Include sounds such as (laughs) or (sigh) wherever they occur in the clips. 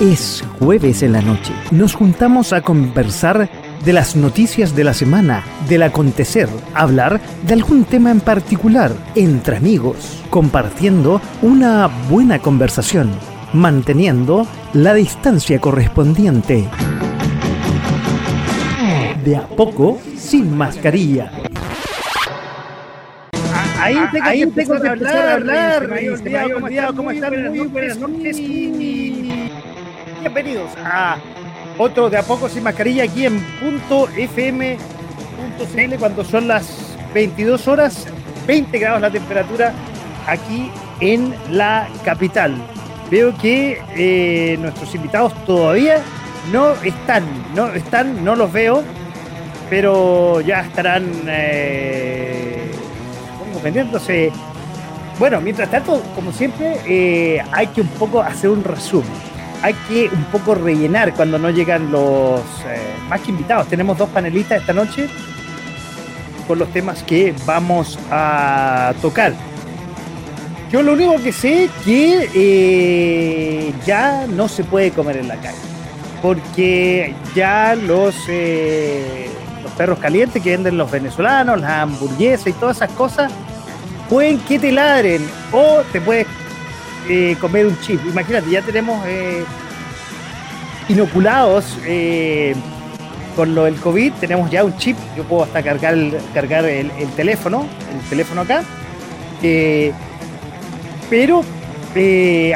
Es jueves en la noche. Nos juntamos a conversar de las noticias de la semana, del acontecer, hablar de algún tema en particular, entre amigos, compartiendo una buena conversación, manteniendo la distancia correspondiente. De a poco, sin mascarilla. Ahí tengo, que, tengo que empezar a hablar. ¿Cómo están? Muy buenas noches bienvenidos a otro de a poco sin mascarilla aquí en punto fm.cl cuando son las 22 horas, 20 grados la temperatura aquí en la capital. Veo que eh, nuestros invitados todavía no están, no están, no los veo, pero ya estarán eh. Bueno, mientras tanto, como siempre, eh, hay que un poco hacer un resumen hay que un poco rellenar cuando no llegan los eh, más que invitados. Tenemos dos panelistas esta noche con los temas que vamos a tocar. Yo lo único que sé es que eh, ya no se puede comer en la calle, porque ya los, eh, los perros calientes que venden los venezolanos, las hamburguesas y todas esas cosas, pueden que te ladren o te puedes eh, comer un chip. Imagínate, ya tenemos eh, inoculados eh, con lo del COVID, tenemos ya un chip, yo puedo hasta cargar cargar el, teléfono, el teléfono acá. pero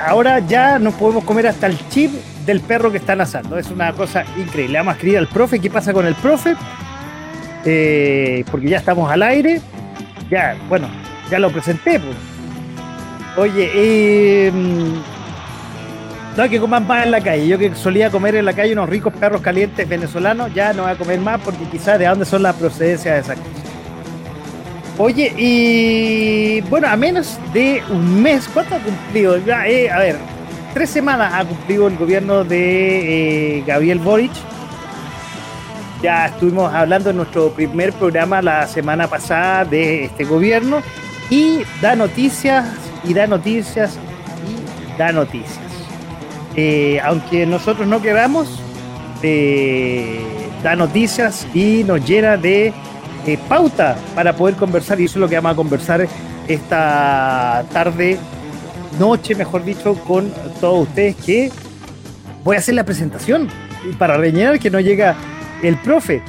ahora ya no podemos comer hasta el chip del perro que están asando. Es una cosa increíble. Vamos a escribir al profe. ¿Qué pasa con el profe? porque ya estamos al aire. Ya, bueno, ya lo presenté. Pues. Oye, eh, no hay que comer más en la calle. Yo que solía comer en la calle unos ricos perros calientes venezolanos, ya no voy a comer más porque quizás de dónde son las procedencias de esas cosas. Oye, y bueno, a menos de un mes, ¿cuánto ha cumplido? Ya, eh, a ver, tres semanas ha cumplido el gobierno de eh, Gabriel Boric. Ya estuvimos hablando en nuestro primer programa la semana pasada de este gobierno y da noticias y da noticias y da noticias. Eh, aunque nosotros no queramos, eh, da noticias y nos llena de eh, pauta para poder conversar y eso es lo que vamos a conversar esta tarde, noche, mejor dicho, con todos ustedes que voy a hacer la presentación para rellenar que no llega el profe.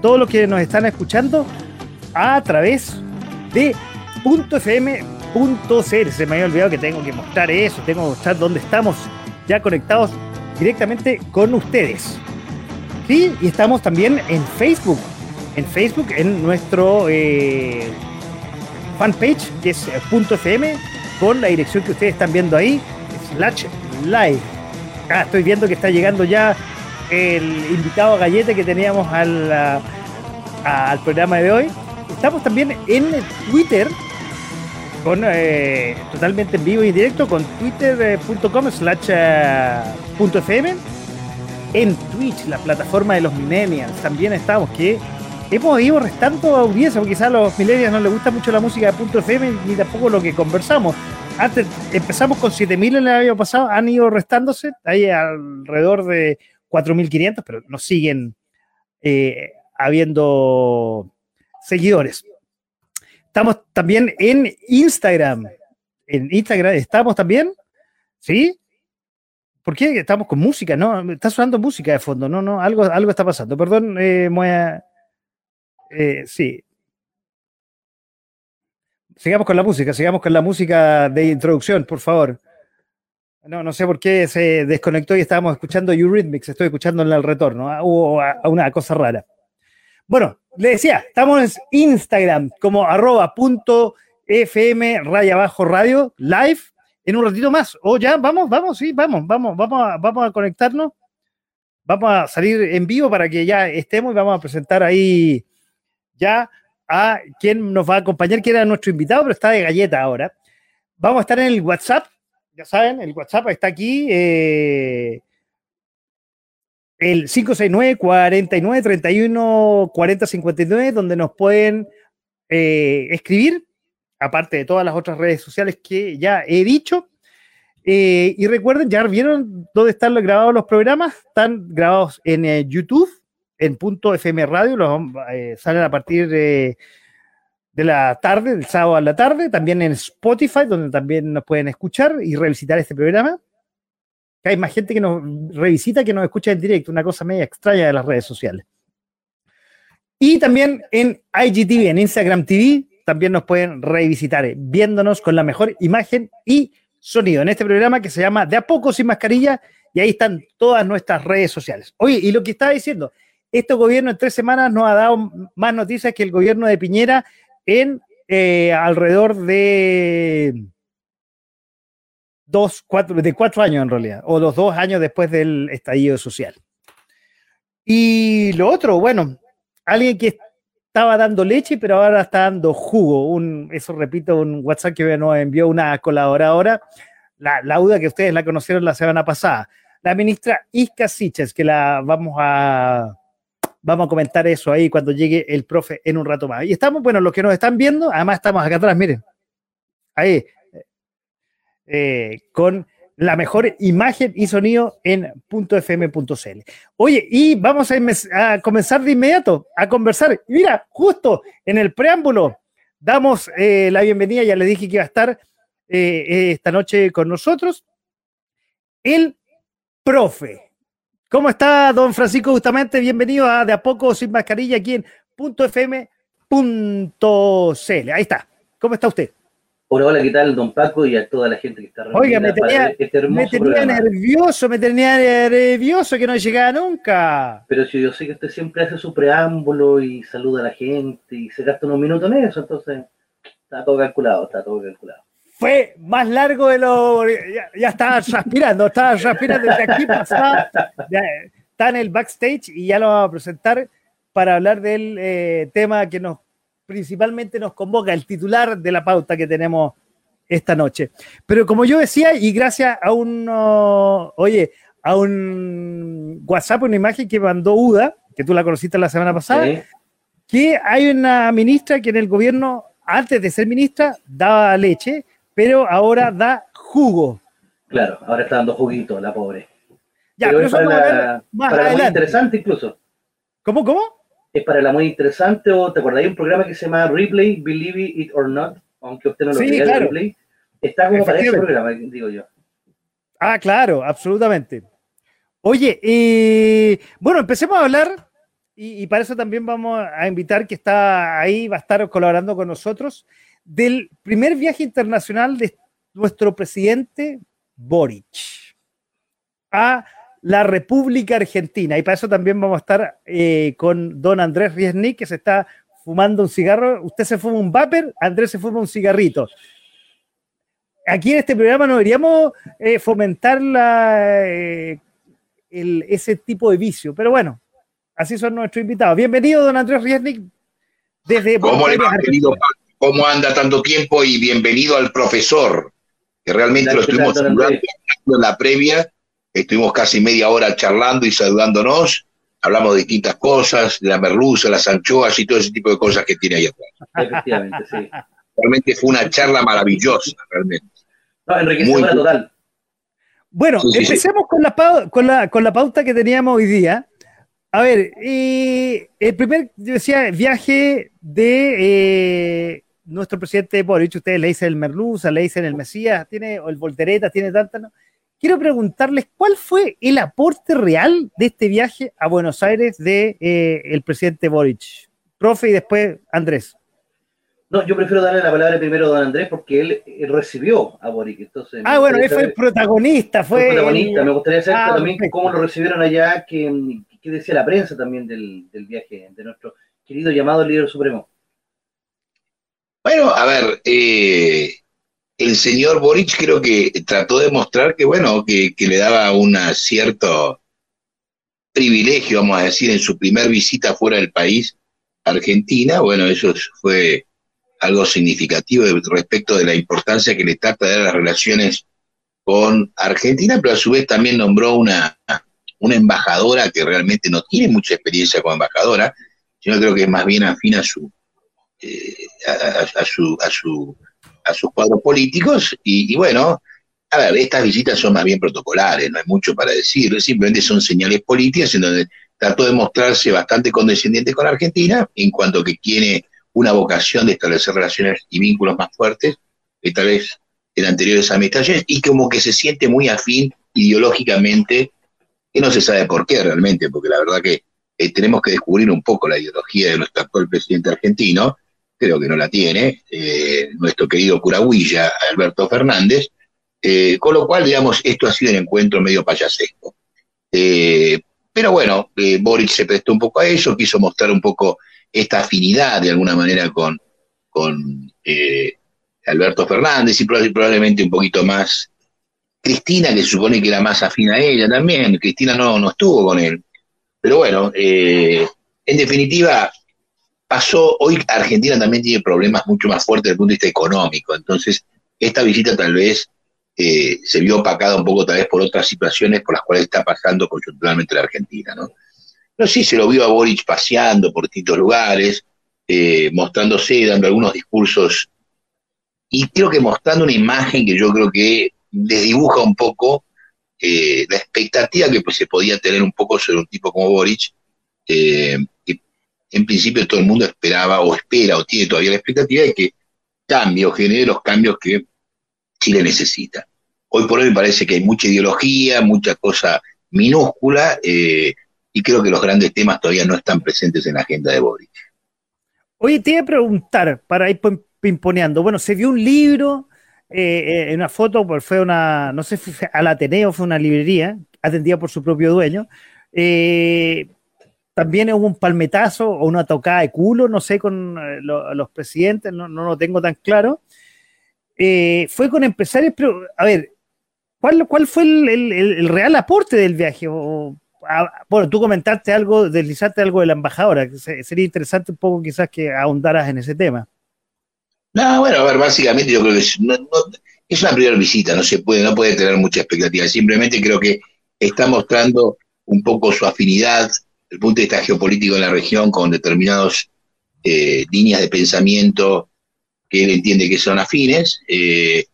Todos los que nos están escuchando a través de .fm se me había olvidado que tengo que mostrar eso, tengo que mostrar dónde estamos ya conectados directamente con ustedes. Sí, y estamos también en Facebook. En Facebook, en nuestro eh, fanpage, que es eh, .fm, con la dirección que ustedes están viendo ahí, slash live. Ah, estoy viendo que está llegando ya el invitado gallete que teníamos al, al programa de hoy. Estamos también en Twitter, con eh, totalmente en vivo y directo con twitter.com slash eh, fm en Twitch, la plataforma de los millennials, también estamos, que hemos ido restando audiencia, porque quizás a los millennials no les gusta mucho la música de punto FM ni tampoco lo que conversamos. Antes empezamos con 7.000 en el año pasado, han ido restándose, hay alrededor de 4.500, pero nos siguen eh, habiendo seguidores. Estamos también en Instagram. En Instagram estamos también. ¿Sí? ¿Por qué estamos con música? No, está sonando música de fondo. No, no, algo, algo está pasando. Perdón, eh, eh, sí. Sigamos con la música, sigamos con la música de introducción, por favor. No, no sé por qué se desconectó y estábamos escuchando Eurythmics, estoy escuchando en el retorno, ah, hubo una cosa rara. Bueno, le decía, estamos en Instagram como arroba punto fm raya abajo radio live en un ratito más. O ya, vamos, vamos, sí, vamos, vamos, vamos a, vamos a conectarnos. Vamos a salir en vivo para que ya estemos y vamos a presentar ahí ya a quien nos va a acompañar, que era nuestro invitado, pero está de galleta ahora. Vamos a estar en el WhatsApp, ya saben, el WhatsApp está aquí. Eh, el 569 49 31 40 59, donde nos pueden eh, escribir, aparte de todas las otras redes sociales que ya he dicho. Eh, y recuerden, ya vieron dónde están grabados los programas. Están grabados en eh, YouTube, en punto FM Radio. Los, salen a partir de la tarde, del sábado a la tarde. También en Spotify, donde también nos pueden escuchar y revisitar este programa. Que hay más gente que nos revisita que nos escucha en directo. Una cosa media extraña de las redes sociales. Y también en IGTV, en Instagram TV, también nos pueden revisitar, eh, viéndonos con la mejor imagen y sonido en este programa que se llama De a poco sin mascarilla y ahí están todas nuestras redes sociales. Oye, y lo que estaba diciendo, este gobierno en tres semanas nos ha dado más noticias que el gobierno de Piñera en eh, alrededor de dos, cuatro, de cuatro años en realidad, o los dos años después del estallido social. Y lo otro, bueno, alguien que estaba dando leche, pero ahora está dando jugo. Un, eso repito, un WhatsApp que nos envió una colaboradora, la, la UDA que ustedes la conocieron la semana pasada. La ministra Isca Siches, que la vamos a, vamos a comentar eso ahí cuando llegue el profe en un rato más. Y estamos, bueno, los que nos están viendo, además estamos acá atrás, miren, ahí, eh, con la mejor imagen y sonido en .fm.cl. Oye, y vamos a, comenzar de inmediato a conversar. Mira, justo en el preámbulo damos eh, la bienvenida, ya le dije que iba a estar eh, esta noche con nosotros, el profe. ¿Cómo está, don Francisco? Justamente, bienvenido a De a poco sin mascarilla aquí en .fm.cl. Ahí está. ¿Cómo está usted? Hola, hola, ¿qué tal, don Paco? Y a toda la gente que está Oiga, me tenía, este me tenía nervioso, me tenía nervioso que no llegaba nunca. Pero si yo sé que usted siempre hace su preámbulo y saluda a la gente y se gasta unos minutos en eso, entonces está todo calculado, está todo calculado. Fue más largo de lo... Ya, estaba respirando, estaba respirando desde aquí pasaba, está en el backstage y ya lo vamos a presentar para hablar del eh, tema que nos principalmente nos convoca, el titular de la pauta que tenemos esta noche. Pero como yo decía, y gracias a un, oye, a un WhatsApp, una imagen que mandó UDA, que tú la conociste la semana pasada, que hay una ministra que en el gobierno, antes de ser ministra, daba leche, pero ahora da jugo. Claro, ahora está dando juguito, la pobre. Ya, pero, eso para, más adelante. interesante incluso. ¿Cómo, cómo? Es para la muy interesante, o te acordáis un programa que se llama Replay, Believe It or Not, aunque usted no lo sí, Replay, está como para ese programa, digo yo. Ah, claro, absolutamente. Oye, eh, bueno, empecemos a hablar, y, para eso también vamos a invitar que está ahí, va a estar colaborando con nosotros, del primer viaje internacional de nuestro presidente Boric a la República Argentina. Y para eso también vamos a estar eh, con don Andrés Riesnik, que se está fumando un cigarro. Usted se fuma un vapor, Andrés se fuma un cigarrito. Aquí en este programa no deberíamos eh, fomentar la, eh, ese tipo de vicio, pero bueno, así son nuestros invitados. Bienvenido, don Andrés Riesnik, desde ¿Cómo le va, querido ¿Cómo anda tanto tiempo? Y bienvenido al profesor, que realmente lo estuvimos en la previa Estuvimos casi media hora charlando y saludándonos. Hablamos de distintas cosas, de la merluza, las anchoas y todo ese tipo de cosas que tiene ahí atrás. Efectivamente, sí. Realmente fue una charla maravillosa, realmente. No, enriquecedora total. Bueno, empecemos Con, la, con, la, con la pauta que teníamos hoy día. A ver, el primer, yo decía, viaje de eh, nuestro presidente Boric, ustedes le dicen el Merluza, le dicen el Mesías, tiene, o el Voltereta, tiene tantas, ¿no? Quiero preguntarles cuál fue el aporte real de este viaje a Buenos Aires de eh, el presidente Boric. Profe y después Andrés. No, yo prefiero darle la palabra primero a don Andrés porque él, recibió a Boric. Entonces, ah, bueno, él fue el protagonista. Fue, el protagonista. Me gustaría saber ah, también cómo lo recibieron allá, qué, decía la prensa también del, del, viaje de nuestro querido llamado líder supremo. Bueno, a ver, eh, el señor Boric creo que trató de mostrar que, bueno, que, le daba un cierto privilegio, vamos a decir, en su primer visita fuera del país, Argentina. Bueno, eso fue algo significativo respecto de la importancia que le trata de dar las relaciones con Argentina, pero a su vez también nombró una, una embajadora que realmente no tiene mucha experiencia como embajadora, sino creo que es más bien afín a su, eh, a, su, a su a sus cuadros políticos y, bueno, a ver, estas visitas son más bien protocolares, no hay mucho para decir, simplemente son señales políticas en donde trató de mostrarse bastante condescendiente con Argentina en cuanto que tiene una vocación de establecer relaciones y vínculos más fuertes que tal vez en anteriores amistades y como que se siente muy afín ideológicamente, que no se sabe por qué realmente, porque la verdad que eh, tenemos que descubrir un poco la ideología de nuestro actual presidente argentino, creo que no la tiene, eh, nuestro querido curahuilla Alberto Fernández, eh, con lo cual, digamos, esto ha sido un encuentro medio payasesco. pero bueno, Boric se prestó un poco a eso, quiso mostrar un poco esta afinidad de alguna manera con, con Alberto Fernández y probablemente un poquito más Cristina, que se supone que era más afín a ella también. Cristina no, no estuvo con él. Pero bueno, eh, en definitiva, pasó, hoy Argentina también tiene problemas mucho más fuertes desde el punto de vista económico, entonces esta visita tal vez eh, se vio opacada un poco tal vez por otras situaciones por las cuales está pasando coyunturalmente la Argentina, ¿no? No sí se lo vio a Boric paseando por distintos lugares, eh, mostrándose, dando algunos discursos, y creo que mostrando una imagen que yo creo que desdibuja un poco eh, la expectativa que pues, se podía tener un poco sobre un tipo como Boric, eh, en principio todo el mundo esperaba o espera o tiene todavía la expectativa de que cambie o genere los cambios que Chile necesita. Hoy por hoy me parece que hay mucha ideología, mucha cosa minúscula, eh, y creo que los grandes temas todavía no están presentes en la agenda de Boric. Oye, te iba a preguntar, para ir pimponeando, bueno, se vio un libro, eh, en una foto, pues fue una, no sé, fue al Ateneo, fue una librería, atendida por su propio dueño. Eh, también hubo un palmetazo o una tocada de culo, no sé, con eh, los presidentes, no, no, lo tengo tan claro. fue con empresarios, pero a ver, ¿cuál, cuál fue el, real aporte del viaje? bueno, tú comentaste algo, deslizaste algo de la embajadora, sería interesante un poco quizás que ahondaras en ese tema. No, bueno, a ver, básicamente yo creo que es, una primera visita, no se puede, no puede tener mucha expectativa. Simplemente creo que está mostrando un poco su afinidad, el punto de vista geopolítico de la región, con determinadas eh, líneas de pensamiento que él entiende que son afines. Eh,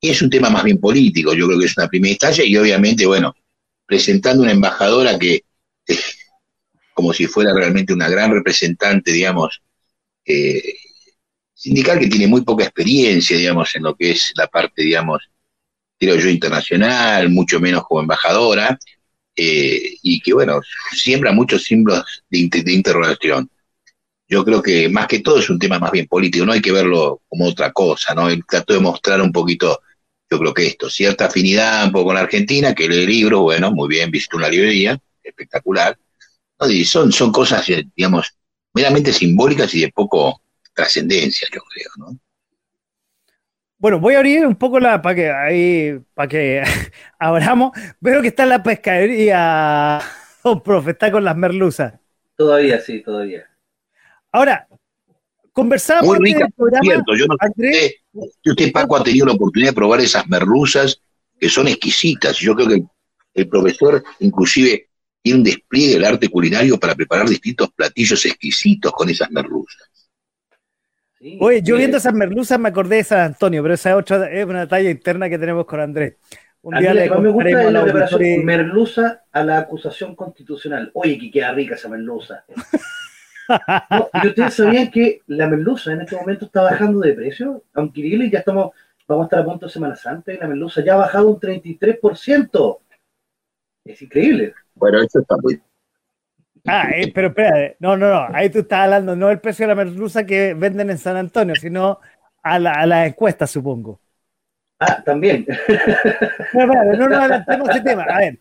y es un tema más bien político, yo creo que es una primera instancia, y obviamente, bueno, presentando una embajadora que, como si fuera realmente una gran representante, digamos, eh, sindical que tiene muy poca experiencia, digamos, en lo que es la parte, digamos, creo yo, internacional, mucho menos como embajadora, eh, y que, bueno, siembra muchos símbolos de, de, interrogación. Yo creo que más que todo es un tema más bien político, no hay que verlo como otra cosa, ¿no? Él trató de mostrar un poquito, yo creo que esto, cierta afinidad un poco con la Argentina, que lee libros, bueno, muy bien, visitó una librería, espectacular, Y son, son cosas, eh, digamos, meramente simbólicas y de poco trascendencia, yo creo, ¿no? Bueno, voy a abrir un poco la para que ahí para que (laughs) abramos. Veo que está en la pescadería, don profe, está con las merluzas. Todavía, sí, todavía. Ahora, conversamos Muy rica, cierto. Yo no sé si usted, Paco, ha tenido la oportunidad de probar esas merluzas que son exquisitas. Yo creo que el profesor, inclusive, tiene un despliegue del arte culinario para preparar distintos platillos exquisitos con esas merluzas. Oye, yo viendo esas merluzas me acordé de San Antonio, pero esa es otra, es una talla interna que tenemos con Andrés. Un día le me gusta la preparación merluza a la acusación constitucional. Oye, que queda rica esa merluza. y ustedes sabían que la merluza en este momento está bajando de precio, aunque ya estamos, vamos a estar a punto de Semana Santa y la merluza ya ha bajado un 33%. Es increíble. Bueno, eso está muy Ah, eh, pero espérate, no, no, no, ahí tú estás hablando no del precio de la merluza que venden en San Antonio, sino a la, a la encuesta, supongo. Ah, también. no nos adelantemos ese tema. A ver,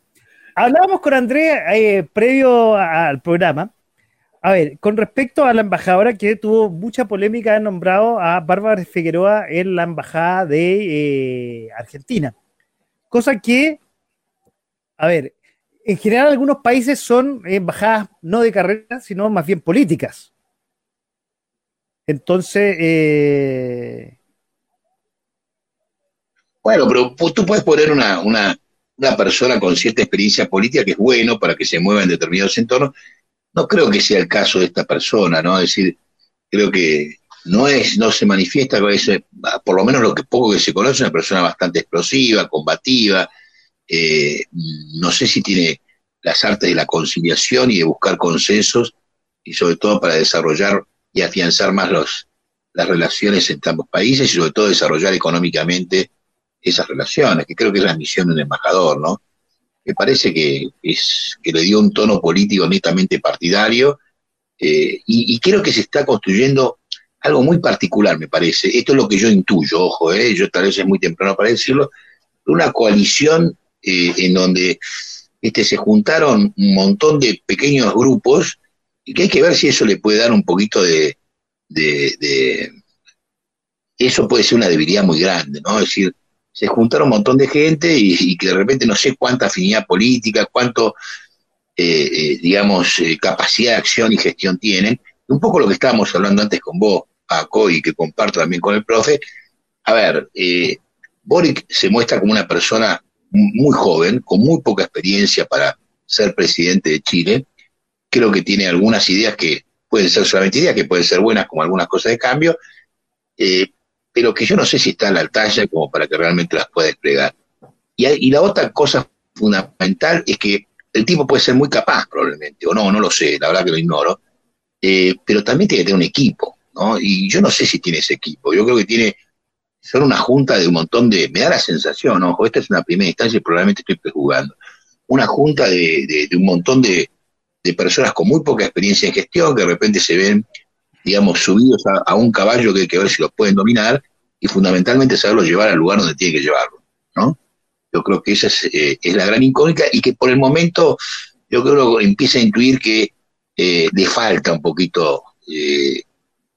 hablábamos con Andrés eh, previo al programa. A ver, con respecto a la embajadora que tuvo mucha polémica, han nombrado a Bárbara Figueroa en la embajada de eh, Argentina. Cosa que, a ver, en general algunos países son embajadas no de carrera, sino más bien políticas. Entonces... Eh, bueno, pero tú puedes poner una, una, persona con cierta experiencia política que es bueno para que se mueva en determinados entornos. No creo que sea el caso de esta persona, ¿no? Es decir, creo que no es, no se manifiesta, por lo menos lo que poco que se conoce, una persona bastante explosiva, combativa, eh, no sé si tiene las artes de la conciliación y de buscar consensos, y sobre todo para desarrollar y afianzar más los, las relaciones entre ambos países y sobre todo desarrollar económicamente esas relaciones, que creo que es la misión de un embajador, ¿no? Me parece que, es, que le dio un tono político netamente partidario eh, y, y, creo que se está construyendo algo muy particular, me parece. Esto es lo que yo intuyo, ojo, eh, yo tal vez es muy temprano para decirlo, una coalición eh, en donde este, se juntaron un montón de pequeños grupos y que hay que ver si eso le puede dar un poquito de, eso puede ser una debilidad muy grande, ¿no? Es decir, se juntaron un montón de gente y, que de repente no sé cuánta afinidad política, cuánto, eh, eh, digamos, capacidad de acción y gestión tienen. Un poco lo que estábamos hablando antes con vos, a y que comparto también con el profe, a ver, Boric se muestra como una persona muy joven, con muy poca experiencia para ser presidente de Chile. Creo que tiene algunas ideas que pueden ser solamente ideas, que pueden ser buenas como algunas cosas de cambio, eh, pero que yo no sé si está a la talla como para que realmente las pueda desplegar. Y, la otra cosa fundamental es que el tipo puede ser muy capaz probablemente, o no, no lo sé, la verdad que lo ignoro, eh, pero también tiene que tener un equipo. Y yo no sé si tiene ese equipo, yo creo que tiene, son una junta de un montón de, me da la sensación, ojo, esta es una primera instancia y probablemente estoy prejugando, una junta de, un montón de, personas con muy poca experiencia en gestión que de repente se ven, digamos, subidos a, un caballo que hay que ver si los pueden dominar y fundamentalmente saberlo llevar al lugar donde tiene que llevarlo, ¿no? Yo creo que esa es, eh, la gran incógnita y que por el momento yo creo que empieza a intuir que eh, le falta un poquito eh,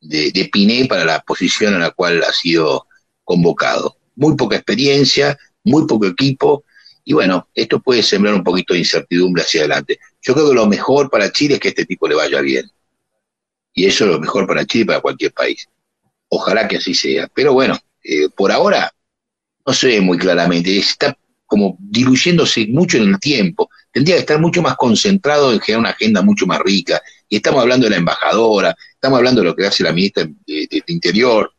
de, de Piné para la posición a la cual ha sido convocado. Muy poca experiencia, muy poco equipo, y bueno, esto puede sembrar un poquito de incertidumbre hacia adelante. Yo creo que lo mejor para Chile es que este tipo le vaya bien. Y eso es lo mejor para Chile y para cualquier país. Ojalá que así sea. Pero bueno, eh, por ahora no se ve muy claramente. Está como diluyéndose mucho en el tiempo. Tendría que estar mucho más concentrado en generar una agenda mucho más rica. Y estamos hablando de la embajadora, estamos hablando de lo que hace la ministra de, Interior.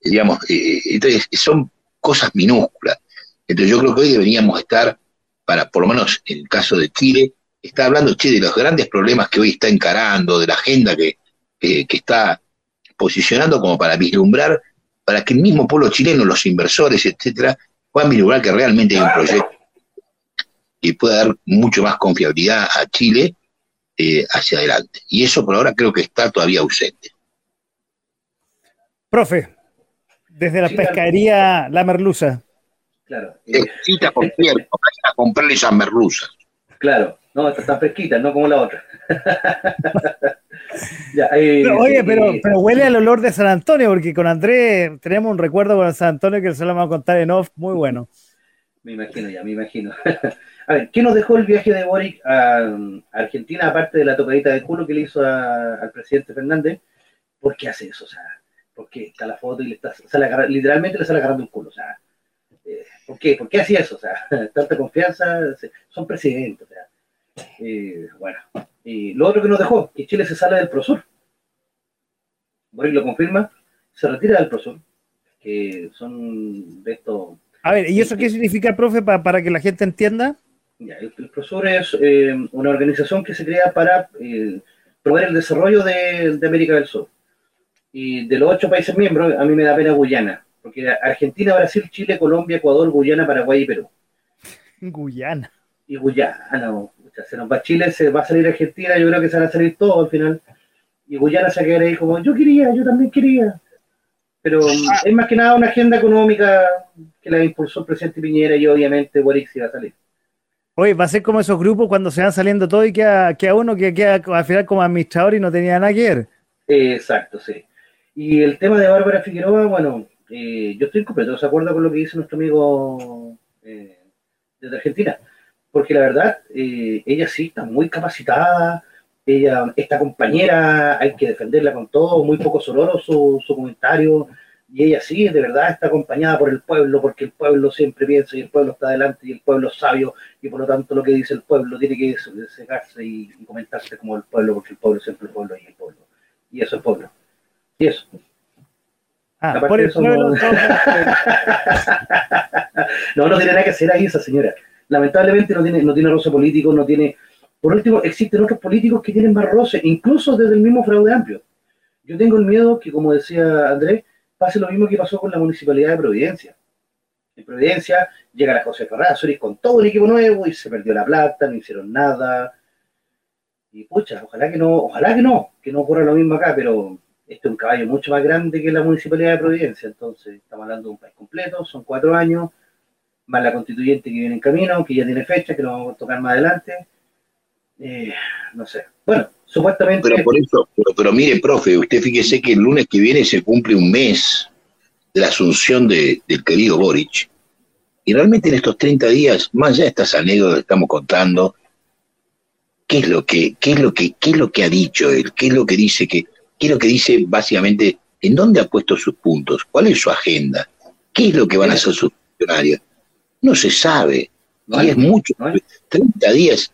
Digamos, eh, entonces son cosas minúsculas. Entonces yo creo que hoy deberíamos estar, para por lo menos en el caso de Chile, está hablando Chile de los grandes problemas que hoy está encarando, de la agenda que, que está posicionando como para vislumbrar, para que el mismo pueblo chileno, los inversores, etcétera, puedan vislumbrar que realmente hay un proyecto que pueda dar mucho más confiabilidad a Chile eh, hacia adelante. Y eso por ahora creo que está todavía ausente. Profe, desde la pescadería La Merluza. Claro. Cita por cierto, a comprarle esas merluzas. Claro, no, está tan fresquita, no como la otra. (laughs) Eh, oye, pero, pero huele al olor de San Antonio, porque con Andrés tenemos un recuerdo con San Antonio que se lo vamos a contar en off, muy bueno. (laughs) Me imagino ya, me imagino. (laughs) a ver, ¿qué nos dejó el viaje de Boric a, Argentina, aparte de la tocadita de culo que le hizo al presidente Fernández? ¿Por qué hace eso? O sea, ¿por qué está la foto y le está, literalmente le sale agarrando el culo? O sea, eh, ¿por qué? ¿Por qué hacía eso? O sea, (laughs) tanta confianza, son presidentes, o sea, eh, bueno. Y lo otro que nos dejó, que Chile se sale del Prosur. Boric lo confirma, se retira del Prosur, que son de estos a ver, ¿y eso qué significa, profe, para, que la gente entienda? el, profesor es eh, una organización que se crea para eh, promover el desarrollo de, América del Sur. Y de los ocho países miembros, a mí me da pena Guyana, porque Argentina, Brasil, Chile, Colombia, Ecuador, Guyana, Paraguay y Perú. Guyana. Y Guyana, o sea, se nos va Chile, se va a salir Argentina, yo creo que se van a salir todos al final. Y Guyana se va a quedar ahí como, yo quería, yo también quería. Pero ah. es más que nada una agenda económica que la impulsó el presidente Piñera y obviamente Boric se va a salir. Oye, va a ser como esos grupos cuando se van saliendo todo y queda, queda uno que queda al final como administrador y no tenía nada que ver. exacto, sí. Y el tema de Bárbara Figueroa, bueno, eh, yo estoy completo de acuerdo con lo que dice nuestro amigo eh, desde Argentina, porque la verdad, eh, ella sí está muy capacitada, ella, esta compañera, hay que defenderla con todo, muy poco sonoro su, su comentario, y ella sí, de verdad está acompañada por el pueblo, porque el pueblo siempre piensa y el pueblo está adelante y el pueblo es sabio, y por lo tanto lo que dice el pueblo tiene que secarse y, comentarse como el pueblo, porque el pueblo siempre es el pueblo y el pueblo. Y eso es pueblo. Y eso. Ah, por eso (laughs) no... no, no tiene nada que hacer ahí esa señora. Lamentablemente no tiene, no tiene roce político, no tiene. Por último, existen otros políticos que tienen más roce, incluso desde el mismo fraude amplio. Yo tengo el miedo que, como decía Andrés, pase lo mismo que pasó con la municipalidad de Providencia. En Providencia llega la José Ferraz, con todo el equipo nuevo y se perdió la plata, no hicieron nada. Y pucha, ojalá que no, ojalá que no, que no ocurra lo mismo acá, pero este es un caballo mucho más grande que la municipalidad de Providencia, entonces estamos hablando de un país completo, son cuatro años, más la constituyente que viene en camino, que ya tiene fecha, que lo vamos a tocar más adelante. Eh, no sé. Bueno, supuestamente. Pero por eso, pero, mire, profe, usted fíjese que el lunes que viene se cumple un mes de la asunción del querido Boric. Y realmente en estos 30 días, más allá de estas anécdotas que estamos contando, ¿qué es lo que, qué es lo que, qué es lo que ha dicho él? ¿Qué es lo que dice que ¿Qué es lo que dice básicamente? ¿En dónde ha puesto sus puntos? ¿Cuál es su agenda? ¿Qué es lo que van a hacer sus funcionarios? No se sabe. Y es mucho. 30 días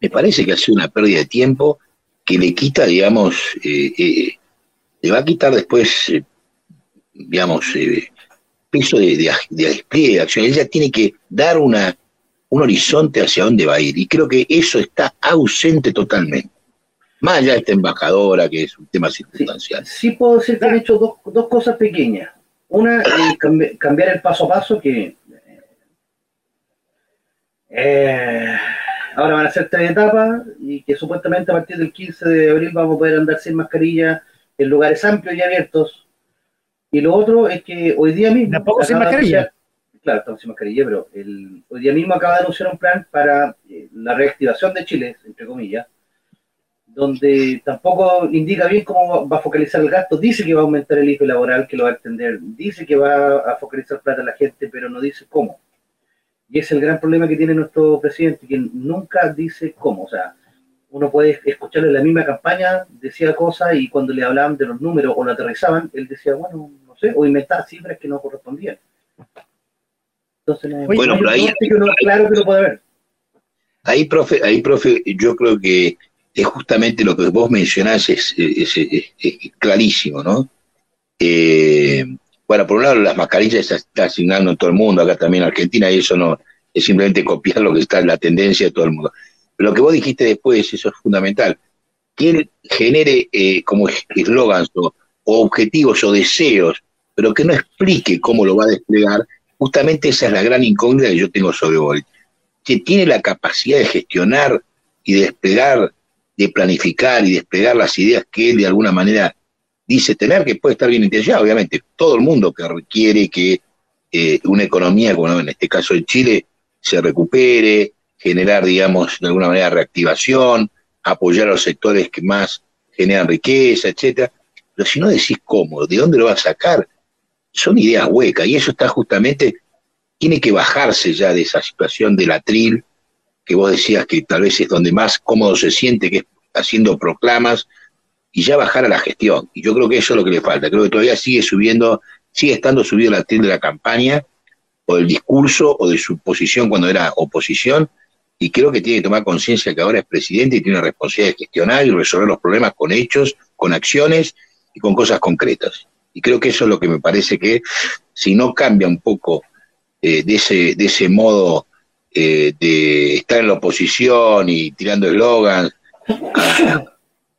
me parece que ha sido una pérdida de tiempo que le quita, digamos, eh, eh, le va a quitar después, eh, digamos, peso de, de, de, despliegue de acción. Ella tiene que dar una, un horizonte hacia dónde va a ir. Y creo que eso está ausente totalmente. Más allá de esta embajadora, que es un tema circunstancial. Sí, puedo decir que han hecho dos, dos cosas pequeñas. Una, eh, cambiar el paso a paso, que eh, ahora van a ser tres etapas y que supuestamente a partir del 15 de abril vamos a poder andar sin mascarilla en lugares amplios y abiertos. Y lo otro es que hoy día mismo... ¿Tampoco sin mascarilla? claro, estamos sin mascarilla, pero el, hoy día mismo acaba de anunciar un plan para eh, la reactivación de Chile, entre comillas, donde tampoco indica bien cómo va a focalizar el gasto. Dice que va a aumentar el IFE laboral, que lo va a extender. Dice que va a focalizar plata a la gente, pero no dice cómo. Y es el gran problema que tiene nuestro presidente, que nunca dice cómo. O sea, uno puede escucharle la misma campaña, decía cosas y cuando le hablaban de los números o lo aterrizaban, él decía, bueno, no sé, o inventaba cifras que no correspondían. Entonces, no, bueno, pero ahí, claro que lo puede ver. Ahí, profe, ahí, profe, yo creo que es justamente lo que vos mencionás, es, clarísimo, ¿no? Eh, bueno, por un lado, las mascarillas se están asignando en todo el mundo, acá también en Argentina, y eso no es simplemente copiar lo que está en la tendencia de todo el mundo. Lo que vos dijiste después, eso es fundamental. Que genere eh, como eslogans o, objetivos o deseos, pero que no explique cómo lo va a desplegar, justamente esa es la gran incógnita que yo tengo sobre Boris. Que tiene la capacidad de gestionar y desplegar de planificar y desplegar las ideas que él de alguna manera dice tener, que puede estar bien intencionado, obviamente. Todo el mundo que requiere que eh, una economía, como en este caso en Chile, se recupere, generar, digamos, de alguna manera reactivación, apoyar a los sectores que más generan riqueza, etcétera. Pero si no decís cómo, de dónde lo va a sacar, son ideas huecas, y eso está justamente, tiene que bajarse ya de esa situación del atril que vos decías que tal vez es donde más cómodo se siente, que es haciendo proclamas, y ya bajar a la gestión. Y yo creo que eso es lo que le falta. Creo que todavía sigue subiendo, sigue estando subido la tienda de la campaña, o del discurso, o de su posición cuando era oposición, y creo que tiene que tomar conciencia que ahora es presidente y tiene la responsabilidad de gestionar y resolver los problemas con hechos, con acciones y con cosas concretas. Y creo que eso es lo que me parece que si no cambia un poco eh, de, ese, de ese modo eh, de estar en la oposición y tirando eslogans,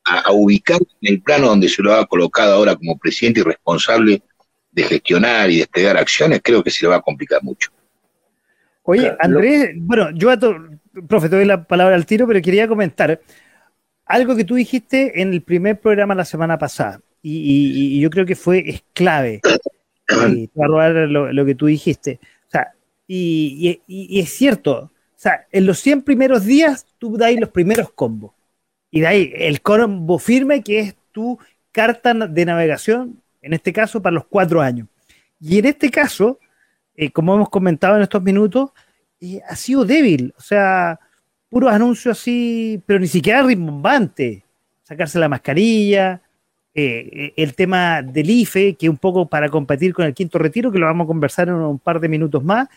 a, ubicar en el plano donde se lo ha colocado ahora como presidente y responsable de gestionar y desplegar acciones, creo que se le va a complicar mucho. Oye, Andrés, bueno, yo a tu, profe, te doy la palabra al tiro, pero quería comentar algo que tú dijiste en el primer programa la semana pasada, y, yo creo que fue es clave. y te a robar lo, que tú dijiste. Y, es cierto, o sea, en los 100 primeros días tú dais los primeros combos. Y ahí el combo firme que es tu carta de navegación, en este caso para los cuatro años. Y en este caso, eh, como hemos comentado en estos minutos, eh, ha sido débil. O sea, puros anuncios así, pero ni siquiera rimbombante. Sacarse la mascarilla, eh, el tema del IFE, que un poco para competir con el quinto retiro, que lo vamos a conversar en un par de minutos más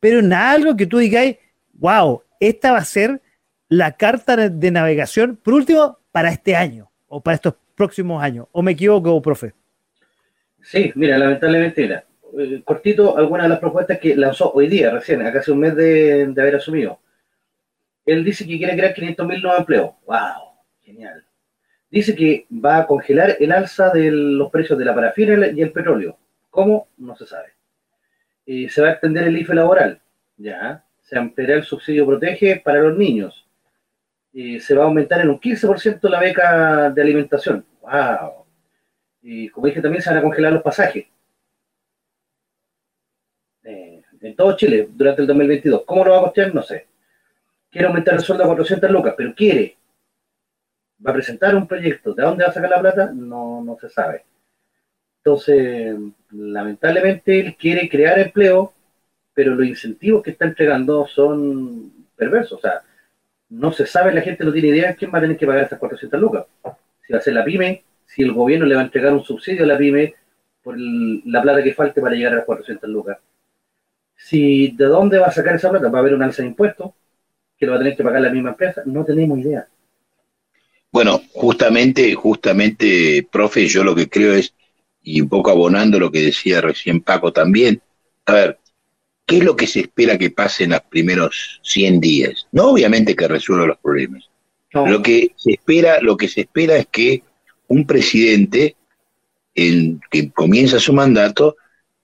pero en algo que tú digas, wow, esta va a ser la carta de navegación, por último, para este año o para estos próximos años. ¿O me equivoco, profe? Sí, mira, lamentablemente, eh, cortito, algunas de las propuestas que lanzó hoy día, recién, acá hace un mes de, haber asumido. Él dice que quiere crear 500.000 nuevos empleos. ¡Wow! Genial. Dice que va a congelar el alza de los precios de la parafina y el petróleo. ¿Cómo? No se sabe. Eh, se va a extender el IFE laboral. Ya. Se ampliará el subsidio protege para los niños. Y se va a aumentar en un 15% la beca de alimentación. ¡Wow! Y como dije, también se van a congelar los pasajes. Eh, en todo Chile durante el 2022. ¿Cómo lo va a costear? No sé. Quiere aumentar el sueldo a 400 lucas, pero quiere. Va a presentar un proyecto. ¿De dónde va a sacar la plata? No, no se sabe. Entonces, lamentablemente, él quiere crear empleo, pero los incentivos que está entregando son perversos. O sea, no se sabe, la gente no tiene idea quién va a tener que pagar esas 400 lucas. Si va a ser la pyme, si el gobierno le va a entregar un subsidio a la pyme por la plata que falte para llegar a las 400 lucas. Si de dónde va a sacar esa plata, va a haber un alza de impuestos que lo va a tener que pagar la misma empresa, no tenemos idea. Bueno, justamente, justamente, profe, yo lo que creo es, y un poco abonando lo que decía recién Paco también, a ver, ¿qué es lo que se espera que pase en los primeros 100 días? No obviamente que resuelva los problemas. Lo que se espera, lo que se espera es que un presidente en, que comienza su mandato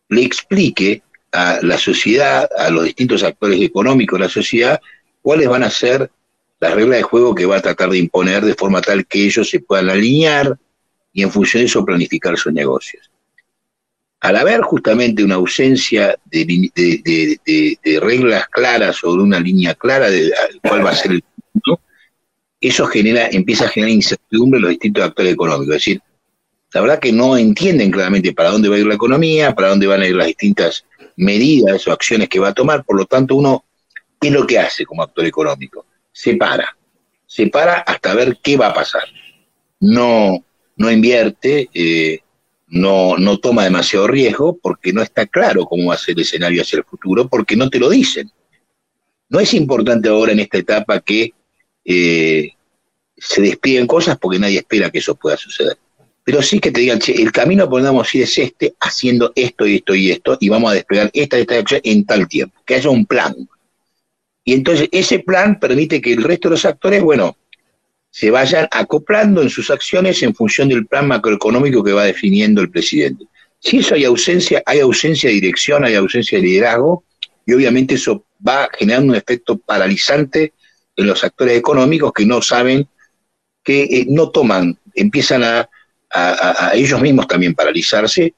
le explique a la sociedad, a los distintos actores económicos de la sociedad, cuáles van a ser las reglas de juego que va a tratar de imponer de forma tal que ellos se puedan alinear y en función de eso planificar sus negocios. Al haber justamente una ausencia de, reglas claras de una línea clara de cuál va a ser el punto, eso genera, empieza a generar incertidumbre en los distintos actores económicos. Es decir, la verdad que no entienden claramente para dónde va a ir la economía, para dónde van a ir las distintas medidas o acciones que va a tomar, por lo tanto uno, ¿qué es lo que hace como actor económico? Se para, se para hasta ver qué va a pasar. No, no invierte, eh, no, no toma demasiado riesgo porque no está claro cómo va a ser el escenario hacia el futuro, porque no te lo dicen. No es importante ahora en esta etapa que eh, se desplieguen cosas porque nadie espera que eso pueda suceder. Pero sí que te digan, che, el camino podemos ir es este, haciendo esto y esto y esto, y vamos a desplegar esta y esta acción en tal tiempo, que haya un plan. Y entonces ese plan permite que el resto de los actores, bueno, se vayan acoplando en sus acciones en función del plan macroeconómico que va definiendo el presidente. Si eso hay ausencia, hay ausencia de dirección, hay ausencia de liderazgo, y obviamente eso va generando un efecto paralizante en los actores económicos que no saben, que eh, no toman, empiezan a, a, ellos mismos también paralizarse,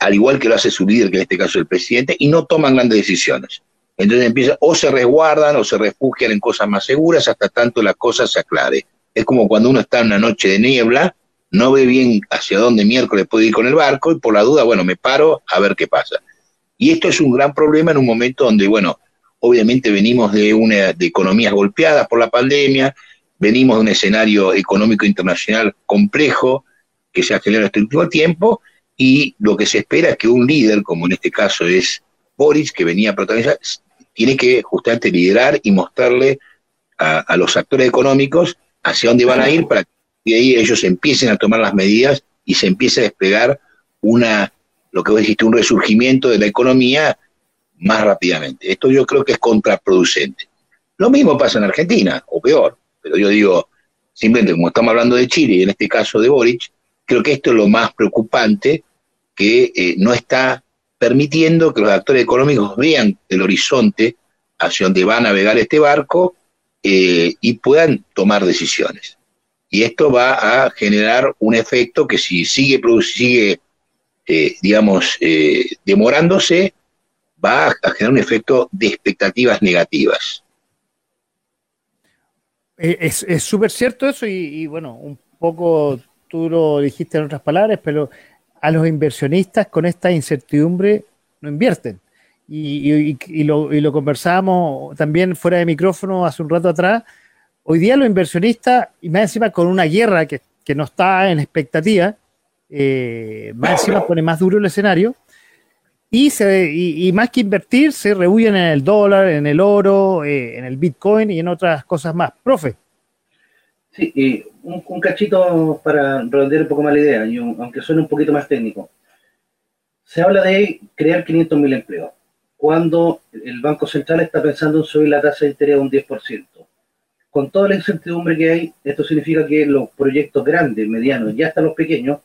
al igual que lo hace su líder, que en este caso es el presidente, y no toman grandes decisiones. Entonces empiezan, o se resguardan o se refugian en cosas más seguras hasta tanto la cosa se aclare. Es como cuando uno está en una noche de niebla, no ve bien hacia dónde miércoles puede ir con el barco y por la duda, bueno, me paro a ver qué pasa. Y esto es un gran problema en un momento donde, bueno, Obviamente venimos de una de economías golpeadas por la pandemia, venimos de un escenario económico internacional complejo que se ha generado este último tiempo y lo que se espera es que un líder, como en este caso es Boris, que venía a protagonizar, tiene que justamente liderar y mostrarle a, los actores económicos hacia dónde van a ir para que de ahí ellos empiecen a tomar las medidas y se empiece a desplegar una, lo que vos dijiste, un resurgimiento de la economía más rápidamente. Esto yo creo que es contraproducente. Lo mismo pasa en Argentina, o peor, pero yo digo, simplemente como estamos hablando de Chile y en este caso de Boric, creo que esto es lo más preocupante, que eh, no está permitiendo que los actores económicos vean el horizonte hacia donde va a navegar este barco eh, y puedan tomar decisiones. Y esto va a generar un efecto que si sigue, sigue eh, digamos, demorándose, va a generar un efecto de expectativas negativas. Eh, es súper cierto eso y, bueno, un poco tú lo dijiste en otras palabras, pero a los inversionistas con esta incertidumbre no invierten. Y, lo, y, lo, conversábamos también fuera de micrófono hace un rato atrás. Hoy día los inversionistas, y más encima con una guerra que, no está en expectativa, eh, más encima pone más duro el escenario, y, se, y, más que invertir, se rehuyen en el dólar, en el oro, eh, en el Bitcoin y en otras cosas más. Profe. Sí, y un, cachito para redondear un poco más la idea, y aunque suene un poquito más técnico. Se habla de crear 500.000 empleos, cuando el Banco Central está pensando en subir la tasa de interés a un 10%. Con toda la incertidumbre que hay, esto significa que los proyectos grandes, medianos y hasta los pequeños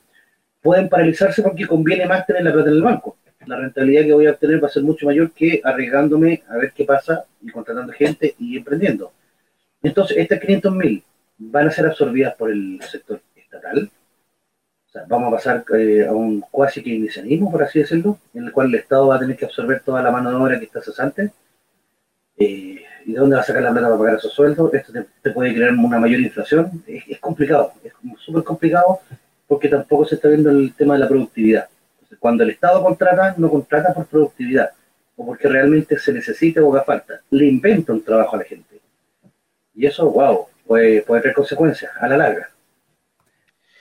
pueden paralizarse porque conviene más tener la plata en el banco. La rentabilidad que voy a obtener va a ser mucho mayor que arriesgándome a ver qué pasa y contratando gente y emprendiendo. Entonces, estas 500.000 van a ser absorbidas por el sector estatal. Vamos a pasar eh, a un cuasi keynesianismo, por así decirlo, en el cual el Estado va a tener que absorber toda la mano de obra que está cesante. Eh, ¿Y de dónde va a sacar la plata para pagar esos sueldos? Esto te, puede crear una mayor inflación. Es, complicado, es súper complicado porque tampoco se está viendo el tema de la productividad. Cuando el Estado contrata, no contrata por productividad o porque realmente se necesita o haga falta. Le inventa un trabajo a la gente. Y eso, wow, puede, tener consecuencias a la larga.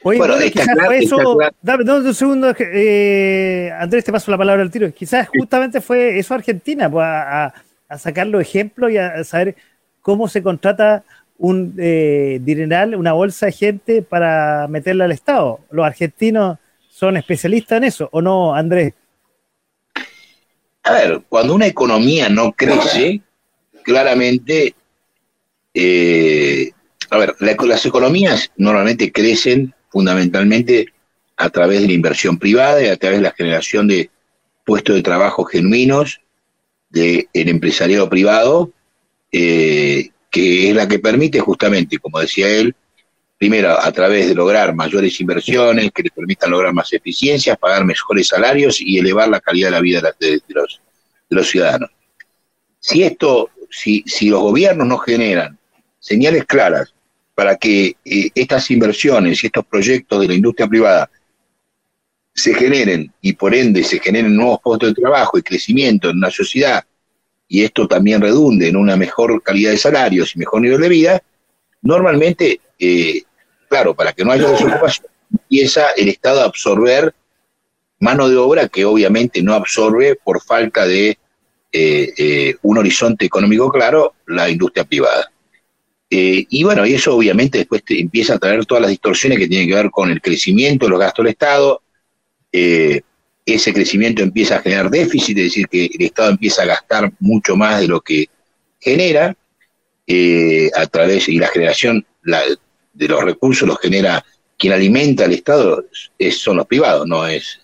Oye, bueno, quizás fue eso. Dame, un segundo, eh, Andrés, te paso la palabra al tiro. Quizás justamente fue eso Argentina, pues, a, sacar los ejemplos y a saber cómo se contrata un eh, dineral, una bolsa de gente para meterla al Estado. Los argentinos son especialistas en eso, ¿o no, Andrés? A ver, cuando una economía no crece, claramente eh, a ver, las economías normalmente crecen fundamentalmente a través de la inversión privada y a través de la generación de puestos de trabajo genuinos del empresariado privado, eh, que es la que permite justamente, como decía él, primero a través de lograr mayores inversiones que le permitan lograr más eficiencias, pagar mejores salarios y elevar la calidad de la vida de, los, de los, ciudadanos. Si esto, si, si los gobiernos no generan señales claras para que eh, estas inversiones y estos proyectos de la industria privada se generen y por ende se generen nuevos puestos de trabajo y crecimiento en una sociedad y esto también redunde en una mejor calidad de salarios y mejor nivel de vida, normalmente, eh, claro, para que no haya desocupación, empieza el Estado a absorber mano de obra que obviamente no absorbe por falta de eh, un horizonte económico claro la industria privada. Eh, y bueno, y eso obviamente después empieza a traer todas las distorsiones que tienen que ver con el crecimiento, los gastos del Estado. Eh, ese crecimiento empieza a generar déficit, es decir, que el Estado empieza a gastar mucho más de lo que genera eh, a través, y la generación de los recursos los genera quien alimenta al Estado es, son los privados, no es.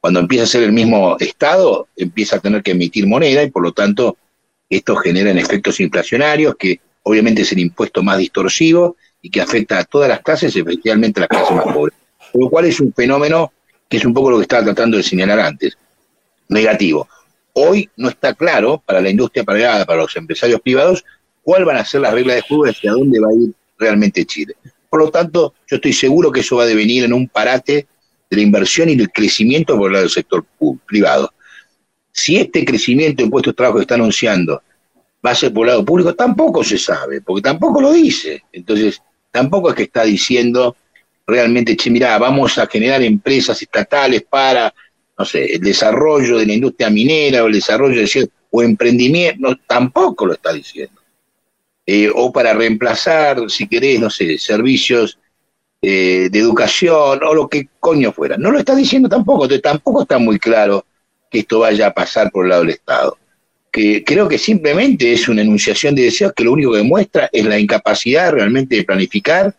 Cuando empieza a ser el mismo Estado, empieza a tener que emitir moneda y por lo tanto esto genera efectos inflacionarios que obviamente es el impuesto más distorsivo y que afecta a todas las clases, especialmente a las clases más pobres. Lo cual es un fenómeno que es un poco lo que estaba tratando de señalar antes, negativo. Hoy no está claro para la industria privada, para los empresarios privados, cuál van a ser las reglas de juego y hacia dónde va a ir realmente Chile. Por lo tanto, yo estoy seguro que eso va a devenir en un parate de la inversión y del crecimiento por el lado del sector privado. Si este crecimiento en puestos de trabajo que está anunciando va a ser por lado público, tampoco se sabe, porque tampoco lo dice. Entonces, tampoco es que está diciendo realmente, che, mirá, vamos a generar empresas estatales para, no sé, el desarrollo de la industria minera o el desarrollo de o emprendimiento, tampoco lo está diciendo. Eh, o para reemplazar, si querés, no sé, servicios eh, de educación o lo que coño fuera. No lo está diciendo tampoco, entonces tampoco está muy claro que esto vaya a pasar por el lado del Estado que creo que simplemente es una enunciación de deseos que lo único que demuestra es la incapacidad realmente de planificar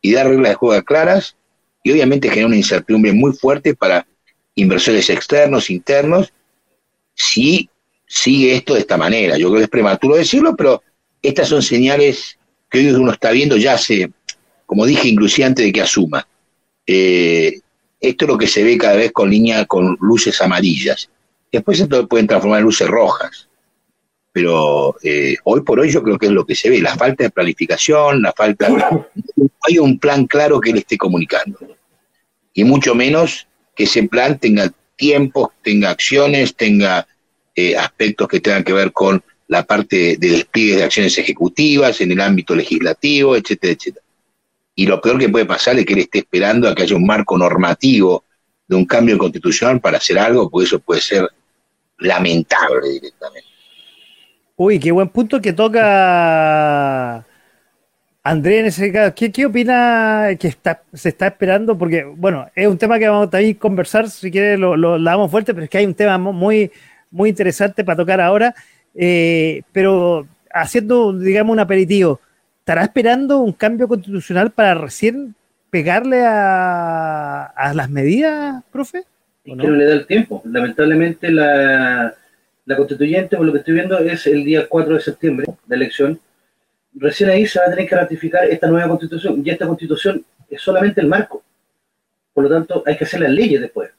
y dar reglas de juego claras y obviamente genera una incertidumbre muy fuerte para inversores externos, internos, si sigue esto de esta manera. Yo creo que es prematuro decirlo, pero estas son señales que hoy uno está viendo ya hace, como dije, inclusive antes de que asuma. Eh, esto es lo que se ve cada vez con línea, con luces amarillas. Después esto pueden transformar en luces rojas pero eh, hoy por hoy yo creo que es lo que se ve, la falta de planificación, la falta, no (laughs) hay un plan claro que le esté comunicando, y mucho menos que ese plan tenga tiempos, tenga acciones, tenga eh, aspectos que tengan que ver con la parte de despliegue de acciones ejecutivas en el ámbito legislativo, etcétera, etcétera. Y lo peor que puede pasar es que él esté esperando a que haya un marco normativo de un cambio constitucional para hacer algo, porque eso puede ser lamentable directamente. Uy, qué buen punto que toca André, en ese caso, ¿qué, opina que está, se está esperando? Porque, bueno, es un tema que vamos a conversar, si quiere lo, damos fuerte, pero es que hay un tema muy, muy interesante para tocar ahora. Eh, pero haciendo, digamos, un aperitivo, ¿estará esperando un cambio constitucional para recién pegarle a, las medidas, profe? no le da el tiempo. Lamentablemente la, la constituyente, por lo que estoy viendo, es el día 4 de septiembre, de elección. Recién ahí se va a tener que ratificar esta nueva constitución. Y esta constitución es solamente el marco. Por lo tanto, hay que hacer las leyes después.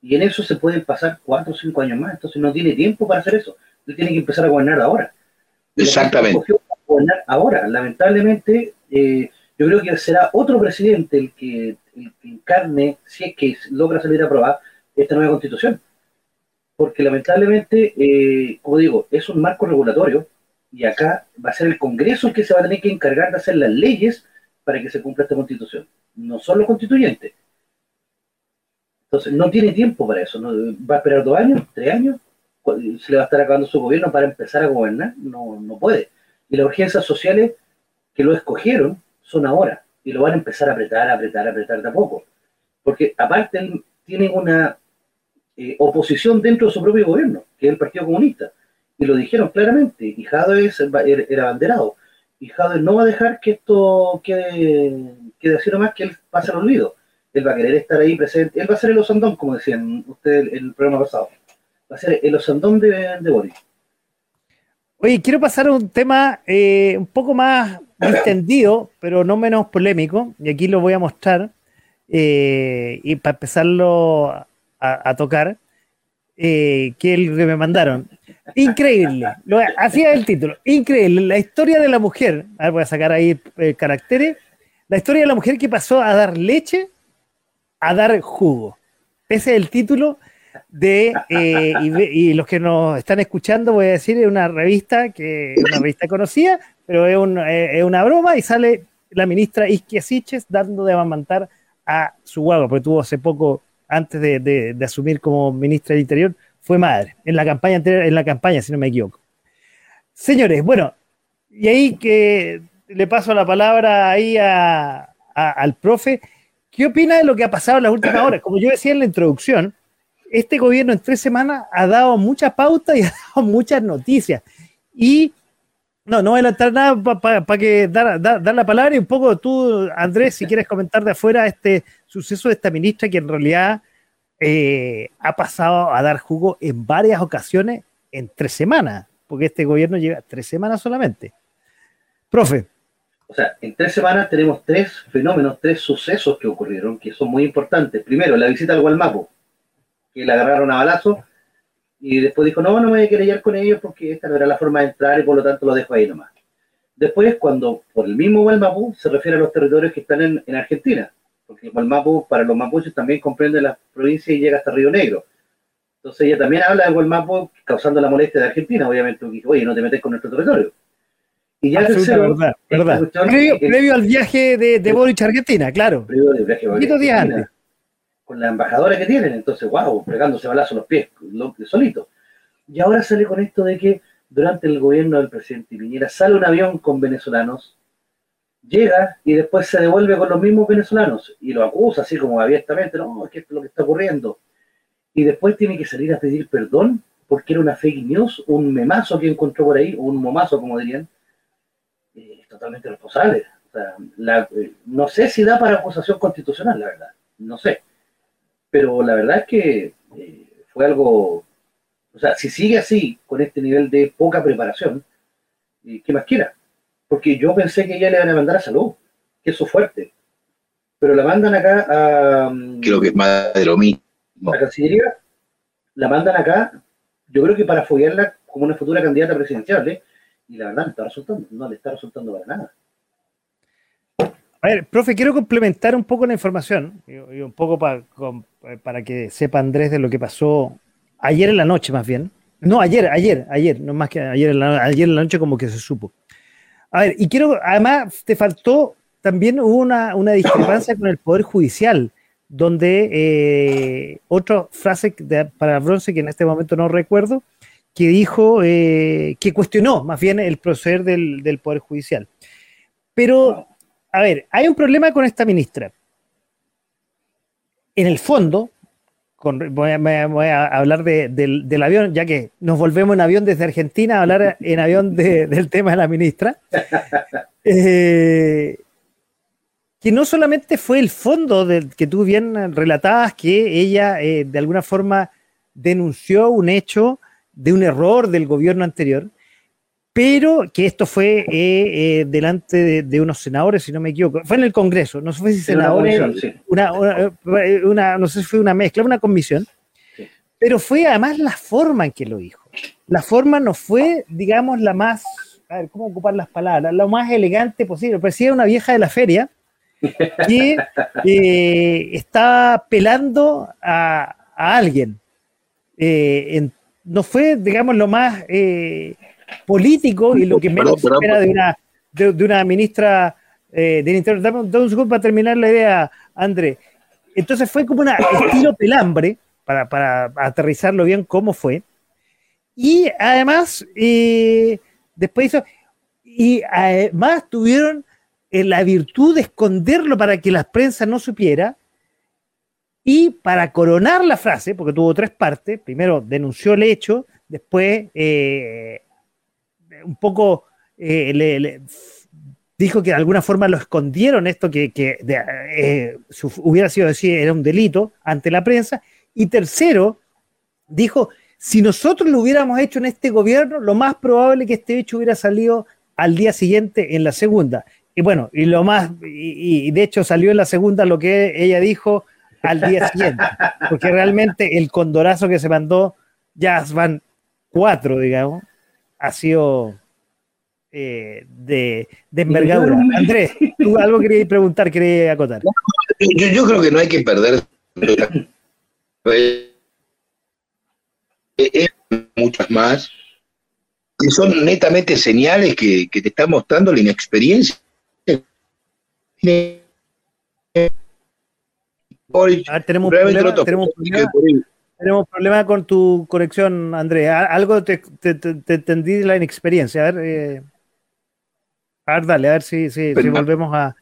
Y en eso se pueden pasar cuatro o cinco años más. Entonces no tiene tiempo para hacer eso. Él tiene que empezar a gobernar ahora. Exactamente. Gobernar ahora. Lamentablemente, eh, yo creo que será otro presidente el que, encarne, si es que logra salir a aprobar esta nueva constitución. Porque lamentablemente, eh, como digo, es un marco regulatorio y acá va a ser el Congreso el que se va a tener que encargar de hacer las leyes para que se cumpla esta constitución. No son los constituyentes. Entonces, no tiene tiempo para eso. Va a esperar dos años, tres años. Se le va a estar acabando su gobierno para empezar a gobernar. No, no puede. Y las urgencias sociales que lo escogieron son ahora. Y lo van a empezar a apretar, apretar, apretar de a poco. Porque aparte tienen una eh, oposición dentro de su propio gobierno, que es el Partido Comunista. Y lo dijeron claramente. Y Jadwe era abanderado. Y no va a dejar que esto quede, quede así nomás, que él pase al olvido él va a querer estar ahí presente. Él va a ser el osandón, como decían ustedes en el programa pasado. Va a ser el osandón de, de Boris. Oye, quiero pasar a un tema eh, un poco más (coughs) extendido, pero no menos polémico, y aquí lo voy a mostrar, eh, y para empezarlo a, tocar, eh, que es el que me mandaron. Increíble, lo, así es el título, increíble, la historia de la mujer, a ver, voy a sacar ahí caracteres, la historia de la mujer que pasó a dar leche a dar jugo. Ese es el título de, eh, y, los que nos están escuchando, voy a decir, es una revista que es una revista conocida, pero es, una broma y sale la ministra Isquia Siches dando de amamantar a su guagua, porque tuvo hace poco, antes de, asumir como ministra del Interior, fue madre, en la campaña en la campaña, si no me equivoco. Señores, bueno, y ahí que le paso la palabra ahí al profe. ¿Qué opina de lo que ha pasado en las últimas horas? Como yo decía en la introducción, este gobierno en tres semanas ha dado mucha pauta y (laughs) ha dado muchas noticias. Y no, no voy a adelantar nada para que dar, dar, la palabra y un poco tú, Andrés, si quieres comentar de afuera este suceso de esta ministra que en realidad eh, ha pasado a dar jugo en varias ocasiones en tres semanas, porque este gobierno lleva tres semanas solamente. Profe. O sea, en tres semanas tenemos tres fenómenos, tres sucesos que ocurrieron, que son muy importantes. Primero, la visita al Gualmapo, que la agarraron a balazo, y después dijo, no, no me voy a querellar con ellos porque esta no era la forma de entrar y por lo tanto lo dejo ahí nomás. Después, cuando por el mismo Gualmapu se refiere a los territorios que están en, Argentina, porque el Gualmapu para los mapuches también comprende la provincia y llega hasta Río Negro. Entonces ella también habla de Gualmapu causando la molestia de Argentina, obviamente, oye, no te metes con nuestro territorio. Y ya tercero, verdad, verdad. Previo, al viaje de, de Boric a Argentina, claro. Previo al viaje de Con la embajadora que tienen, entonces, wow, pegándose balazo los pies, solito. Y ahora sale con esto de que durante el gobierno del presidente Piñera sale un avión con venezolanos, llega y después se devuelve con los mismos venezolanos y lo acusa así como abiertamente, no, es que es lo que está ocurriendo. Y después tiene que salir a pedir perdón porque era una fake news, un memazo que encontró por ahí, un momazo como dirían, totalmente responsable. Eh, no sé si da para acusación constitucional, la verdad, no sé. Pero la verdad es que eh, fue algo, o sea, si sigue así, con este nivel de poca preparación, eh, ¿qué más quiera? Porque yo pensé que ya le iban a mandar a salud, que eso es fuerte. Pero la mandan acá a... Mm, creo que es más de lo mismo. La Cancillería la mandan acá, yo creo que para foguearla como una futura candidata presidencial, ¿eh? y la verdad no está resultando, no le está resultando para nada. A ver, profe, quiero complementar un poco la información y, un poco para que sepa Andrés de lo que pasó ayer en la noche, más bien. No, ayer, ayer, ayer, no más que ayer en la, ayer en la noche, como que se supo. A ver, y quiero, además, te faltó, también hubo una, una discrepancia con el Poder Judicial, donde eh, otra frase para Bronce, que en este momento no recuerdo, que dijo, eh, que cuestionó más bien el proceder del, Poder Judicial. Pero, a ver, hay un problema con esta ministra. En el fondo, voy, a, hablar del, avión, ya que nos volvemos en avión desde Argentina a hablar en avión del tema de la ministra. (laughs) Eh, que no solamente fue el fondo del que tú bien relatabas, que ella eh, de alguna forma denunció un hecho de un error del gobierno anterior, pero que esto fue eh, eh, delante de, unos senadores, si no me equivoco, fue en el Congreso, no sé si senadores, una, no sé si fue una mezcla, una comisión, pero fue además la forma en que lo dijo. La forma no fue, digamos, la más, a ver, ¿cómo ocupar las palabras? Lo más elegante posible, parecía una vieja de la feria que (laughs) eh, estaba pelando a, alguien. no fue, digamos, lo más político y lo que menos se espera de una, de, una ministra eh, del Interior. Dame, un segundo para terminar la idea, André. Entonces fue como un estilo pelambre, para, para, aterrizarlo bien cómo fue. Y además, eh, después hizo, y además tuvieron eh, la virtud de esconderlo para que la prensa no supiera. Y para coronar la frase, porque tuvo tres partes, primero denunció el hecho, después eh, un poco eh, dijo que de alguna forma lo escondieron esto que, eh, hubiera sido decir era un delito ante la prensa. Y tercero, dijo, si nosotros lo hubiéramos hecho en este gobierno, lo más probable que este hecho hubiera salido al día siguiente en la segunda. Y bueno, y lo más, y, de hecho salió en la segunda lo que ella dijo al día siguiente, porque realmente el condorazo que se mandó, ya van cuatro, digamos, ha sido eh, de, envergadura. Andrés, tú algo querías preguntar, querías acotar. Yo, creo que no hay que perder muchas más que son netamente señales que, te está mostrando la inexperiencia. tenemos, tenemos tenemos problemas con tu conexión, Andrés. Algo te, entendí de la inexperiencia. A ver, eh, a ver, dale, a ver si, si, volvemos a,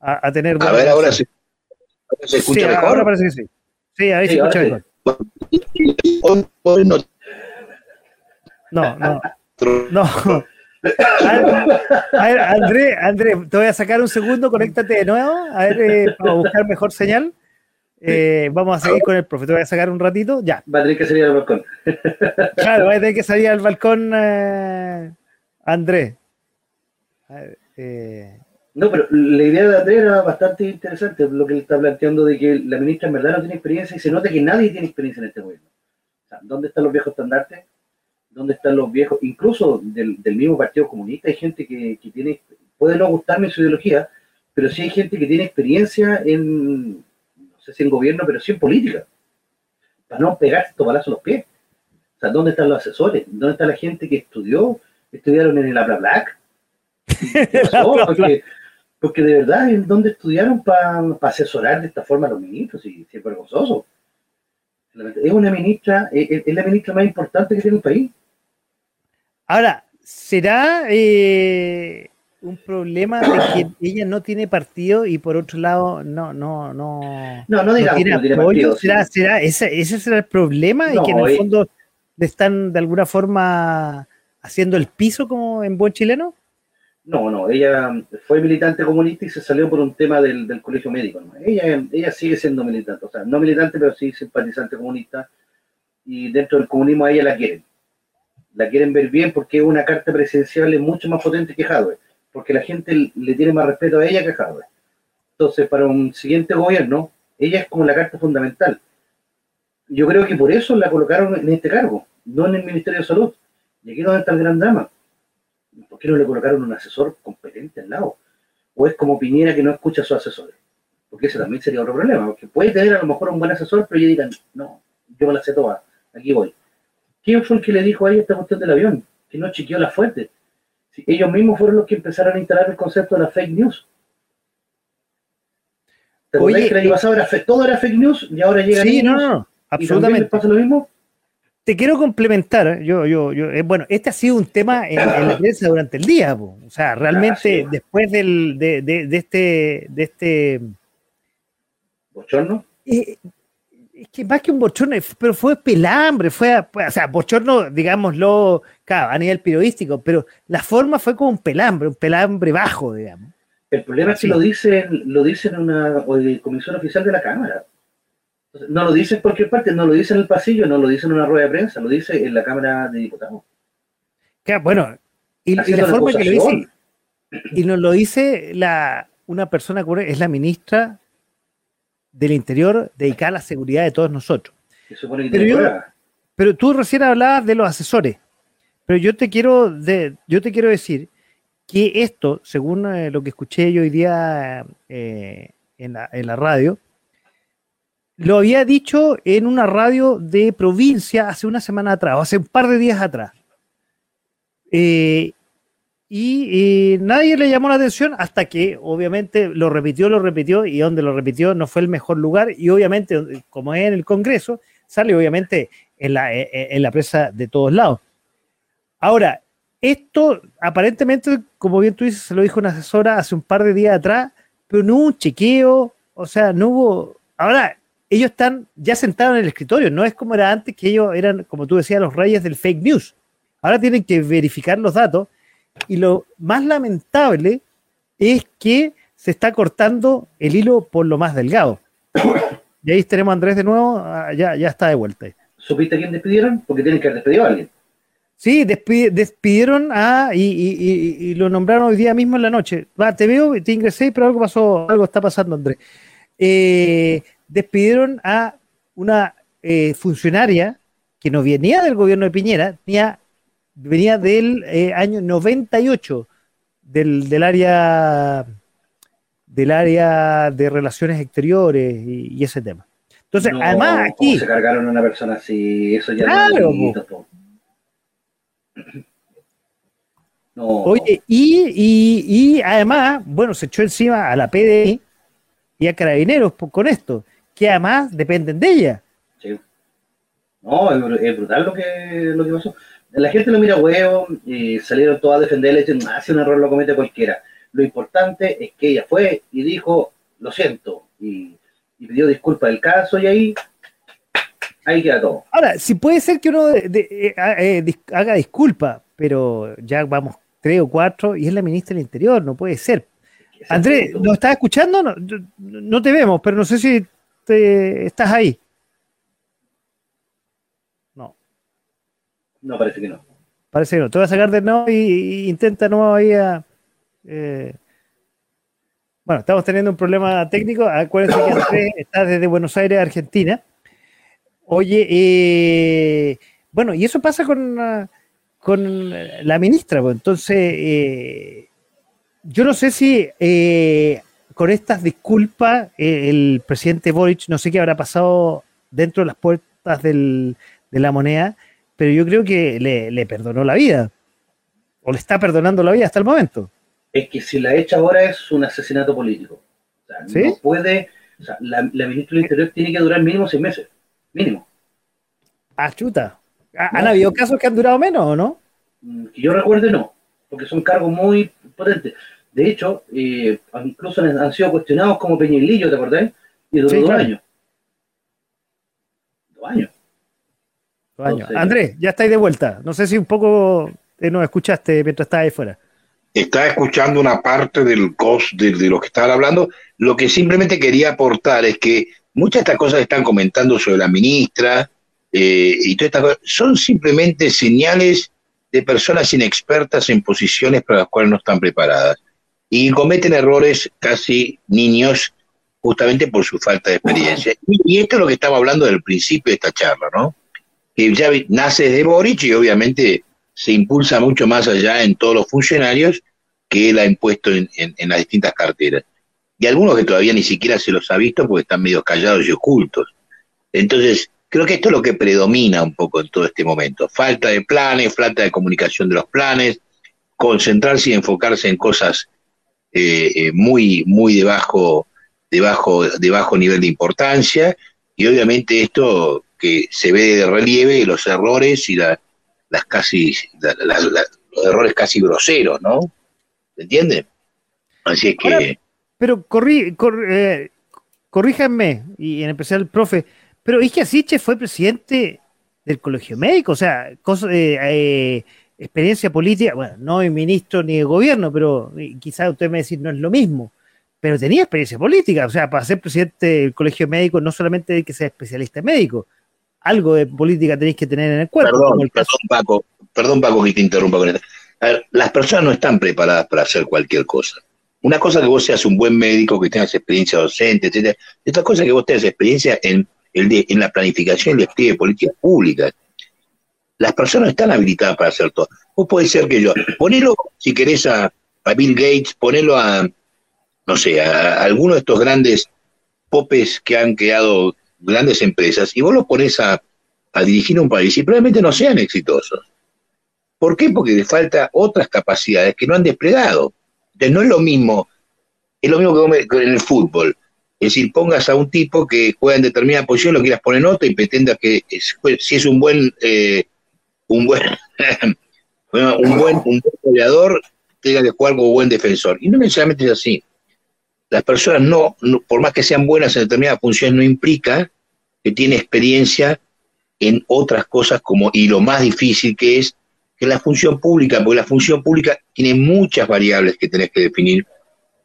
a, tener. A ver, ahora se, se escucha mejor. Ahora parece que sí. Sí, ahí se escucha mejor. no. No, no. No. (laughs) A ver, André, André, te voy a sacar un segundo, conéctate de nuevo, a ver, eh, para buscar mejor señal. Eh, vamos a seguir con el profe. Te voy a sacar un ratito. Ya. Va a tener que salir al balcón. (laughs) claro, va a tener que salir al balcón, eh, Andrés. Eh, no, pero la idea de Andrés era bastante interesante, lo que él está planteando de que la ministra en verdad no tiene experiencia y se nota que nadie tiene experiencia en este gobierno. ¿Dónde están los viejos estandartes? ¿Dónde están los viejos? Incluso del, mismo Partido Comunista hay gente que, que tiene, puede no gustarme su ideología, pero sí hay gente que tiene experiencia en, sé si en gobierno, pero sí en política, para no pegarse estos balazos a los pies. O sea, ¿dónde están los asesores? ¿Dónde está la gente que estudió? ¿Estudiaron en el Black? (laughs) Porque, porque, de verdad, ¿en dónde estudiaron para asesorar de esta forma a los ministros? Y, es vergonzoso. Es una ministra, es, la ministra más importante que tiene el país. Ahora, ¿será eh, un problema de que ella no tiene partido y por otro lado no no no. No no digamos tiene, apoyo. ¿Será, será ese, ese será el problema y que en el eh, fondo le están de alguna forma haciendo el piso como en buen chileno. No no ella fue militante comunista y se salió por un tema del, del colegio médico ella ella sigue siendo militante o sea no militante pero sí simpatizante comunista y dentro del comunismo a ella la quieren. La quieren ver bien porque es una carta presidencial mucho más potente que Jadwe porque la gente le tiene más respeto a ella que a Jadwe. Entonces, para un siguiente gobierno, ella es como la carta fundamental. Yo creo que por eso la colocaron en este cargo, no en el Ministerio de Salud. Y aquí es donde está el gran drama. ¿Por qué no le colocaron un asesor competente al lado? O es como Piñera que no escucha a sus asesores. Porque ese también sería otro problema. Porque puede tener a lo mejor un buen asesor, pero ellos digan, no, yo me la sé toda, aquí voy. ¿Quién fue el que le dijo a esta cuestión del avión? Que no chequeó la fuente ellos mismos fueron los que empezaron a instalar el concepto de la fake news. ¿Te Oye, que el año pasado era todo era fake news y ahora llega Sí, no, no, absolutamente. pasa lo mismo? te quiero complementar. Yo, yo, yo, eh, bueno, este ha sido un tema en, la (laughs) prensa durante el día. O sea, realmente después del, de, de, este, de este bochorno. Eh, es que más que un bochorno, pero fue pelambre, fue, o sea, bochorno, digámoslo, a nivel periodístico, pero la forma fue como un pelambre, un pelambre bajo, digamos. El problema es que lo dicen, lo dicen en una comisión oficial de la Cámara. No lo dice en cualquier parte, no lo dice en el pasillo, no lo dice en una rueda de prensa, lo dice en la Cámara de Diputados. bueno, y, la forma que lo dice, y nos lo dice la, una persona es la ministra del Interior dedicada a la seguridad de todos nosotros. Pero, pero, tú recién hablabas de los asesores, pero yo te quiero, de, yo te quiero decir que esto, según eh, lo que escuché yo hoy día eh, en, la, en la radio, lo había dicho en una radio de provincia hace una semana atrás, o hace un par de días atrás. Eh, y nadie le llamó la atención hasta que obviamente lo repitió, lo repitió y donde lo repitió no fue el mejor lugar y obviamente como es en el Congreso, sale obviamente en la, e, e, en la prensa de todos lados. Ahora, esto aparentemente, como bien tú dices, se lo dijo una asesora hace un par de días atrás, pero no hubo un chequeo, o sea, no hubo... Ahora, ellos están ya sentados en el escritorio, no es como era antes, que ellos eran, como tú decías, los reyes del fake news. Ahora tienen que verificar los datos y lo más lamentable es que se está cortando el hilo por lo más delgado. (coughs) Y ahí tenemos a Andrés de nuevo, ah, ya, ya está de vuelta. ¿Supiste a quién despidieron? Porque tienen que haber despedido a alguien. Sí, despidieron a, y, lo nombraron hoy día mismo en la noche. Va, te veo, te ingresé, pero algo pasó, algo está pasando, Andrés. Eh, despidieron a una eh, funcionaria que no venía del gobierno de Piñera, venía, del eh, año 98 del, del área del área de relaciones exteriores y, ese tema. Entonces, además aquí... se cargaron a una persona así? Eso ya claro, (clears throat) no, Oye, y, y, y, además, bueno, se echó encima a la PDI y a Carabineros con esto que además dependen de ella. Sí. No, es, brutal lo que, lo que pasó. La gente lo mira huevo y salieron todas a defenderle dicen, hace un error lo comete cualquiera. Lo importante es que ella fue y dijo, lo siento, y, pidió disculpas del caso y ahí, ahí queda todo. Ahora, si puede ser que uno eh, eh, haga disculpa, pero ya vamos tres o cuatro y es la ministra del Interior, no puede ser. Andrés, ¿nos estás escuchando? no, te vemos, pero no sé si estás ahí. No, parece que no. Parece que no. Te voy a sacar de nuevo y, intenta nuevo ahí a. Eh, bueno, estamos teniendo un problema técnico. Acuérdense que Andrés está desde Buenos Aires, Argentina. Oye, eh, bueno, y eso pasa con, con la ministra. Pues. Entonces, eh, yo no sé si con estas disculpas, eh, el presidente Boric, no sé qué habrá pasado dentro de las puertas de la moneda, pero yo creo que le, perdonó la vida, o le está perdonando la vida hasta el momento. Es que si la echa ahora es un asesinato político. O sea, no puede, o sea, la, ministra del Interior tiene que durar mínimo seis meses, mínimo. Ah, chuta. ¿Han habido casos que han durado menos o no? Mm, que yo recuerde no, porque son cargos muy potentes. De hecho, eh, incluso han, sido cuestionados como Peñilillo, ¿te acordás? Y duró dos años. Dos años. Andrés, ya estáis de vuelta. No sé si un poco eh, nos escuchaste mientras estabas ahí fuera. Estaba escuchando una parte del cost de, lo que estaban hablando. Lo que simplemente quería aportar es que muchas de estas cosas que están comentando sobre la ministra eh, y todas estas cosas son simplemente señales de personas inexpertas en posiciones para las cuales no están preparadas y cometen errores casi niños justamente por su falta de experiencia. Y, esto es lo que estaba hablando del principio de esta charla, ¿no? Que ya nace de Boric y obviamente se impulsa mucho más allá en todos los funcionarios que él ha impuesto en, las distintas carteras. Y algunos que todavía ni siquiera se los ha visto porque están medio callados y ocultos. Entonces, creo que esto es lo que predomina un poco en todo este momento. Falta de planes, falta de comunicación de los planes, concentrarse y enfocarse en cosas eh, eh, muy, muy de, bajo, de bajo nivel de importancia y obviamente esto que se ve de relieve los errores y las casi los errores casi groseros, ¿no? ¿Se entiende? Así es que. pero corrí, eh, corríjanme, y en especial el profe, pero Isquia Siche fue presidente del colegio médico, o sea, cosa, eh, eh, experiencia política, bueno, no es ministro ni de gobierno, pero quizás usted me decir no es lo mismo, pero tenía experiencia política, o sea, para ser presidente del colegio médico no solamente hay que ser especialista médico, algo de política tenéis que tener en el cuerpo. Perdón, perdón Paco, perdón Paco que te interrumpa con esto. A ver, las personas no están preparadas para hacer cualquier cosa. Una cosa que vos seas un buen médico, que tengas experiencia docente, etcétera. Otra cosa que vos tengas experiencia en, el de, en la planificación y el despliegue de políticas públicas. Las personas no están habilitadas para hacer todo. Vos podés ser que yo. Ponelo, si querés, a, Bill Gates, ponelo a, no sé, a, alguno de estos grandes popes que han creado grandes empresas y vos los pones a, a dirigir un país y probablemente no sean exitosos. ¿Por qué? Porque les falta otras capacidades que no han desplegado. Entonces no es lo mismo, es lo mismo que en el fútbol. Es decir, pongas a un tipo que juega en determinada posición, lo quieras poner en otra y pretendas que si es un buen, eh, un buen, (laughs) un buen, un goleador, tenga que jugar como buen defensor. Y no necesariamente es así. Las personas no, por más que sean buenas en determinadas funciones, no implica que tiene experiencia en otras cosas como, y lo más difícil que es que la función pública, porque la función pública tiene muchas variables que tenés que definir,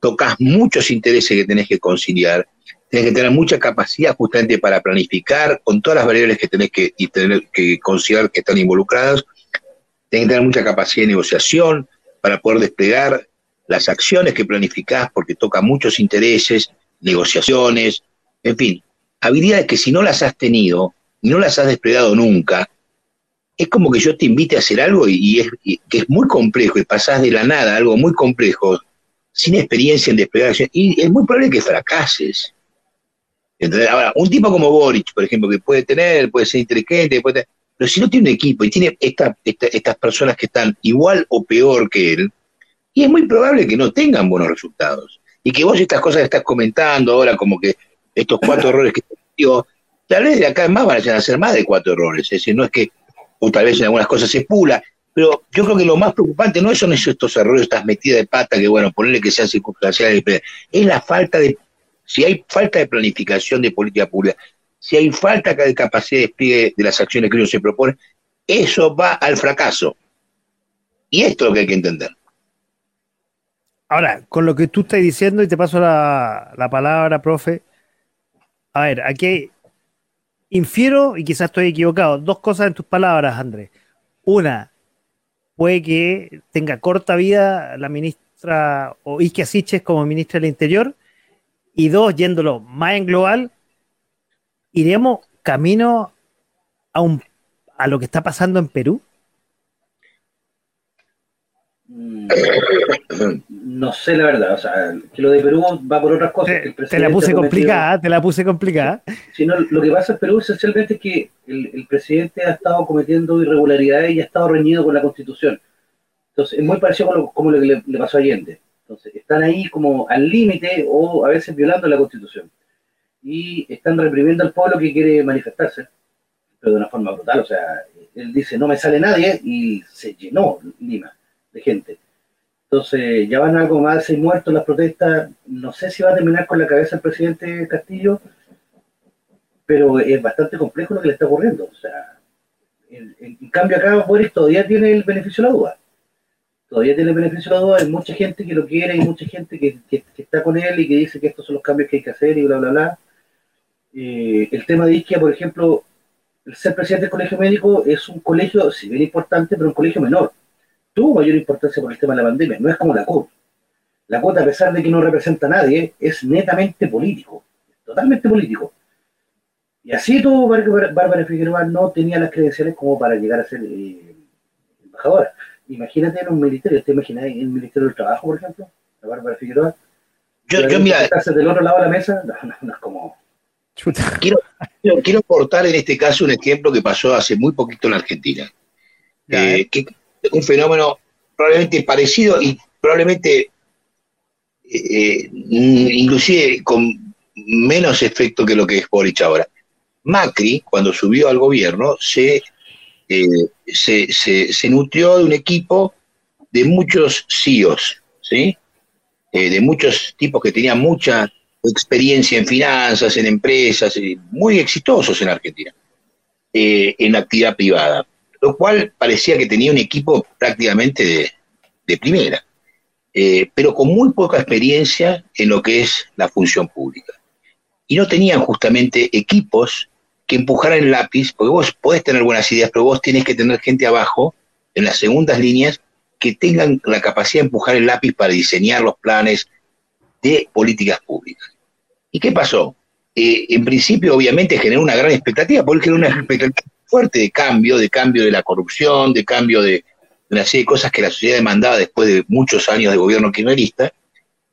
tocas muchos intereses que tenés que conciliar, tenés que tener mucha capacidad justamente para planificar con todas las variables que tenés que, y tener que considerar que están involucradas, tenés que tener mucha capacidad de negociación para poder desplegar las acciones que planificás, porque toca muchos intereses, negociaciones, en fin, habilidades que si no las has tenido, y no las has desplegado nunca, es como que yo te invite a hacer algo y, es, que es muy complejo y pasás de la nada a algo muy complejo sin experiencia en desplegar y es muy probable que fracases. Ahora, un tipo como Boric, por ejemplo, que puede tener, puede ser inteligente, puede pero si no tiene un equipo y tiene estas personas que están igual o peor que él, y es muy probable que no tengan buenos resultados. Y que vos estas cosas que estás comentando ahora, como que estos cuatro (laughs) errores que digo, tal vez de acá en más van a ser más de cuatro errores. Es decir, no es que o tal vez en algunas cosas se pula, pero yo creo que lo más preocupante no son esos, estos errores, estas metidas de pata, que bueno, ponerle que sean circunstanciales, es la falta de, si hay falta de planificación de política pública, si hay falta de capacidad de despliegue de las acciones que uno se propone, eso va al fracaso. Y esto es lo que hay que entender. Ahora, con lo que tú estás diciendo, y te paso la, la palabra, profe, a ver, aquí infiero, y quizás estoy equivocado, dos cosas en tus palabras, Andrés. Una, puede que tenga corta vida la ministra o Isquia Siches como ministra del Interior. Y dos, yéndolo más en global, iremos camino a, un, a lo que está pasando en Perú. Mm. (coughs) No sé la verdad, o sea, que lo de Perú va por otras cosas. Te, la puse complicada, te la puse complicada. Sino lo que pasa en Perú esencialmente es que el, presidente ha estado cometiendo irregularidades y ha estado reñido con la Constitución. Entonces, es muy parecido con lo, como lo que le, pasó a Allende. Entonces, están ahí como al límite o a veces violando la Constitución. Y están reprimiendo al pueblo que quiere manifestarse, pero de una forma brutal. O sea, él dice, no me sale nadie y se llenó Lima de gente. Entonces, ya van algo más de seis muertos las protestas. No sé si va a terminar con la cabeza el presidente Castillo, pero es bastante complejo lo que le está ocurriendo. O sea, en, cambio acá Boris todavía tiene el beneficio de la duda. Todavía tiene el beneficio de la duda. Hay mucha gente que lo quiere, hay mucha gente que, está con él y que dice que estos son los cambios que hay que hacer y bla, bla, bla. Eh, el tema de Isquia, por ejemplo, el ser presidente del colegio médico es un colegio, si bien importante, pero un colegio menor tuvo mayor importancia por el tema de la pandemia, no es como la CUT. La CUT, a pesar de que no representa a nadie, es netamente político, totalmente político. Y así todo Bárbara Figueroa no tenía las credenciales como para llegar a ser eh, embajadora. Imagínate en un ministerio, ¿te imaginas en el Ministerio del Trabajo, por ejemplo? La Bárbara Figueroa. Yo, yo mira. del otro lado de la mesa, no, es como. Quiero, quiero, quiero, aportar en este caso un ejemplo que pasó hace muy poquito en Argentina. Eh, que un fenómeno probablemente parecido y probablemente eh, inclusive con menos efecto que lo que es Boric ahora. Macri, cuando subió al gobierno, se, eh, se, se, nutrió de un equipo de muchos CEOs, ¿sí? Eh, de muchos tipos que tenían mucha experiencia en finanzas, en empresas, muy exitosos en Argentina, en actividad privada, lo cual parecía que tenía un equipo prácticamente de, primera. Eh, pero con muy poca experiencia en lo que es la función pública. Y no tenían justamente equipos que empujaran el lápiz, porque vos podés tener buenas ideas, pero vos tienes que tener gente abajo, en las segundas líneas, que tengan la capacidad de empujar el lápiz para diseñar los planes de políticas públicas. ¿Y qué pasó? Eh, en principio, obviamente, generó una gran expectativa, porque era una expectativa fuerte de cambio, de cambio de la corrupción, de cambio de, una serie de cosas que la sociedad demandaba después de muchos años de gobierno kirchnerista.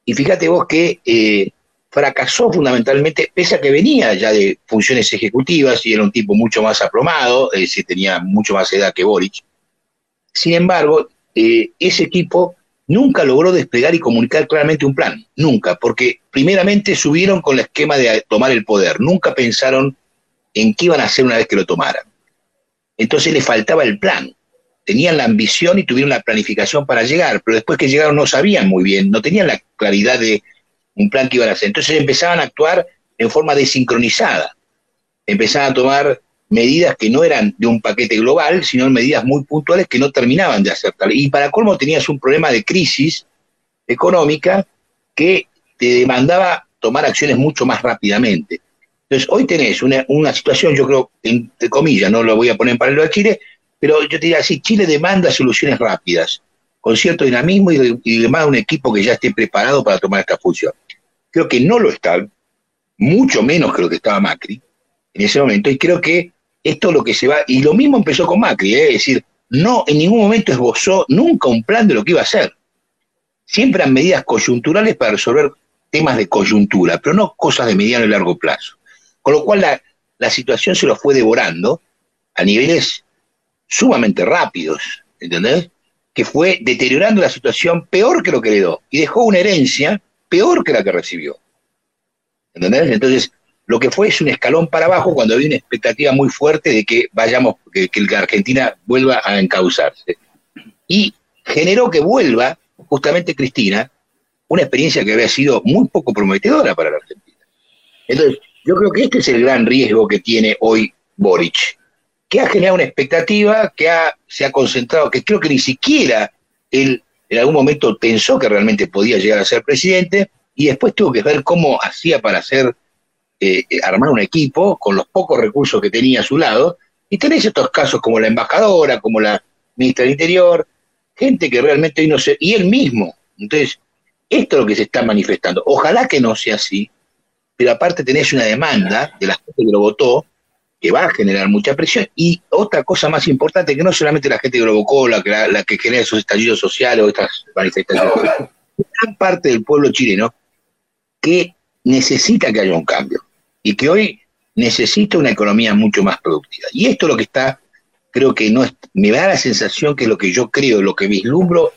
Y fíjate vos que eh, fracasó fundamentalmente, pese a que venía ya de funciones ejecutivas y era un tipo mucho más aplomado, es tenía mucho más edad que Boric. Sin embargo, eh, ese equipo nunca logró desplegar y comunicar claramente un plan, nunca, porque primeramente subieron con el esquema de tomar el poder, nunca pensaron en qué iban a hacer una vez que lo tomaran. Entonces le faltaba el plan tenían la ambición y tuvieron la planificación para llegar, pero después que llegaron no sabían muy bien, no tenían la claridad de un plan que iban a hacer. Entonces empezaban a actuar en forma desincronizada, empezaban a tomar medidas que no eran de un paquete global, sino medidas muy puntuales que no terminaban de hacer tal. Y para colmo tenías un problema de crisis económica que te demandaba tomar acciones mucho más rápidamente. Entonces, hoy tenés una, una situación, yo creo, entre comillas, no lo voy a poner en paralelo a Chile, pero yo te diría así, Chile demanda soluciones rápidas, con cierto dinamismo y, y demanda un equipo que ya esté preparado para tomar esta función. Creo que no lo está, mucho menos que lo que estaba Macri en ese momento, y creo que esto es lo que se va, y lo mismo empezó con Macri, ¿eh? es decir, no en ningún momento esbozó nunca un plan de lo que iba a hacer. Siempre eran medidas coyunturales para resolver temas de coyuntura, pero no cosas de mediano y largo plazo. Con lo cual la, la situación se lo fue devorando a niveles sumamente rápidos, ¿entendés? Que fue deteriorando la situación peor que lo que heredó y dejó una herencia peor que la que recibió. ¿Entendés? Entonces, lo que fue es un escalón para abajo cuando había una expectativa muy fuerte de que vayamos, que, la Argentina vuelva a encauzarse. Y generó que vuelva, justamente Cristina, una experiencia que había sido muy poco prometedora para la Argentina. Entonces, yo creo que este es el gran riesgo que tiene hoy Boric que ha generado una expectativa, que se ha concentrado, que creo que ni siquiera él en algún momento pensó que realmente podía llegar a ser presidente, y después tuvo que ver cómo hacía para hacer, eh, armar un equipo con los pocos recursos que tenía a su lado, y tenés estos casos como la embajadora, como la ministra del Interior, gente que realmente hoy no sé, y él mismo. Entonces, esto es lo que se está manifestando. Ojalá que no sea así, pero aparte tenés una demanda de la gente que lo votó, que va a generar mucha presión. Y otra cosa más importante, que no solamente la gente que provocó, la, la, la que genera esos estallidos sociales o estas manifestaciones, gran parte del pueblo chileno que necesita que haya un cambio y que hoy necesita una economía mucho más productiva. Y esto es lo que está, creo que no es, me da la sensación que es lo que yo creo, lo que vislumbro,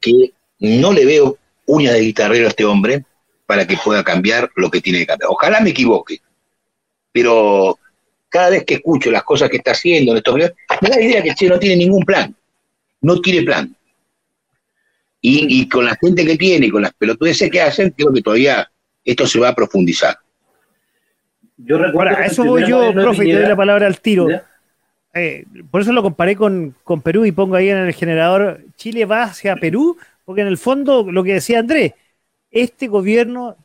que no le veo uñas de guitarrero a este hombre para que pueda cambiar lo que tiene que cambiar. Ojalá me equivoque, pero cada vez que escucho las cosas que está haciendo en estos videos, me da la idea que Che no tiene ningún plan. No tiene plan. Y, con la gente que tiene, con las pelotudeces que hacen, creo que todavía esto se va a profundizar. Yo recuerdo. eso voy yo, profe, y te doy la palabra al tiro. Eh, por eso lo comparé con, con, Perú y pongo ahí en el generador, Chile va hacia Perú, porque en el fondo, lo que decía Andrés, este gobierno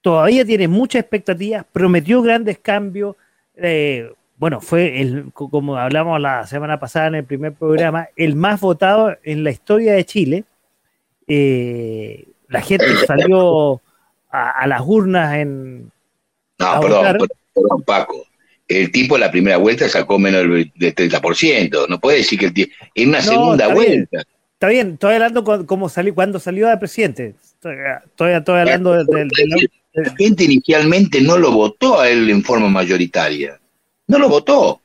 todavía tiene muchas expectativas, prometió grandes cambios, eh, bueno, fue el, como hablamos la semana pasada en el primer programa, el más votado en la historia de Chile. Eh, la gente (coughs) salió a, las urnas en. No, perdón, perdón, Paco. El tipo en la primera vuelta sacó menos del, 30%. No puede decir que el tipo, en una segunda vuelta. está bien, estoy hablando como salió, cuando salió de presidente. Estoy, estoy hablando del la gente inicialmente no lo votó a él en forma mayoritaria. No lo votó.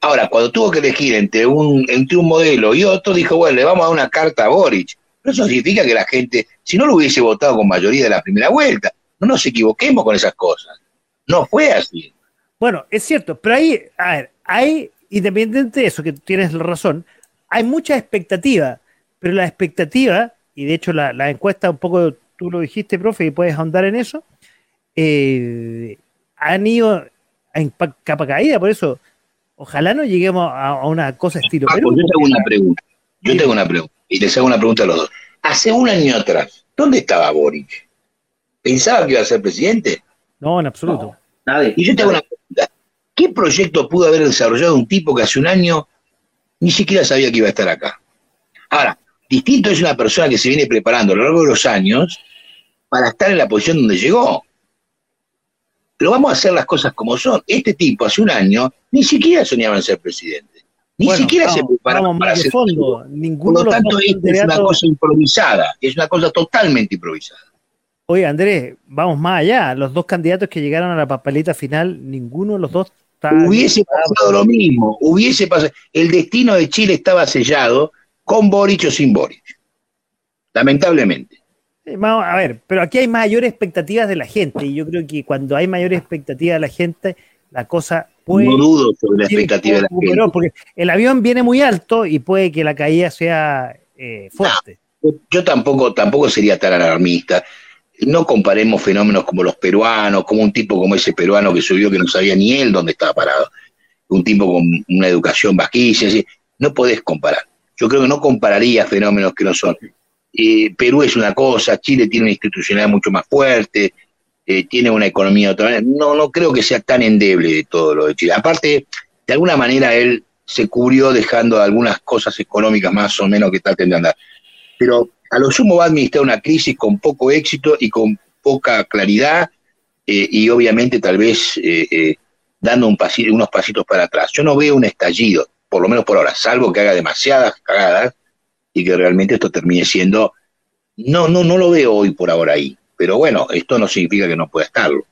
Ahora, cuando tuvo que elegir entre un, entre un modelo y otro, dijo, bueno, le vamos a dar una carta a Boric. Pero eso significa que la gente, si no lo hubiese votado con mayoría de la primera vuelta, no nos equivoquemos con esas cosas. No fue así. Bueno, es cierto, pero ahí, a ver, hay, independiente de eso, que tienes razón, hay mucha expectativa, pero la expectativa, y de hecho la, encuesta un poco, tú lo dijiste, profe, y puedes ahondar en eso, eh, han ido en capa caída, por eso, ojalá no lleguemos a, una cosa estilo. yo tengo una pregunta, yo tengo una pregunta, y les hago una pregunta a los dos. Hace un año atrás, ¿dónde estaba Boric? ¿Pensaba que iba a ser presidente? No, en absoluto. nadie. Y yo tengo una pregunta. ¿Qué proyecto pudo haber desarrollado un tipo que hace un año ni siquiera sabía que iba a estar acá? Ahora, distinto es una persona que se viene preparando a lo largo de los años para estar en la posición donde llegó. Pero vamos a hacer las cosas como son. Este tipo hace un año ni siquiera soñaba en ser presidente. Ni siquiera se preparaba para ser fondo. Ninguno Por lo tanto, esto es una cosa improvisada. Es una cosa totalmente improvisada. Oye, Andrés, vamos más allá. Los dos candidatos que llegaron a la papelita final, ninguno de los dos. Hubiese pasado lo mismo. Hubiese pasado. El destino de Chile estaba sellado con Boric o sin Boric. Lamentablemente. a ver, pero aquí hay mayores expectativas de la gente. Y yo creo que cuando hay mayores expectativas de la gente, la cosa puede. No dudo sobre la expectativa de la gente. Porque el avión viene muy alto y puede que la caída sea eh, fuerte. yo tampoco, tampoco sería tan alarmista no comparemos fenómenos como los peruanos, como un tipo como ese peruano que subió que no sabía ni él dónde estaba parado, un tipo con una educación bajísima, no podés comparar. Yo creo que no compararía fenómenos que no son. Eh, Perú es una cosa, Chile tiene una institucionalidad mucho más fuerte, eh, tiene una economía otra No, no creo que sea tan endeble de todo lo de Chile. Aparte, de alguna manera él se cubrió dejando algunas cosas económicas más o menos que traten de andar. Pero a lo sumo va a administrar una crisis con poco éxito y con poca claridad eh, y obviamente tal vez dando un unos pasitos para atrás. Yo no veo un estallido, por lo menos por ahora, salvo que haga demasiadas cagadas y que realmente esto termine siendo... No, no, no lo veo hoy por ahora ahí, pero bueno, esto no significa que no pueda estarlo.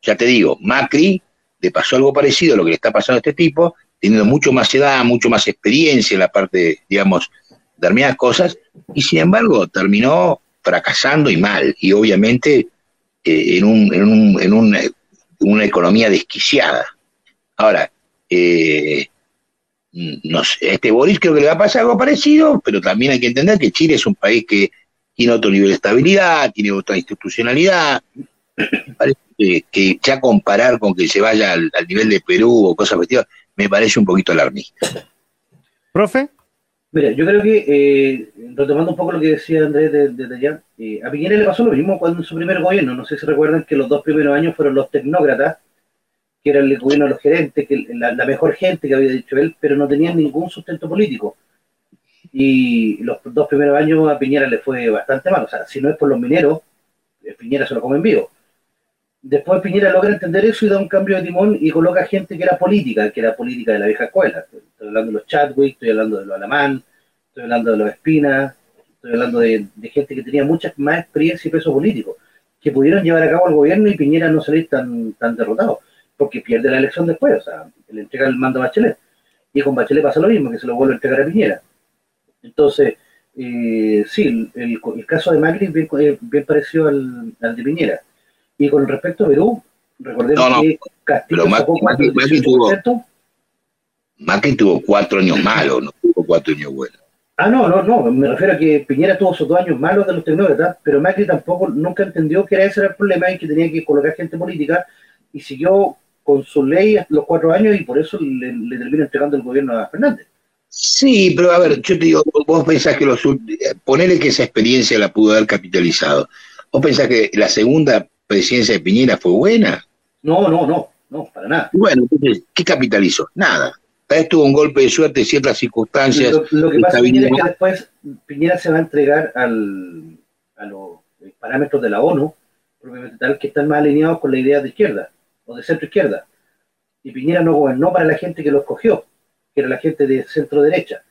Ya te digo, Macri le pasó algo parecido a lo que le está pasando a este tipo, teniendo mucho más edad, mucho más experiencia en la parte, digamos, determinadas cosas, y sin embargo terminó fracasando y mal, y obviamente eh, en, un, en, un, en una economía desquiciada. Ahora, eh, no este Boris creo que le va a pasar algo parecido, pero también hay que entender que Chile es un país que tiene otro nivel de estabilidad, tiene otra institucionalidad. Parece que, ya comparar con que se vaya al, nivel de Perú o cosas así, me parece un poquito alarmista. ¿Profe? Mira, yo creo que, eh, retomando un poco lo que decía Andrés desde allá, eh, a Piñera le pasó lo mismo cuando en su primer gobierno. No sé si recuerdan que los dos primeros años fueron los tecnócratas, que era el gobierno de los gerentes, que la, mejor gente que había dicho él, pero no tenían ningún sustento político. Y los dos primeros años a Piñera le fue bastante mal. O sea, si no es por los mineros, eh, Piñera se lo come en vivo. Después Piñera logra entender eso y da un cambio de timón y coloca gente que era política, que era política de la vieja escuela. Estoy hablando de los Chadwick, estoy hablando de los Alamán, estoy hablando de los Espinas, estoy hablando de, gente que tenía mucha más experiencia y peso político, que pudieron llevar a cabo el gobierno y Piñera no salir tan, tan derrotado, porque pierde la elección después, o sea, le entrega el mando a Bachelet. Y con Bachelet pasa lo mismo, que se lo vuelve a entregar a Piñera. Entonces, eh, sí, el, caso de Macri bien, eh, bien parecido al, al de Piñera y con respecto a Perú, recordemos que Castillo pero Macri, Macri, tuvo, Macri tuvo cuatro años malos, no tuvo cuatro años buenos. Ah, no, no, no, me refiero a que Piñera tuvo esos dos años malos de los tecnócratas, pero Macri tampoco nunca entendió que era ese el problema y que tenía que colocar gente política y siguió con su ley los cuatro años y por eso le, le terminó entregando el gobierno a Fernández. Sí, pero a ver, yo te digo, vos pensás que los ponele que esa experiencia la pudo haber capitalizado. Vos pensás que la segunda presidencia de Piñera fue buena. No, no, no, no, para nada. Bueno, entonces, ¿qué capitalizó? Nada. Tal vez tuvo un golpe de suerte en ciertas circunstancias. Lo, que pasa es que después Piñera se va a entregar al, a los parámetros de la ONU, tal, que están más alineados con la idea de izquierda o de centro izquierda. Y Piñera no gobernó para la gente que lo escogió, que era la gente de centro derecha.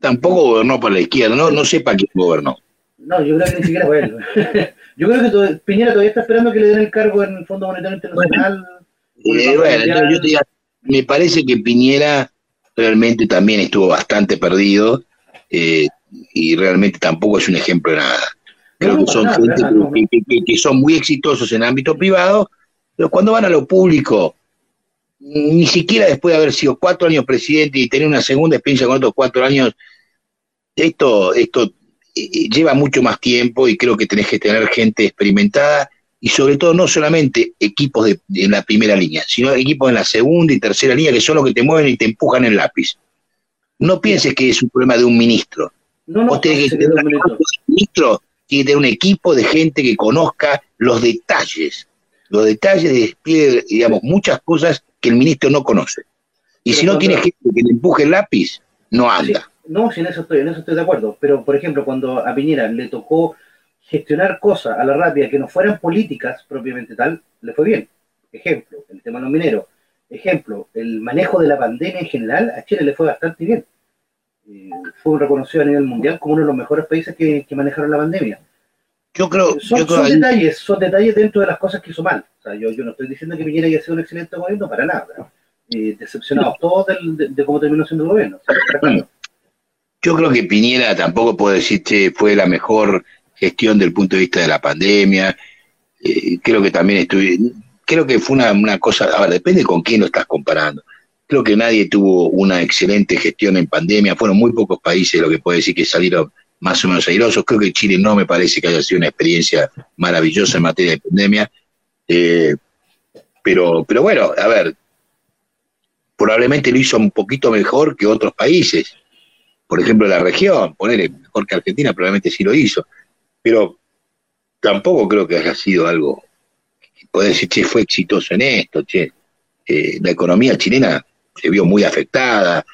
Tampoco gobernó para la izquierda, no, no sé para quién gobernó. No, yo creo que ni siquiera fue él. (laughs) yo creo que Piñera todavía está esperando que le den el cargo en el Fondo Monetario Internacional. Bueno, yo te digo, me parece que Piñera realmente también estuvo bastante perdido eh, y realmente tampoco es un ejemplo de nada. Creo que son gente que, son muy exitosos en ámbito privado, pero cuando van a lo público ni siquiera después de haber sido cuatro años presidente y tener una segunda experiencia con otros cuatro años, esto, esto eh, lleva mucho más tiempo y creo que tenés que tener gente experimentada y sobre todo no solamente equipos de, en la primera línea, sino equipos en la segunda y tercera línea que son los que te mueven y te empujan el lápiz. No pienses que es un problema de un ministro. No, no, que tener un ministro, tiene que tener un equipo de gente que conozca los detalles, los detalles de despliegue, digamos, muchas cosas que el ministro no conoce. Y si no tiene gente que le empuje el lápiz, no anda. no, si en eso estoy, en eso estoy de acuerdo. Pero, por ejemplo, cuando a Piñera le tocó gestionar cosas a la rápida que no fueran políticas propiamente tal, le fue bien. Ejemplo, el tema de los mineros. Ejemplo, el manejo de la pandemia en general, a Chile le fue bastante bien. Eh, fue reconocido a nivel mundial como uno de los mejores países que, manejaron la pandemia. Yo creo, son, son detalles, son detalles dentro de las cosas que hizo mal. O sea, yo, yo no estoy diciendo que Piñera haya sido un excelente gobierno para nada. Eh, decepcionados todos de, cómo terminó siendo el gobierno. yo creo que Piñera tampoco puedo decir que fue la mejor gestión del punto de vista de la pandemia. Eh, creo que también estuve, creo que fue una, una cosa, a ver, depende con quién lo estás comparando. Creo que nadie tuvo una excelente gestión en pandemia, fueron muy pocos países lo que puede decir que salieron más o menos airosos. Creo que Chile no me parece que haya sido una experiencia maravillosa en materia de pandemia. Eh, pero, pero bueno, a ver, probablemente lo hizo un poquito mejor que otros países. Por ejemplo, la región, ponerle mejor que Argentina, probablemente sí lo hizo pero tampoco creo que haya sido algo, puede decir, che, fue exitoso en esto, che. Eh, la economía chilena se vio muy afectada,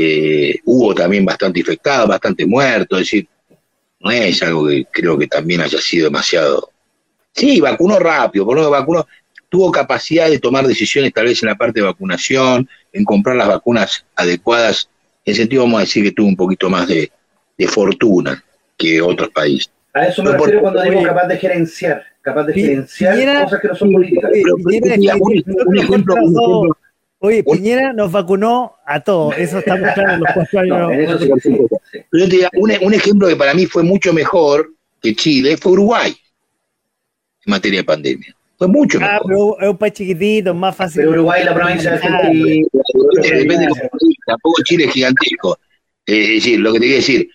eh, hubo también bastante infectados, bastante muertos, es decir, no es algo que creo que también haya sido demasiado. Sí, vacunó rápido, por lo vacunó, tuvo capacidad de tomar decisiones tal vez en la parte de vacunación, en comprar las vacunas adecuadas, en sentido vamos a decir que tuvo un poquito más de fortuna que otros países. A eso me refiero cuando digo capaz de gerenciar, capaz de gerenciar cosas que no son políticas. Oye, Piñera nos vacunó a todos, eso está muy claro (laughs) en los cuatro años. yo te digo, un, ejemplo que para mí fue mucho mejor que Chile fue Uruguay en materia de pandemia. Fue mucho ah, mejor. Ah, pero es un país chiquitito, más fácil. Pero Uruguay la provincia de Argentina. Depende de tampoco Chile es gigantesco. Eh, es decir, lo que te quiero decir,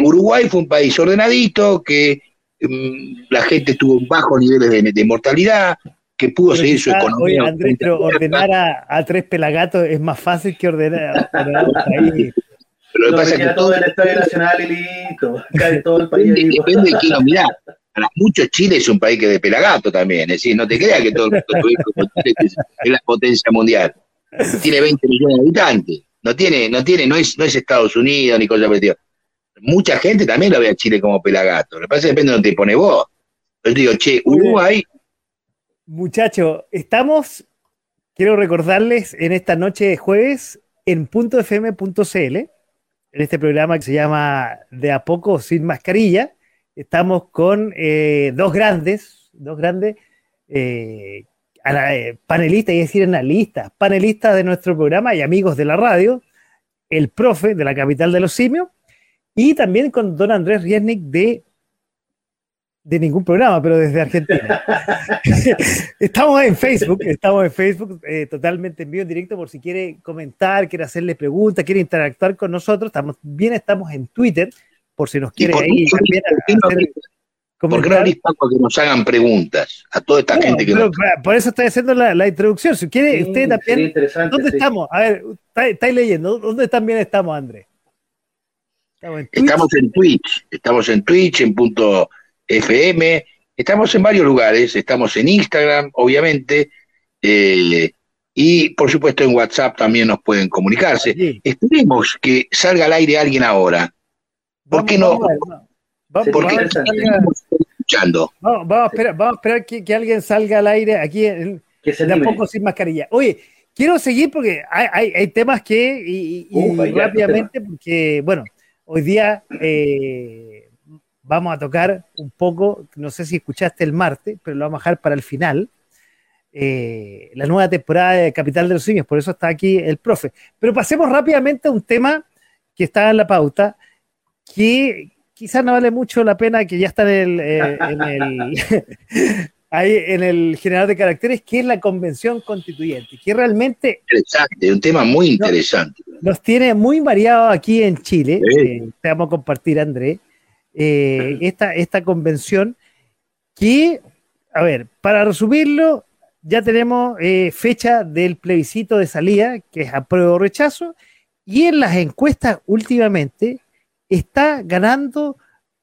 Uruguay fue un país ordenadito, que mm, la gente tuvo bajos niveles de, mortalidad, que pudo seguir su economía. Oye, Andrés, pero ordenar a, tres pelagatos es más fácil que ordenar, a un país. Pero lo que pasa es que todo el Estadio Nacional y listo, cae todo el país. Depende, de quién lo mirá. Para muchos Chile es un país que es de pelagato también, es decir, no te creas que todo el mundo es la potencia mundial. Tiene 20 millones de habitantes. No tiene, no tiene, no es, no es Estados Unidos ni cosa parecida mucha gente también lo ve a Chile como pelagato. Lo que pasa es que depende de donde te pone vos. Yo digo, che, Uruguay. Muchachos, estamos, quiero recordarles, en esta noche de jueves en .fm.cl, en este programa que se llama De a poco sin mascarilla. Estamos con eh, dos grandes, dos grandes eh, eh, panelistas, y decir analistas, panelistas de nuestro programa y amigos de la radio, el profe de la capital de los simios y también con don Andrés Riesnik de, de ningún programa, pero desde Argentina. (laughs) estamos en Facebook, estamos en Facebook eh, totalmente en vivo, en directo, por si quiere comentar, quiere hacerle preguntas, quiere interactuar con nosotros. Estamos, bien estamos en Twitter, por si nos quiere ahí también ¿Por qué no que nos hagan preguntas a toda esta gente que Por eso estoy haciendo la, introducción. Si quiere, usted también. ¿Dónde estamos? A ver, estáis leyendo. ¿Dónde también estamos, Andrés? Estamos en Twitch, estamos en Twitch, en punto FM, estamos en varios lugares, estamos en Instagram, obviamente, eh, y por supuesto en WhatsApp también nos pueden comunicarse. Esperemos que salga al aire alguien ahora. ¿Por qué no? Vamos, Porque estamos escuchando. Vamos, a esperar, vamos a esperar que, alguien salga al aire aquí en, que se poco sin mascarilla. Oye, quiero seguir porque hay, temas que, y, rápidamente, porque, bueno, Hoy día eh, vamos a tocar un poco, no sé si escuchaste el martes, pero lo vamos a dejar para el final, eh, la nueva temporada de Capital de los Simios, por eso está aquí el profe. Pero pasemos rápidamente a un tema que está en la pauta, que quizás no vale mucho la pena, que ya está en el... Eh, (laughs) ahí en el general de caracteres, que es la convención constituyente, que realmente... Interesante, un tema muy interesante. Nos, tiene muy variado aquí en Chile, eh, te vamos a compartir, André, eh, esta, esta convención que, a ver, para resumirlo, ya tenemos eh, fecha del plebiscito de salida, que es apruebo o rechazo, y en las encuestas últimamente está ganando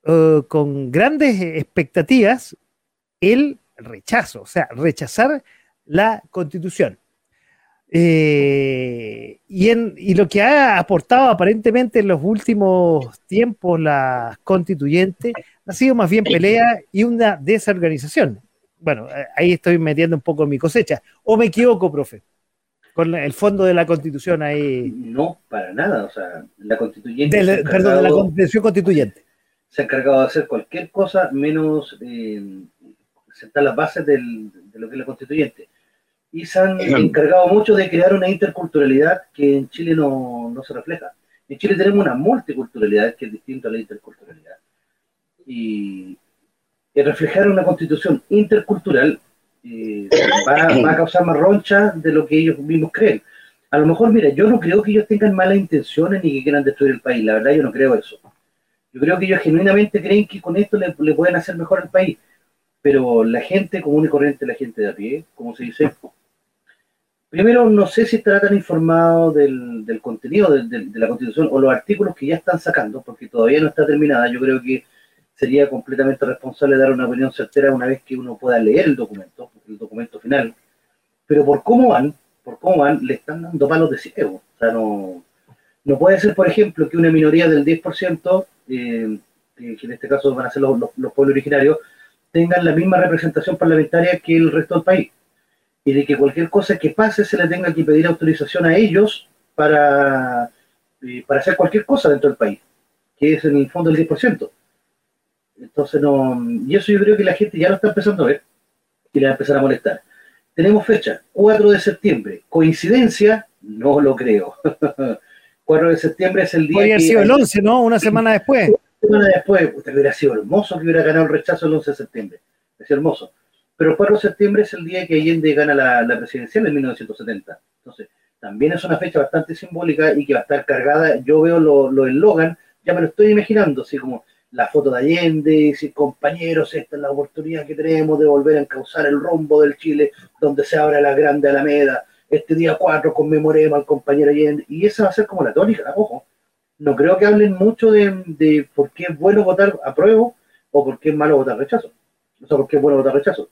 eh, con grandes expectativas el rechazo, o sea, rechazar la constitución. Eh, y, en, y lo que ha aportado aparentemente en los últimos tiempos la constituyente ha sido más bien pelea y una desorganización. Bueno, ahí estoy metiendo un poco mi cosecha. ¿O me equivoco, profe? Con el fondo de la constitución ahí. No, para nada. O sea, la constituyente. perdón, de la convención constituyente. Se ha encargado de hacer cualquier cosa menos eh, sentar las bases de lo que es la constituyente. Y se han encargado mucho de crear una interculturalidad que en Chile no, no se refleja. En Chile tenemos una multiculturalidad que es distinta a la interculturalidad. Y, reflejar una constitución intercultural eh, va, a causar más roncha de lo que ellos mismos creen. A lo mejor, mira, yo no creo que ellos tengan malas intenciones ni que quieran destruir el país, la verdad yo no creo eso. Yo creo que ellos genuinamente creen que con esto le, pueden hacer mejor al país, pero la gente común y corriente, la gente de a pie, como se dice, primero no sé si estará tan informado del, contenido de, de, la constitución o los artículos que ya están sacando, porque todavía no está terminada, yo creo que sería completamente responsable dar una opinión certera una vez que uno pueda leer el documento, el documento final, pero por cómo van, por cómo van, le están dando palos de ciego. O sea, no, no puede ser, por ejemplo, que una minoría del 10%, eh, que en este caso van a ser los, pueblos originarios, tengan la misma representación parlamentaria que el resto del país. Y de que cualquier cosa que pase se le tenga que pedir autorización a ellos para, eh, para hacer cualquier cosa dentro del país, que es en el fondo el 10%. Entonces, no, y eso yo creo que la gente ya lo está empezando a ver y le va a empezar a molestar. Tenemos fecha, 4 de septiembre. ¿Coincidencia? No lo creo. (laughs) 4 de septiembre es el día. Podría haber sido el 11, ¿no? Una semana después. Una semana después, usted hubiera sido hermoso que hubiera ganado el rechazo el 11 de septiembre. Es hermoso. Pero el 4 de septiembre es el día que Allende gana la, presidencial en 1970. Entonces, también es una fecha bastante simbólica y que va a estar cargada. Yo veo lo, lo Logan, ya me lo estoy imaginando, así como la foto de Allende, y decir, compañeros, esta es la oportunidad que tenemos de volver a encauzar el rumbo del Chile, donde se abre la grande Alameda. Este día 4 conmemoremos al compañero Allende. Y esa va a ser como la tónica, ojo. No creo que hablen mucho de, por qué es bueno votar apruebo o por qué es malo votar rechazo. O sea, por qué es bueno votar rechazo.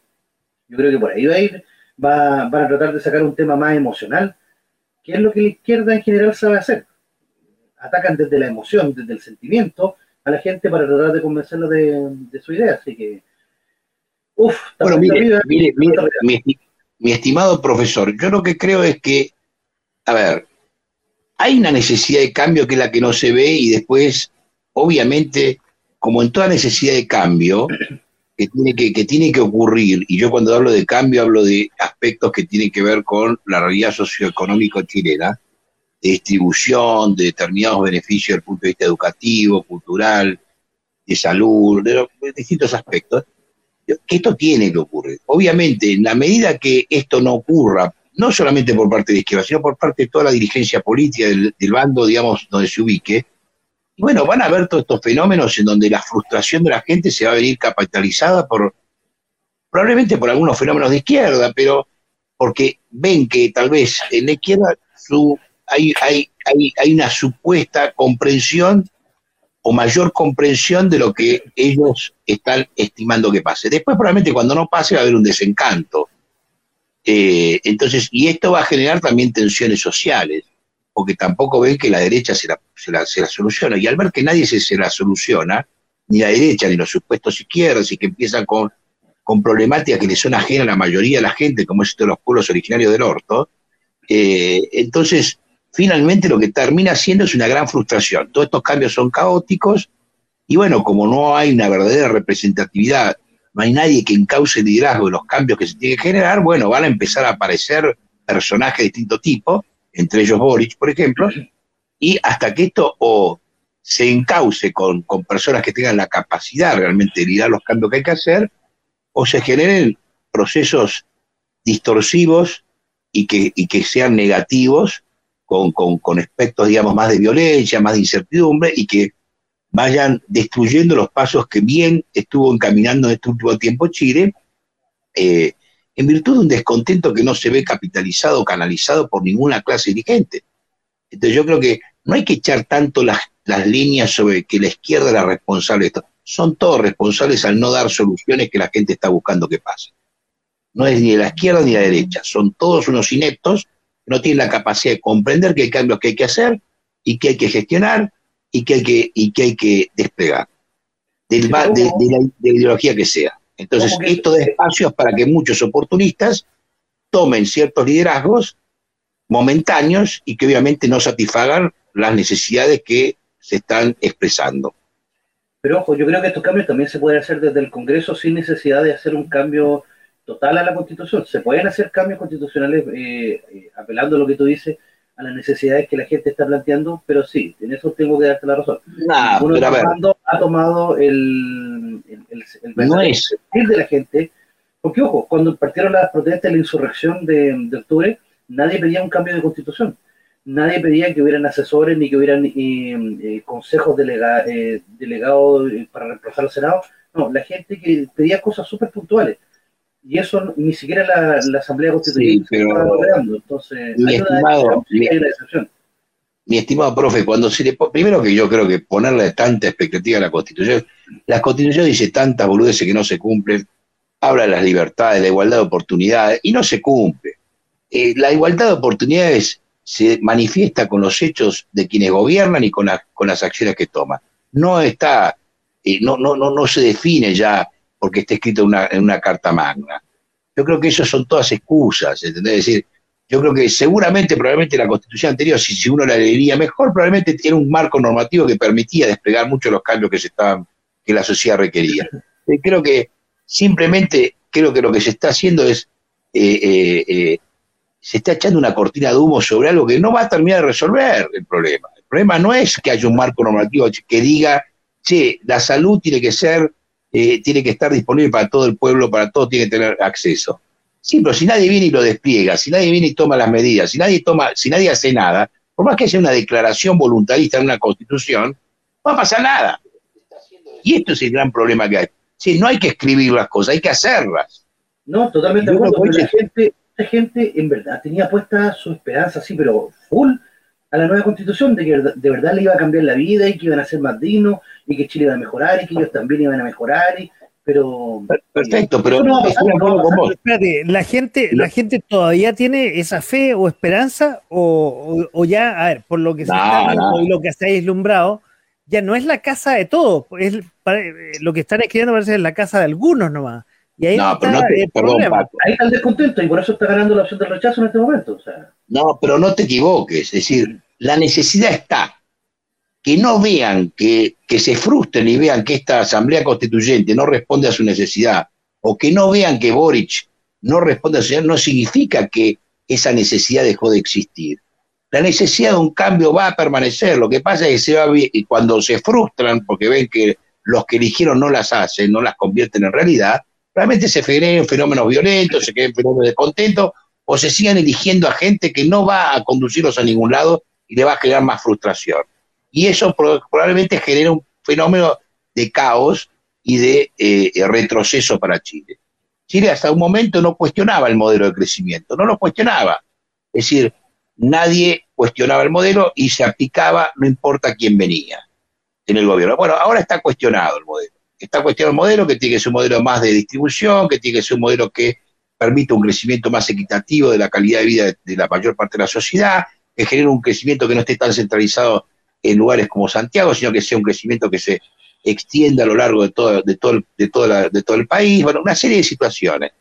Yo creo que por ahí va a ir, va, van a tratar de sacar un tema más emocional, que es lo que la izquierda en general sabe hacer. Atacan desde la emoción, desde el sentimiento, a la gente para tratar de convencerlo de, su idea. Así que, uff, bueno, mire, mire, mi, estimado profesor, yo lo que creo es que, a ver, hay una necesidad de cambio que es la que no se ve y después, obviamente, como en toda necesidad de cambio, que tiene que, que tiene que ocurrir, y yo cuando hablo de cambio hablo de aspectos que tienen que ver con la realidad socioeconómica chilena, de distribución de determinados beneficios desde el punto de vista educativo, cultural, de salud, de, distintos aspectos, que esto tiene que ocurrir. Obviamente, en la medida que esto no ocurra, no solamente por parte de izquierda, sino por parte de toda la dirigencia política del, bando, digamos, donde se ubique, bueno, van a haber todos estos fenómenos en donde la frustración de la gente se va a venir capitalizada por, probablemente por algunos fenómenos de izquierda, pero porque ven que tal vez en la izquierda su hay, hay, hay, hay una supuesta comprensión o mayor comprensión de lo que ellos están estimando que pase. Después probablemente cuando no pase va a haber un desencanto. Eh, entonces, y esto va a generar también tensiones sociales, porque tampoco ven que la derecha se la, se la, se soluciona. Y al ver que nadie se, la soluciona, ni la derecha ni los supuestos izquierdas, y que empiezan con, con problemáticas que le son ajenas a la mayoría de la gente, como es esto de los pueblos originarios del orto, eh, entonces finalmente lo que termina siendo es una gran frustración. Todos estos cambios son caóticos y bueno, como no hay una verdadera representatividad, no hay nadie que encauce el liderazgo de los cambios que se tienen que generar, bueno, van a empezar a aparecer personajes de distinto tipo, entre ellos Boric, por ejemplo, y hasta que esto o se encauce con, personas que tengan la capacidad realmente de liderar los cambios que hay que hacer, o se generen procesos distorsivos y que, y que sean negativos, con, con, con aspectos, digamos, más de violencia, más de incertidumbre, y que vayan destruyendo los pasos que bien estuvo encaminando en este último tiempo Chile, eh, en virtud de un descontento que no se ve capitalizado o canalizado por ninguna clase dirigente. Entonces yo creo que no hay que echar tanto las, las líneas sobre que la izquierda era responsable de esto. Son todos responsables al no dar soluciones que la gente está buscando que pasen. No es ni de la izquierda ni de la derecha, son todos unos ineptos que no tienen la capacidad de comprender que hay cambios que hay que hacer y que hay que gestionar y que hay que, y que, hay que desplegar, de, la, ideología que sea. Entonces, esto de espacios para que muchos oportunistas tomen ciertos liderazgos momentáneos y que obviamente no satisfagan las necesidades que se están expresando. Pero ojo, yo creo que estos cambios también se pueden hacer desde el Congreso sin necesidad de hacer un cambio total a la Constitución. Se pueden hacer cambios constitucionales eh, eh, apelando a lo que tú dices, a las necesidades que la gente está planteando, pero sí, en eso tengo que darte la razón. Uno ha tomado el, el, el, no es. de la gente, porque ojo, cuando partieron las protestas, la insurrección de, octubre, nadie pedía un cambio de constitución. Nadie pedía que hubieran asesores ni que hubieran eh, eh, consejos delega, eh, delegados para reemplazar al Senado. No, la gente que pedía cosas súper puntuales y eso ni siquiera la, la Asamblea Constituyente sí, estaba logrando. Entonces, mi estimado, mi, mi, estimado profe, cuando se le primero que yo creo que ponerle tanta expectativa a la Constitución, la Constitución dice tantas boludeces que no se cumplen, habla de las libertades, de la igualdad de oportunidades, y no se cumple. Eh, la igualdad de oportunidades se manifiesta con los hechos de quienes gobiernan y con, con las acciones que toman. No está, eh, no, no, no, no se define ya porque está escrito en una, carta magna. Yo creo que eso son todas excusas, ¿entendés? Es decir, yo creo que seguramente, probablemente la constitución anterior, si, uno la leería mejor, probablemente tiene un marco normativo que permitía desplegar muchos de los cambios que se estaban, que la sociedad requería. Eh, creo que simplemente, creo que lo que se está haciendo es, se está echando una cortina de humo sobre algo que no va a terminar de resolver el problema. El problema no es que haya un marco normativo que diga, che, la salud tiene que ser eh, tiene que estar disponible para todo el pueblo, para todo tiene que tener acceso. Sí, pero si nadie viene y lo despliega, si nadie viene y toma las medidas, si nadie toma, si nadie hace nada, por más que haya una declaración voluntarista en una constitución, no va a pasar nada. Y esto es el gran problema que hay. Sí, no hay que escribir las cosas, hay que hacerlas. No, totalmente de acuerdo. La gente, la gente en verdad tenía puesta su esperanza, sí, pero full a la nueva constitución de que de verdad le iba a cambiar la vida y que iban a ser más dignos y que Chile iba a mejorar y que ellos también iban a mejorar y, pero perfecto pero no la gente la gente todavía tiene esa fe o esperanza o, ya a ver por lo que se está viendo y lo que se ha deslumbrado ya no es la casa de todos es lo que están escribiendo parece es la casa de algunos nomás y ahí no, pero no te, perdón, ahí está el descontento y por eso está ganando la opción del rechazo en este momento o sea no, pero no te equivoques, es decir, la necesidad está. Que no vean, que, que se frustren y vean que esta Asamblea Constituyente no responde a su necesidad, o que no vean que Boric no responde a su necesidad, no significa que esa necesidad dejó de existir. La necesidad de un cambio va a permanecer. Lo que pasa es que se va y cuando se frustran porque ven que los que eligieron no las hacen, no las convierten en realidad, realmente se generen fenómenos violentos, se queden fenómenos de descontento, o se sigan eligiendo a gente que no va a conducirlos a ningún lado y le va a generar más frustración. Y eso probablemente genera un fenómeno de caos y de eh, retroceso para Chile. Chile hasta un momento no cuestionaba el modelo de crecimiento, no lo cuestionaba. Es decir, nadie cuestionaba el modelo y se aplicaba no importa quién venía en el gobierno. Bueno, ahora está cuestionado el modelo. Está cuestionado el modelo que tiene que ser un modelo más de distribución, que tiene que ser un modelo que permite un crecimiento más equitativo de la calidad de vida de, la mayor parte de la sociedad, que genere un crecimiento que no esté tan centralizado en lugares como Santiago, sino que sea un crecimiento que se extienda a lo largo de todo, de todo, de de todo el país, bueno, una serie de situaciones.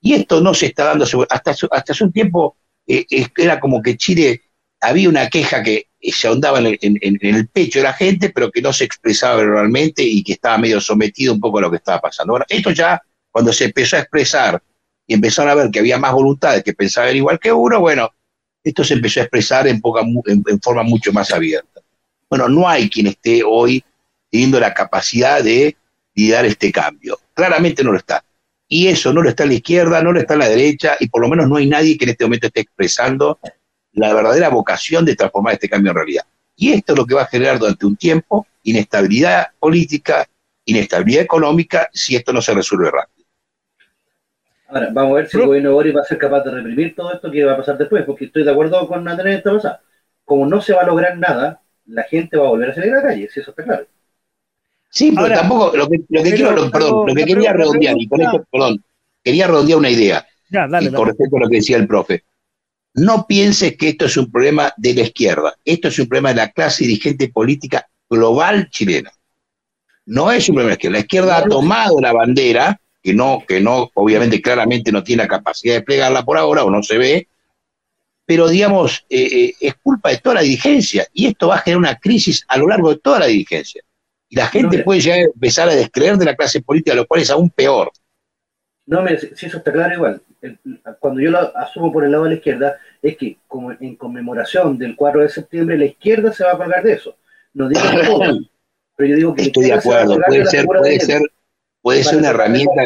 Y esto no se está dando, hasta, hasta hace un tiempo eh, era como que Chile había una queja que se ahondaba en el, pecho de la gente, pero que no se expresaba verbalmente y que estaba medio sometido un poco a lo que estaba pasando. Bueno, esto ya, cuando se empezó a expresar y empezaron a ver que había más voluntades que pensaban igual que uno, bueno, esto se empezó a expresar en, poca, en, forma mucho más abierta. Bueno, no hay quien esté hoy teniendo la capacidad de liderar este cambio. Claramente no lo está. y eso no lo está en la izquierda, no lo está en la derecha, y por lo menos no hay nadie que en este momento esté expresando la verdadera vocación de transformar este cambio en realidad. Y esto es lo que va a generar durante un tiempo inestabilidad política, inestabilidad económica, si esto no se resuelve rápido. Ahora, vamos a ver si el gobierno de Boris va a ser capaz de reprimir todo esto que va a pasar después, porque estoy de acuerdo con Andrés esta cosa. Como no se va a lograr nada, la gente va a volver a salir a la calle, si eso está claro. Sí, pero tampoco, lo que, lo que quiero, perdón, lo que quería redondear, y con esto, perdón, quería redondear una idea, y con respecto a lo que decía el profe. No pienses que esto es un problema de la izquierda, esto es un problema de la clase dirigente política global chilena. No es un problema de la izquierda. La izquierda ha tomado la bandera, que no, que no, obviamente claramente no tiene la capacidad de desplegarla por ahora o no se ve, pero digamos, eh, eh, es culpa de toda la dirigencia y esto va a generar una crisis a lo largo de toda la dirigencia. Y la gente puede ya empezar a descreer de la clase política, lo cual es aún peor. No, mire, si eso está claro igual. cuando yo lo asumo por el lado de la izquierda, es que como en conmemoración del 4 de septiembre, la izquierda se va a pagar de eso. No digo que todo, (laughs) pero yo digo que estoy de acuerdo. Puede ser, puede ser, puede ser una herramienta.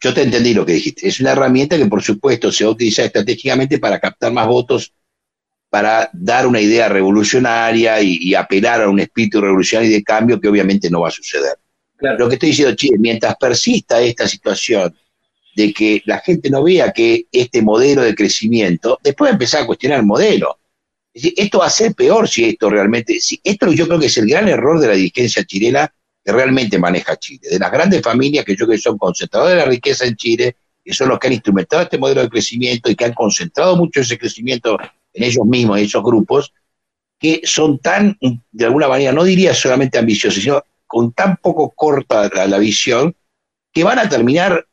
Yo, te entendí lo que dijiste. Es una herramienta que, por supuesto, se va a utilizar estratégicamente para captar más votos para dar una idea revolucionaria y, apelar a un espíritu revolucionario y de cambio que obviamente no va a suceder. Lo que estoy diciendo, Chile, mientras persista esta situación de que la gente no vea que este modelo de crecimiento, después va empezar a cuestionar el modelo. esto va a ser peor si esto realmente, si esto yo creo que es el gran error de la dirigencia chilena que realmente maneja Chile, de las grandes familias que yo creo que son concentradoras de la riqueza en Chile, que son los que han instrumentado este modelo de crecimiento y que han concentrado mucho ese crecimiento en ellos mismos, en esos grupos, que son tan, de alguna manera, no diría solamente ambiciosos, sino con tan poco corta la, visión, que van a terminar,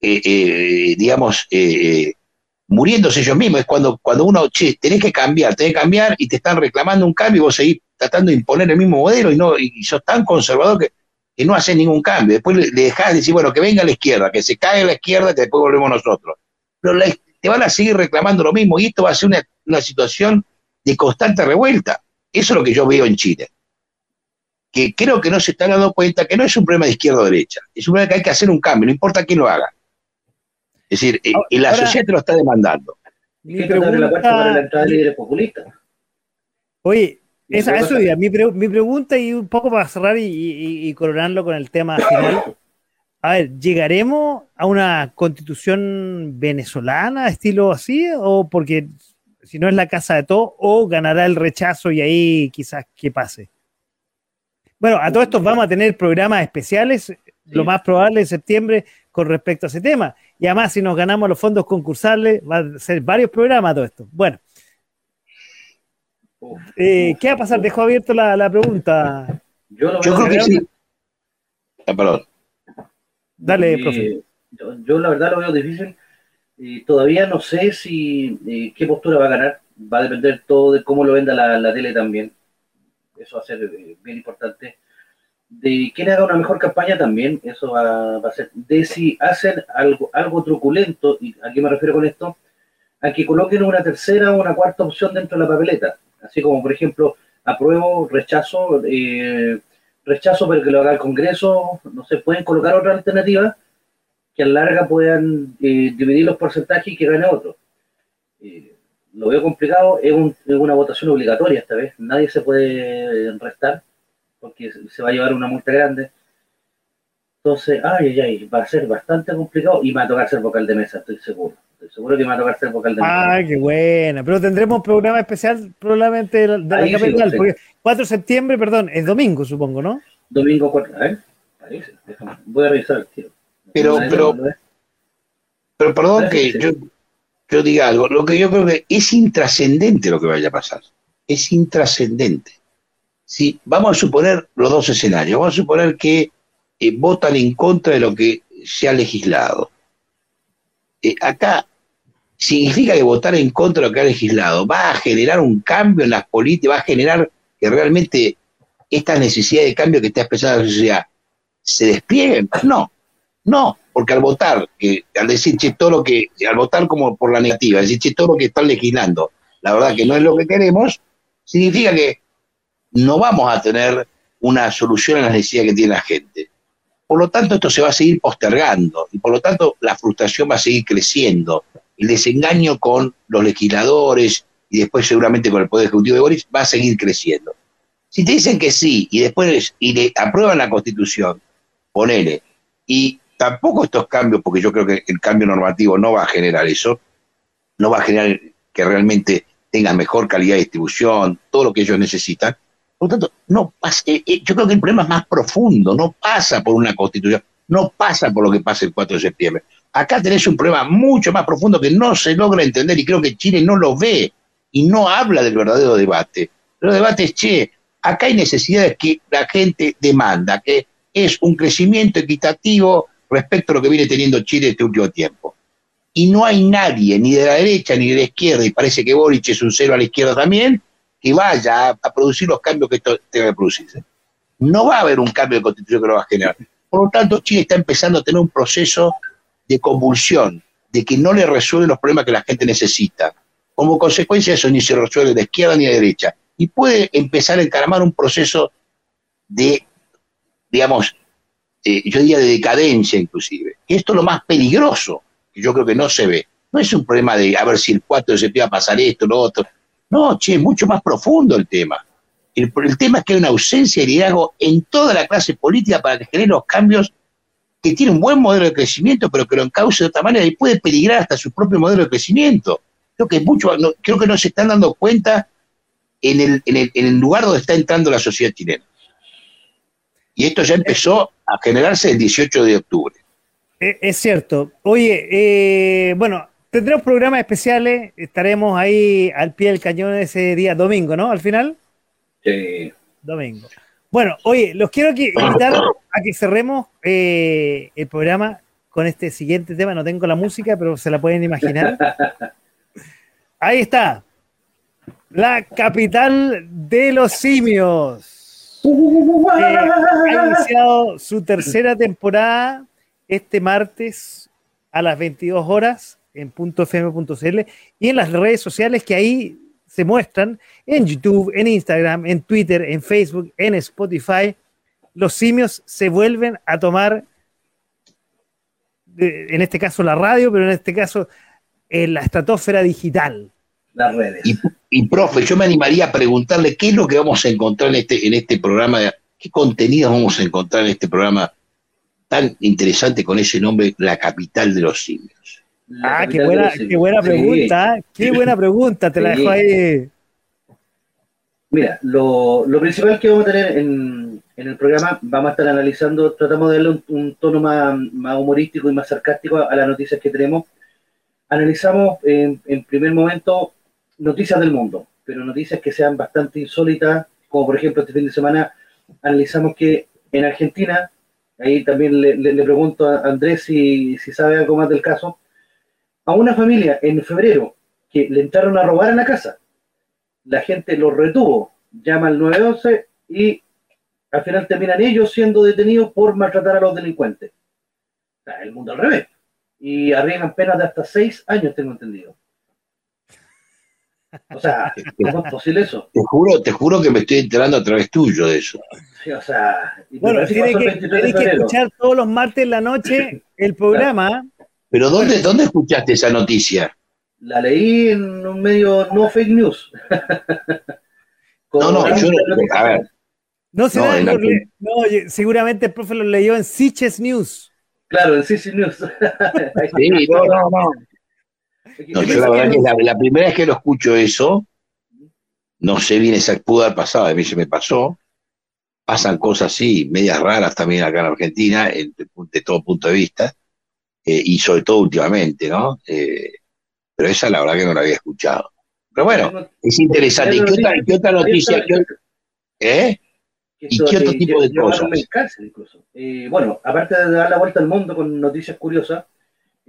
eh, eh, digamos, eh, muriéndose ellos mismos. Es cuando, cuando uno, che, tenés que cambiar, tenés que cambiar y te están reclamando un cambio y vos seguís tratando de imponer el mismo modelo y no y sos tan conservador que, no haces ningún cambio. Después le, dejás de decir, bueno, que venga a la izquierda, que se caiga la izquierda, que después volvemos nosotros. Pero te van a seguir reclamando lo mismo y esto va a ser una una situación de constante revuelta. Eso es lo que yo veo en Chile. Que creo que no se están dando cuenta que no es un problema de izquierda o derecha, es un problema que hay que hacer un cambio, no importa quién lo haga. Es decir, eh, la sociedad te lo está demandando. Mi pregunta, Oye, esa, eso mi, mi, pregunta y un poco para cerrar y, coronarlo con el tema final. A ver, ¿llegaremos a una constitución venezolana, estilo así? ¿O porque si no es la casa de todo, o ganará el rechazo y ahí quizás que pase. Bueno, a todos estos vamos a tener programas especiales, lo más probable en septiembre, con respecto a ese tema. Y además, si nos ganamos los fondos concursales, va a ser varios programas todo esto. Bueno, eh, ¿qué va a pasar? Dejo abierto la, pregunta. Yo, creo que sí. Ah, perdón. Dale, profe. yo, la verdad lo veo difícil todavía no sé si eh, qué postura va a ganar. Va a depender todo de cómo lo venda la, tele también. Eso va a ser eh, bien importante. De quién haga una mejor campaña también. Eso va, a ser. De si hacen algo, algo truculento, y a qué me refiero con esto, a que coloquen una tercera o una cuarta opción dentro de la papeleta. Así como, por ejemplo, apruebo, rechazo, eh, rechazo, pero que lo haga el Congreso. No sé, pueden colocar otra alternativa que a larga puedan eh, dividir los porcentajes y que gane otro. Eh, lo veo complicado, es, una votación obligatoria esta vez, nadie se puede restar porque se va a llevar una multa grande. Entonces, ay, ay, ay, va a ser bastante complicado y me va a tocar ser vocal de mesa, estoy seguro. Estoy seguro que me va a tocar ser vocal de mesa. Ah, qué buena. Pero tendremos programa especial probablemente de la, capital, porque 4 de septiembre, perdón, es domingo, supongo, ¿no? Domingo 4, a ver, parece, voy a revisar el tiro. Pero, pero, pero perdón que yo, yo diga algo. Lo que yo creo que es intrascendente lo que vaya a pasar. Es intrascendente. Si vamos a suponer los dos escenarios, vamos a suponer que eh, votan en contra de lo que se ha legislado. Eh, acá significa que votar en contra de lo que ha legislado va a generar un cambio en las políticas, va a generar que realmente esta necesidad de cambio que está expresada la sociedad se desplieguen. No, no, porque al votar, que, al decir, che, todo lo que, al votar como por la negativa, decir, che, todo lo que están legislando, la verdad que no es lo que queremos, significa que no vamos a tener una solución a las necesidades que tiene la gente. Por lo tanto, esto se va a seguir postergando y por lo tanto la frustración va a seguir creciendo. El desengaño con los legisladores y después seguramente con el Poder Ejecutivo de Boris va a seguir creciendo. Si te dicen que sí y después y le aprueban la Constitución, ponele, y tampoco estos cambios, porque yo creo que el cambio normativo no va a generar eso, no va a generar que realmente tengan mejor calidad de distribución, todo lo que ellos necesitan. Por lo tanto, no pasa, eh, eh, yo creo que el problema es más profundo, no pasa por una constitución, no pasa por lo que pasa el 4 de septiembre. Acá tenés un problema mucho más profundo que no se logra entender y creo que Chile no lo ve y no habla del verdadero debate. El debate es, che, acá hay necesidades que la gente demanda, que es un crecimiento equitativo respecto a lo que viene teniendo Chile este último tiempo. Y no hay nadie, ni de la derecha ni de la izquierda, y parece que Boric es un cero a la izquierda también, que vaya a, producir los cambios que esto debe producirse. No va a haber un cambio de constitución que lo va a generar. Por lo tanto, Chile está empezando a tener un proceso de convulsión, de que no le resuelve los problemas que la gente necesita. Como consecuencia de eso, ni se resuelve de izquierda ni de derecha. Y puede empezar a encaramar un proceso de, digamos, eh, yo diría de decadencia inclusive. esto es lo más peligroso, que yo creo que no se ve. No es un problema de a ver si el 4 de septiembre va a pasar esto, lo otro. No, che, es mucho más profundo el tema. El, tema es que hay una ausencia de liderazgo en toda la clase política para que genere los cambios que tiene un buen modelo de crecimiento, pero que lo encauce de otra manera y puede peligrar hasta su propio modelo de crecimiento. Creo que, mucho, no, creo que no se están dando cuenta en el, en el lugar donde está entrando la sociedad chilena. Y esto ya empezó a generarse el 18 de octubre. Eh, es cierto. Oye, eh, bueno, tendremos programas especiales, estaremos ahí al pie del cañón ese día domingo, ¿no? Al final. Sí. Domingo. Bueno, oye, los quiero invitar a que cerremos eh, el programa con este siguiente tema. No tengo la música, pero se la pueden imaginar. (laughs) Ahí está. La capital de los simios. Eh, ha iniciado su tercera temporada este martes a las 22 horas en .fm.cl y en las redes sociales que ahí se muestran en YouTube, en Instagram, en Twitter, en Facebook, en Spotify. Los simios se vuelven a tomar, en este caso la radio, pero en este caso en la estratosfera digital las redes. Y, profe, yo me animaría a preguntarle qué es lo que vamos a encontrar en este, en este programa, qué contenidos vamos a encontrar en este programa tan interesante con ese nombre, La Capital de los Simios. ah, qué buena, qué buena pregunta, qué buena pregunta, te la dejo ahí. Mira, lo, principal que vamos a tener en, el programa, vamos a estar analizando, tratamos de darle un, tono más, más, humorístico y más sarcástico a, las noticias que tenemos. Analizamos en, en primer momento noticias del mundo, pero noticias que sean bastante insólitas, como por ejemplo este fin de semana analizamos que en Argentina, ahí también le, pregunto a Andrés si, si, sabe algo más del caso, a una familia en febrero que le entraron a robar a la casa, la gente los retuvo, llama al 911 y al final terminan ellos siendo detenidos por maltratar a los delincuentes. El mundo al revés. Y arriesgan penas de hasta seis años, tengo entendido. O sea, ¿cómo es posible eso? Te juro, te juro que me estoy enterando a través tuyo de eso. Sí, o sea, bueno, tienes que, escuchar todos los martes en la noche (laughs) el programa. Pero ¿dónde, ¿dónde escuchaste esa noticia? La leí en un medio no fake news. (laughs) no, no, yo a ver. No, se no, no, seguramente el profe lo leyó en Siches News. Claro, en Siches News. (laughs) sí, no, no, no. No, yo la verdad que la, la, primera vez que lo escucho eso, no sé bien esa pudo haber pasado, a mí se me pasó. Pasan cosas así, medias raras también acá en Argentina, de, todo punto de vista, eh, y sobre todo últimamente, ¿no? Eh, pero esa la verdad que no la había escuchado. Pero bueno, es interesante. ¿Y qué otra, noticia? ¿Eh? ¿Y qué otro tipo de cosas? Eh, bueno, aparte de dar la vuelta al mundo con noticias curiosas,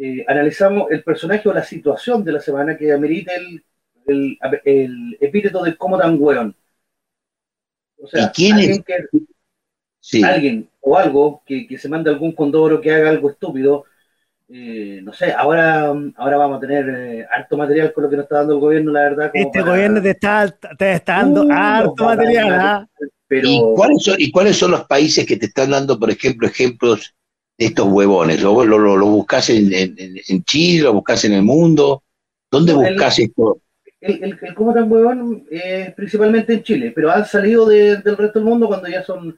eh, analizamos el personaje o la situación de la semana que amerita el, el, epíteto de como tan weón. O sea, alguien, que, alguien o algo que, se mande algún condoro que haga algo estúpido. Eh, no sé, ahora, ahora vamos a tener eh, harto material con lo que nos está dando el gobierno, la verdad. este gobierno te está, te está dando uh, harto material. ¿ah? ¿Y, cuáles son, ¿Y cuáles son los países que te están dando, por ejemplo, ejemplos estos huevones? ¿Lo, lo, lo, buscas en, en, Chile? ¿Lo buscas en el mundo? ¿Dónde buscas esto? El, el, el cómo tan huevón es principalmente en Chile, pero han salido del resto del mundo cuando ya son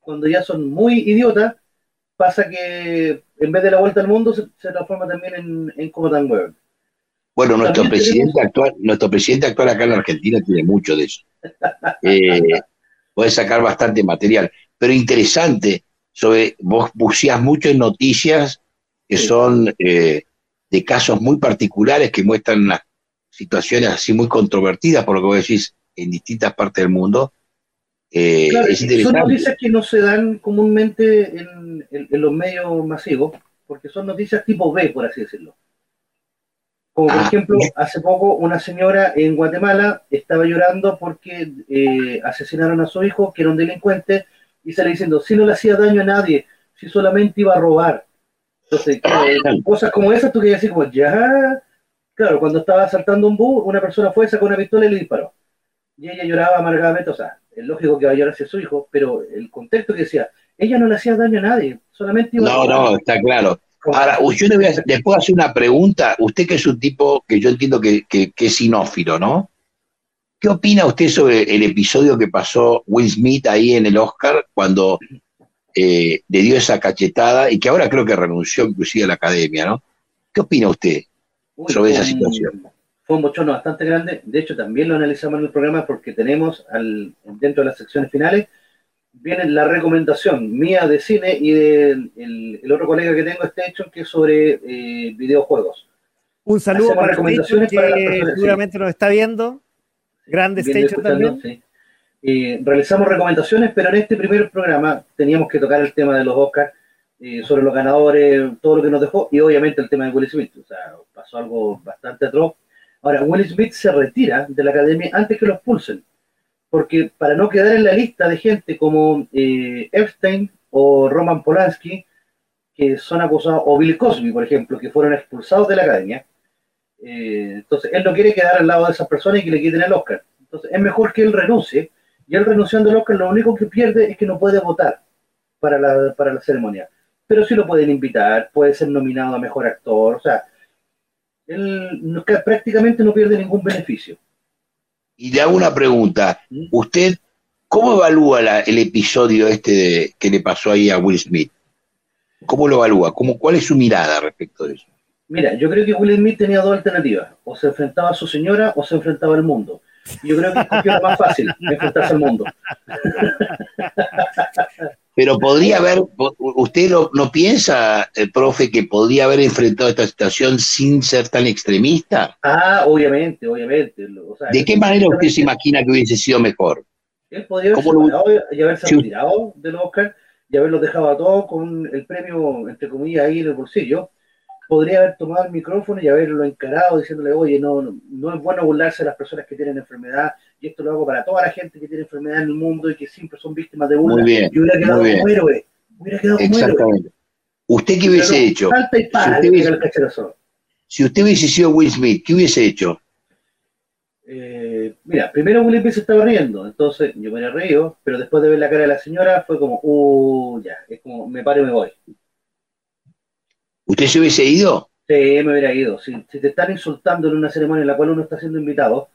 cuando ya son muy idiotas, pasa que en vez de la vuelta al mundo se, transforma también en, en como tan huevón. Bueno, nuestro presidente actual, nuestro presidente actual acá en Argentina tiene mucho de eso. (laughs) Eh, puede sacar bastante material. Pero interesante, sobre, vos buceás mucho en noticias que son eh, de casos muy particulares que muestran unas situaciones así muy controvertidas, por lo que vos decís, en distintas partes del mundo. Eh, son noticias que no se dan comúnmente en, los medios masivos, porque son noticias tipo B, por así decirlo. Como por ah, ejemplo, hace poco una señora en Guatemala estaba llorando porque eh, asesinaron a su hijo, que era un delincuente, y sale diciendo, si no le hacía daño a nadie, si solamente iba a robar. Entonces, (laughs) cosas como esas, tú querías decir como, ya, claro, cuando estaba asaltando un bus, una persona fue, sacó una pistola y le disparó. Y ella lloraba amargadamente, o sea, es lógico que va a llorar hacia su hijo, pero el contexto que decía, ella no le hacía daño a nadie, solamente iba no, a... No, no, está claro. Ahora, yo le, voy a, puedo hacer una pregunta. Usted que es un tipo que yo entiendo que, es sinófilo, ¿no? ¿Qué opina usted sobre el episodio que pasó Will Smith ahí en el Oscar cuando eh, le dio esa cachetada y que ahora creo que renunció inclusive a la academia, ¿no? ¿Qué opina usted sobre esa situación? Fue un bochorno bastante grande. De hecho, también lo analizamos en el programa porque tenemos al, dentro de las secciones finales viene la recomendación mía de cine y del el, otro colega que tengo, este hecho, que es sobre eh, videojuegos. Un saludo para recomendaciones que seguramente nos está viendo. Grande Station también. Eh, realizamos recomendaciones, pero en este primer programa teníamos que tocar el tema de los Oscars, eh, sobre los ganadores, todo lo que nos dejó, y obviamente el tema de Will Smith. O sea, pasó algo bastante atroz. Ahora, Will Smith se retira de la academia antes que lo expulsen porque para no quedar en la lista de gente como eh, Epstein o Roman Polanski, que son acusados, o Bill Cosby, por ejemplo, que fueron expulsados de la academia, eh, entonces él no quiere quedar al lado de esas personas y que le quiten el Oscar. Entonces es mejor que él renuncie, y él renunciando al Oscar lo único que pierde es que no puede votar para la, para la ceremonia. Pero sí lo pueden invitar, puede ser nominado a mejor actor, o sea, él prácticamente no pierde ningún beneficio. Y le hago una pregunta. ¿Usted cómo evalúa el episodio este que le pasó ahí a Will Smith? ¿Cómo lo evalúa? ¿Cómo, ¿Cuál es su mirada respecto de eso? Mira, yo creo que Will Smith tenía dos alternativas. O se enfrentaba a su señora o se enfrentaba al mundo. Yo creo que escogió la más fácil, enfrentarse al mundo. Pero podría haber, usted no, piensa, el profe, que podría haber enfrentado esta situación sin ser tan extremista. Ah, obviamente, obviamente. ¿De qué manera usted se imagina que hubiese sido mejor? Él podría haberse y haberse retirado del Oscar y haberlo dejado a todos con el premio, entre comillas, ahí en el bolsillo. Podría haber tomado el micrófono y haberlo encarado diciéndole, oye, no, no es bueno burlarse de las personas que tienen enfermedad, y esto lo hago para toda la gente que tiene enfermedad en el mundo y que siempre son víctimas de burla. Muy bien, y hubiera quedado como héroe. Hubiera quedado como Exactamente. ¿Usted qué hubiese hecho? si, usted hubiese, sido Will Smith, ¿qué hubiese hecho? Eh, mira, primero Will Smith se estaba riendo, entonces yo me reído, pero después de ver la cara de la señora fue como, uh, ya, es como, me paro y me voy. ¿Usted se hubiese ido? Sí, me hubiera ido. Si, si, te están insultando en una ceremonia en la cual uno está siendo invitado,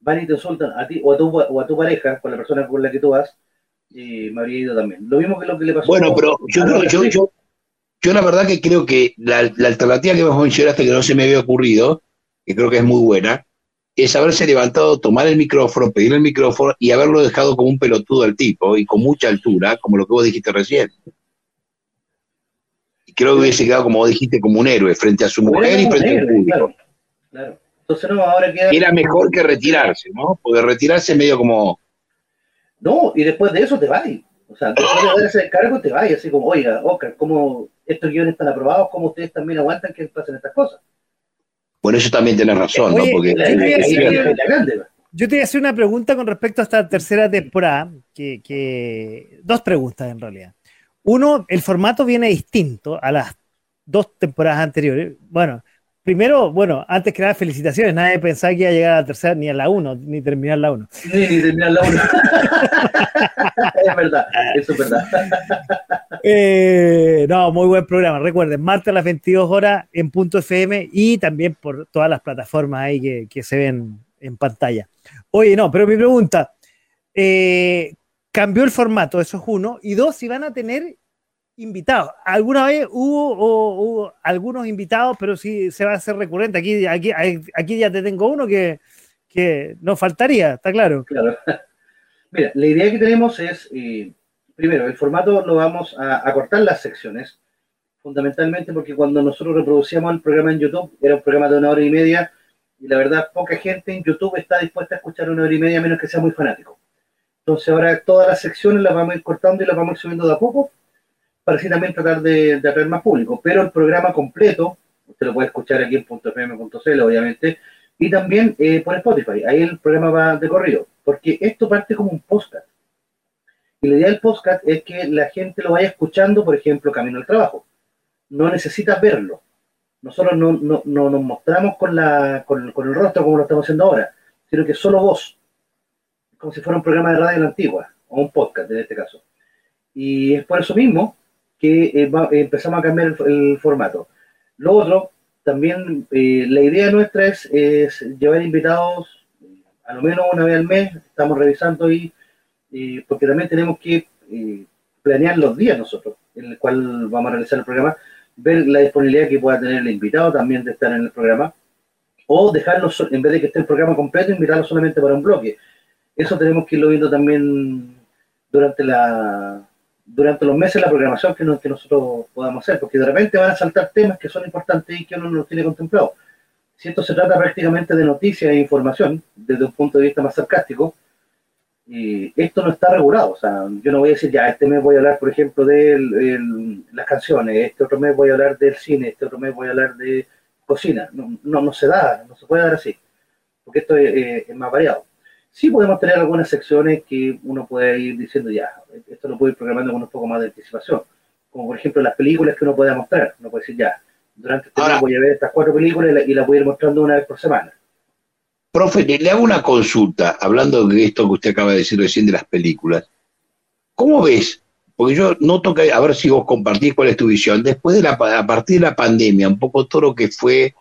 van y te insultan a ti o a tu, o a tu pareja, con la persona con la que tú vas, y me habría ido también. Lo mismo que lo que le pasó Bueno, pero yo creo, yo, yo, yo, la verdad que creo que la, la alternativa que vos mencionaste que no se me había ocurrido, que creo que es muy buena, es haberse levantado, tomar el micrófono, pedir el micrófono y haberlo dejado como un pelotudo al tipo y con mucha altura, como lo que vos dijiste recién. Creo que hubiese quedado, como vos dijiste, como un héroe frente a su mujer y frente al público. Claro, claro. Entonces, no, ahora queda... Era mejor que retirarse, ¿no? Porque retirarse medio como... No, y después de eso te vas. O sea, después de dar ese cargo te vas, así como, oiga, Oscar, ¿cómo estos guiones están aprobados? ¿Cómo ustedes también aguantan que pasen estas cosas? Bueno, eso también tiene razón, ¿no? Porque yo te voy a hacer una pregunta con respecto a esta tercera temporada, que, que, dos preguntas en realidad. Uno, el formato viene distinto a las dos temporadas anteriores. Bueno, primero, bueno, antes que nada, felicitaciones. Nadie pensaba que iba a llegar a la tercera, ni a la uno, ni terminar la uno. Ni, ni terminar la uno. (laughs) es verdad, eso es verdad. Eh, no, muy buen programa. Recuerden, martes a las 22 horas en Punto FM y también por todas las plataformas ahí que, que se ven en pantalla. Oye, no, pero mi pregunta, eh, cambió el formato, eso es uno, y dos, si van a tener invitados. Alguna vez hubo, algunos invitados, pero sí se va a hacer recurrente. Aquí, aquí, aquí ya te tengo uno que, que no faltaría, está claro. Claro. (laughs) Mira, la idea que tenemos es, eh, primero, el formato lo vamos a, a, cortar las secciones, fundamentalmente porque cuando nosotros reproducíamos el programa en YouTube, era un programa de una hora y media, y la verdad, poca gente en YouTube está dispuesta a escuchar una hora y media, a menos que sea muy fanático. Entonces ahora todas las secciones las vamos a ir cortando y las vamos a ir subiendo de a poco, para así también tratar de, de atraer más público. Pero el programa completo, usted lo puede escuchar aquí en .fm.cl, obviamente, y también eh, por Spotify. Ahí el programa va de corrido, porque esto parte como un podcast. Y la idea del podcast es que la gente lo vaya escuchando, por ejemplo, camino al trabajo. No necesitas verlo. Nosotros no, no, no nos mostramos con, la, con, con, el rostro como lo estamos haciendo ahora, sino que solo vos. Como si fuera un programa de radio en la antigua, o un podcast en este caso. Y es por eso mismo que eh, va, eh, empezamos a cambiar el, el, formato. Lo otro, también eh, la idea nuestra es, es, llevar invitados a lo menos una vez al mes, estamos revisando y porque también tenemos que planear los días nosotros, en el cual vamos a realizar el programa, ver la disponibilidad que pueda tener el invitado también de estar en el programa, o dejarlo, en vez de que esté el programa completo, invitarlo solamente para un bloque. Eso tenemos que irlo viendo también durante la, durante los meses la programación que, no, que, nosotros podamos hacer, porque de repente van a saltar temas que son importantes y que uno no los tiene contemplado. Si esto se trata prácticamente de noticias e información, desde un punto de vista más sarcástico, esto no está regulado. O sea, yo no voy a decir, ya, este mes voy a hablar, por ejemplo, de las canciones, este otro mes voy a hablar del cine, este otro mes voy a hablar de cocina. No, no, se da, no se puede dar así, porque esto es, es más variado. Sí podemos tener algunas secciones que uno puede ir diciendo ya, esto lo puedo ir programando con un poco más de anticipación, como por ejemplo las películas que uno pueda mostrar, uno puede decir ya, durante este Ahora, voy a ver estas cuatro películas y las la voy a ir mostrando una vez por semana. Profe, le hago una consulta, hablando de esto que usted acaba de decir recién de las películas. ¿Cómo ves? Porque yo noto que, a ver si vos compartís cuál es tu visión, después de la, a partir de la pandemia, un poco todo lo que fue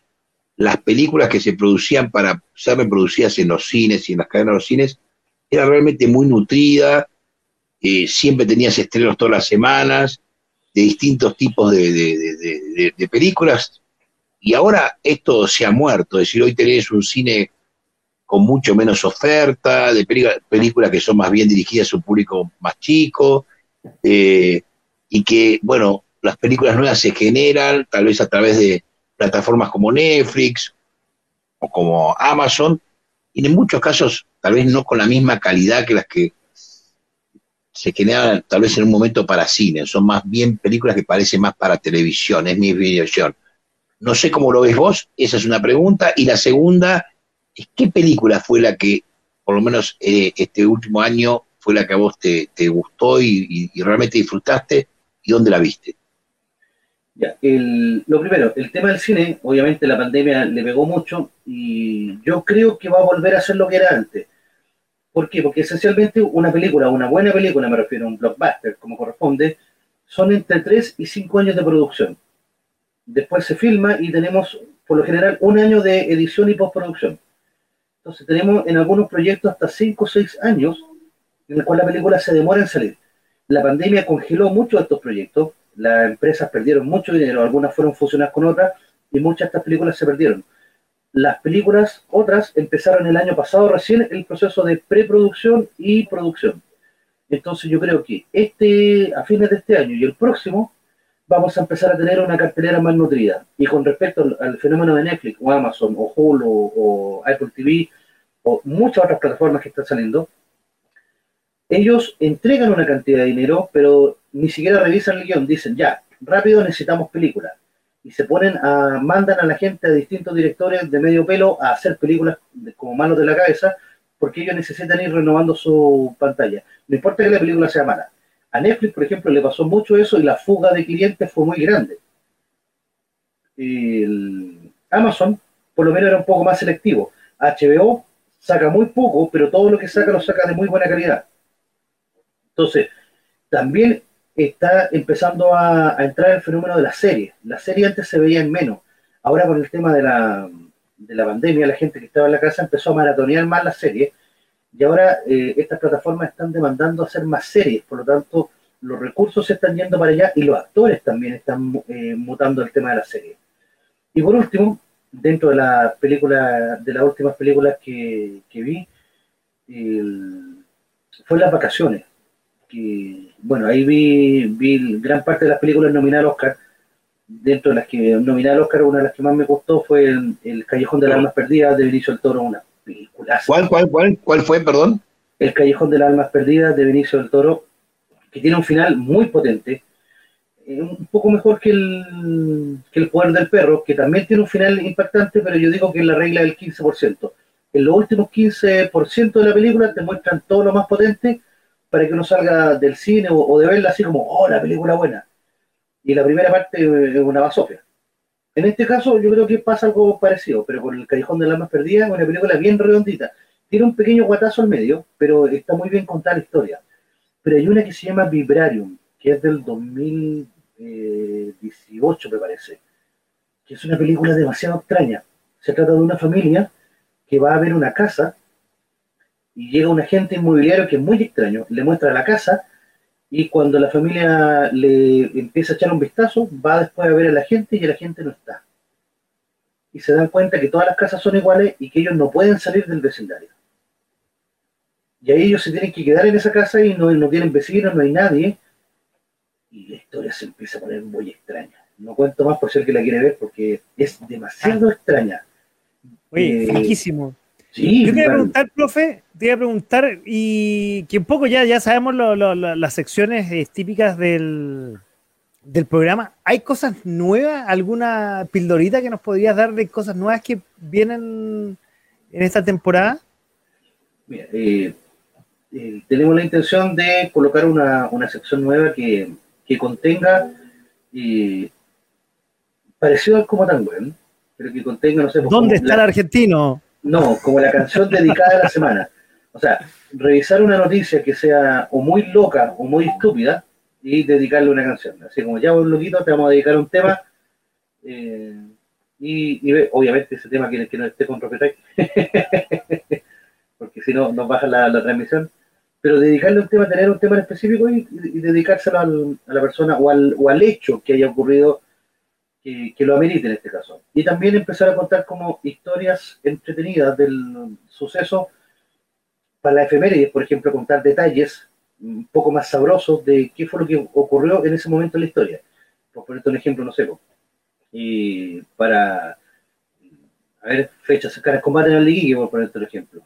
las películas que se producían para ser reproducidas en los cines y en las cadenas de los cines era realmente muy nutrida, eh, siempre tenías estrenos todas las semanas, de distintos tipos de, películas, y ahora esto se ha muerto, es decir, hoy tenés un cine con mucho menos oferta, de películas que son más bien dirigidas a un público más chico, eh, y que, bueno, las películas nuevas se generan tal vez a través de plataformas como Netflix o como Amazon, y en muchos casos tal vez no con la misma calidad que las que se generan tal vez en un momento para cine, son más bien películas que parecen más para televisión, es mi visión. No sé cómo lo ves vos, esa es una pregunta, y la segunda es qué película fue la que, por lo menos eh, este último año, fue la que a vos te, gustó y realmente disfrutaste, y dónde la viste. Ya, lo primero, el tema del cine, obviamente la pandemia le pegó mucho y yo creo que va a volver a ser lo que era antes. ¿Por qué? Porque esencialmente una película, una buena película, me refiero a un blockbuster, como corresponde, son entre 3 y 5 años de producción. Después se filma y tenemos, por lo general, un año de edición y postproducción. Entonces tenemos en algunos proyectos hasta 5 o 6 años en el cual la película se demora en salir. La pandemia congeló muchos de estos proyectos, las empresas perdieron mucho dinero, algunas fueron fusionadas con otras y muchas de estas películas se perdieron. Las películas, otras, empezaron el año pasado recién el proceso de preproducción y producción. Entonces yo creo que este, a fines de este año y el próximo, vamos a empezar a tener una cartelera más nutrida. Y con respecto al, al fenómeno de Netflix, o Amazon, o Hulu, o Apple TV, o muchas otras plataformas que están saliendo, ellos entregan una cantidad de dinero, pero ni siquiera revisan el guion, dicen ya, rápido necesitamos películas. Y se ponen a, mandan a la gente, a distintos directores de medio pelo, a hacer películas como malos de la cabeza, porque ellos necesitan ir renovando su pantalla. No importa que la película sea mala. A Netflix, por ejemplo, le pasó mucho eso y la fuga de clientes fue muy grande. Amazon, por lo menos, era un poco más selectivo. HBO saca muy poco, pero todo lo que saca lo saca de muy buena calidad. Entonces, también está empezando a, entrar el fenómeno de la serie. La serie antes se veía en menos. Ahora con el tema de la, de la pandemia, la gente que estaba en la casa empezó a maratonear más la serie y ahora eh, estas plataformas están demandando hacer más series, por lo tanto los recursos se están yendo para allá y los actores también están eh, mutando el tema de la serie. Y por último, dentro de la película, de las últimas películas que, vi, fue Las Vacaciones. Que, bueno, ahí vi, vi gran parte de las películas nominadas al Oscar. Dentro de las que nominadas al Oscar, una de las que más me gustó fue El, Callejón de las Almas Perdidas de Benicio del Toro, una película. ¿Cuál, cuál, cuál, cuál fue, perdón? El Callejón de las Almas Perdidas de Benicio del Toro, que tiene un final muy potente, eh, un poco mejor que el, que el Poder del Perro, que también tiene un final impactante, pero yo digo que es la regla del 15%. En los últimos 15% de la película te muestran todo lo más potente para que uno salga del cine o, de verla así como, oh, la película buena. Y la primera parte es una basofia. En este caso yo creo que pasa algo parecido, pero con El Callejón de las Almas Perdidas una película bien redondita. Tiene un pequeño guatazo al medio, pero está muy bien contada la historia pero hay una que se llama Vibrarium, que es del 2018, me parece, que es una película demasiado extraña. Se trata de una familia que va a ver una casa y llega un agente inmobiliario que es muy extraño, le muestra la casa y cuando la familia le empieza a echar un vistazo, va después a ver a la gente y el agente no está. Y se dan cuenta que todas las casas son iguales y que ellos no pueden salir del vecindario. Y ahí ellos se tienen que quedar en esa casa y no, no tienen vecinos, no hay nadie. Y la historia se empieza a poner muy extraña. No cuento más por ser que la quiere ver porque es demasiado ah. extraña. Oye, eh, Sí, Yo quería preguntar, profe, te iba a preguntar, y que un poco ya, ya sabemos las secciones eh, típicas del, del programa. ¿Hay cosas nuevas? ¿Alguna pildorita que nos podrías dar de cosas nuevas que vienen en esta temporada? Mira, eh, eh, tenemos la intención de colocar una, sección nueva que, contenga eh, parecido al como tan bueno, pero que contenga, no sé, pues, ¿dónde está el argentino? No, como la canción dedicada a la semana. O sea, revisar una noticia que sea o muy loca o muy estúpida y dedicarle una canción. Así como ya un loquito, te vamos a dedicar un tema. Eh, y, obviamente ese tema que, que no esté con propietario, (laughs) porque si no nos baja la transmisión pero dedicarle un tema, tener un tema específico y, dedicárselo a la persona o al, o al, hecho que haya ocurrido que, lo amerite en este caso. Y también empezar a contar como historias entretenidas del suceso para la efemérides, por ejemplo, contar detalles un poco más sabrosos de qué fue lo que ocurrió en ese momento en la historia. Por ponerte un ejemplo, no sé, y para a ver, fechas, caras combate en la liguilla, por ponerte un ejemplo.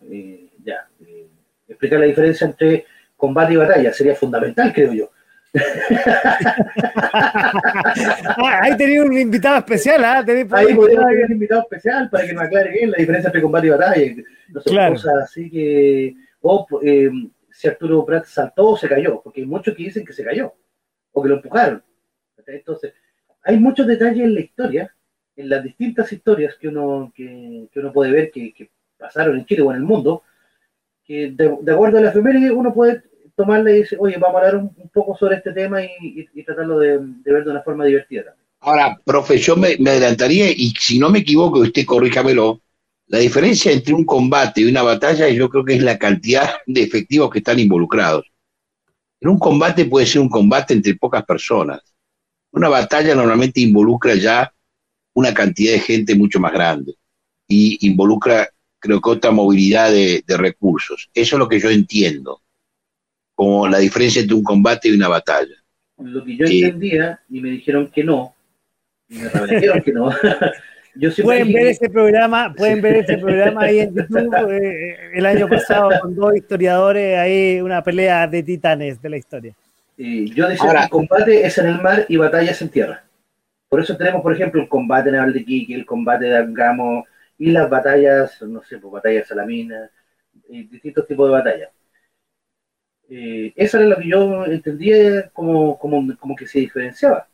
ya, explicar la diferencia entre combate y batalla. Sería fundamental, creo yo. (laughs) ah, ahí tenía un invitado especial, ¿ah? Ahí podría haber un invitado especial para que me aclare bien la diferencia entre combate y batalla. No sé, cosas así que. O eh, si Arturo Prat saltó o se cayó, porque hay muchos que dicen que se cayó o que lo empujaron. Entonces, hay muchos detalles en la historia, en las distintas historias que uno, que, uno puede ver que, que pasaron en Chile o en el mundo, que de, acuerdo a la efeméride uno puede tomarle y decir, oye, vamos a hablar un, poco sobre este tema y, tratarlo de, ver de una forma divertida. Ahora, profe, yo me, adelantaría, y si no me equivoco, usted corríjamelo, la diferencia entre un combate y una batalla yo creo que es la cantidad de efectivos que están involucrados. En un combate puede ser un combate entre pocas personas. Una batalla normalmente involucra ya una cantidad de gente mucho más grande y involucra creo que otra movilidad de, recursos. Eso es lo que yo entiendo, como la diferencia entre un combate y una batalla. Lo que yo entendía, y me dijeron que no, y me dijeron que no. (laughs) pueden ver ese programa, (laughs) pueden ver ese programa ahí en YouTube eh, el año pasado con dos historiadores, ahí una pelea de titanes de la historia. yo decía que combate es en el mar y batalla es en tierra. Por eso tenemos, por ejemplo, el combate naval de Kiki, el combate de Angamo, y las batallas, no sé, pues batallas salaminas, y distintos tipos de batallas. Eh, eso era lo que yo entendía como, como, como, que se diferenciaba.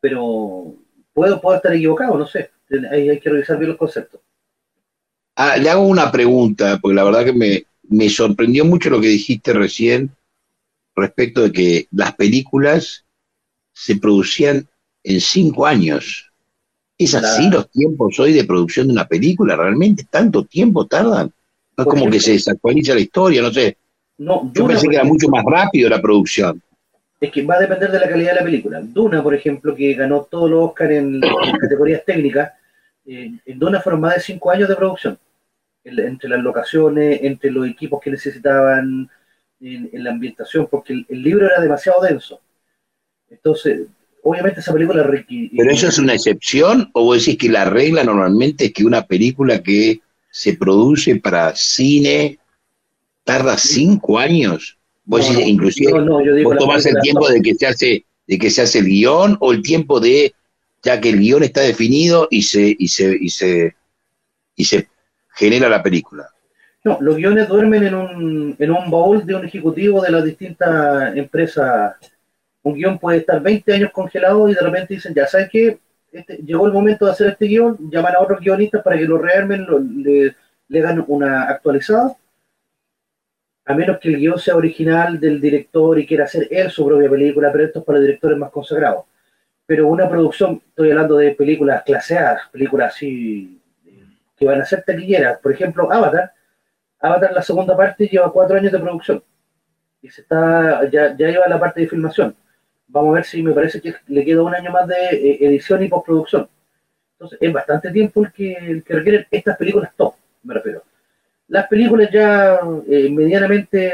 Pero puedo, puedo estar equivocado, no sé. Ahí hay que revisar bien los conceptos. Ah, le hago una pregunta, porque la verdad que me, me sorprendió mucho lo que dijiste recién respecto de que las películas se producían en cinco años. ¿Es así los tiempos hoy de producción de una película? ¿Realmente tanto tiempo tardan? No es como que se desactualiza la historia, no sé. No, Yo pensé que era mucho más rápido la producción. Es que va a depender de la calidad de la película. Duna, por ejemplo, que ganó todos los Oscars en, categorías técnicas, eh, en Duna fueron más de cinco años de producción. entre las locaciones, entre los equipos que necesitaban, en, la ambientación, porque el, libro era demasiado denso. Entonces, obviamente esa película... ¿Pero eso es una excepción o vos decís que la regla normalmente es que una película que se produce para cine tarda cinco años? Vos decís, inclusive, vos tomás el tiempo de que se hace de que se hace el guion o el tiempo de ya que el guion está definido y se y se y se y se genera la película. No, los guiones duermen en un, en un baúl de un ejecutivo de las distintas empresas. Un guion puede estar 20 años congelado y de repente dicen, ya sabes que este, llegó el momento de hacer este guion, llaman a otros guionistas para que lo rearmen, le, le dan una actualizada. A menos que el guion sea original del director y quiera hacer él su propia película, pero esto es para directores más consagrados. Pero una producción, estoy hablando de películas claseadas, películas así que van a ser taquilleras. Por ejemplo, Avatar Avatar, la segunda parte, lleva cuatro años de producción. Y se está, ya, ya lleva la parte de filmación. Vamos a ver si me parece que le queda un año más de eh, edición y postproducción. Entonces, es bastante tiempo el que, requieren estas películas top, me refiero. Las películas ya eh, medianamente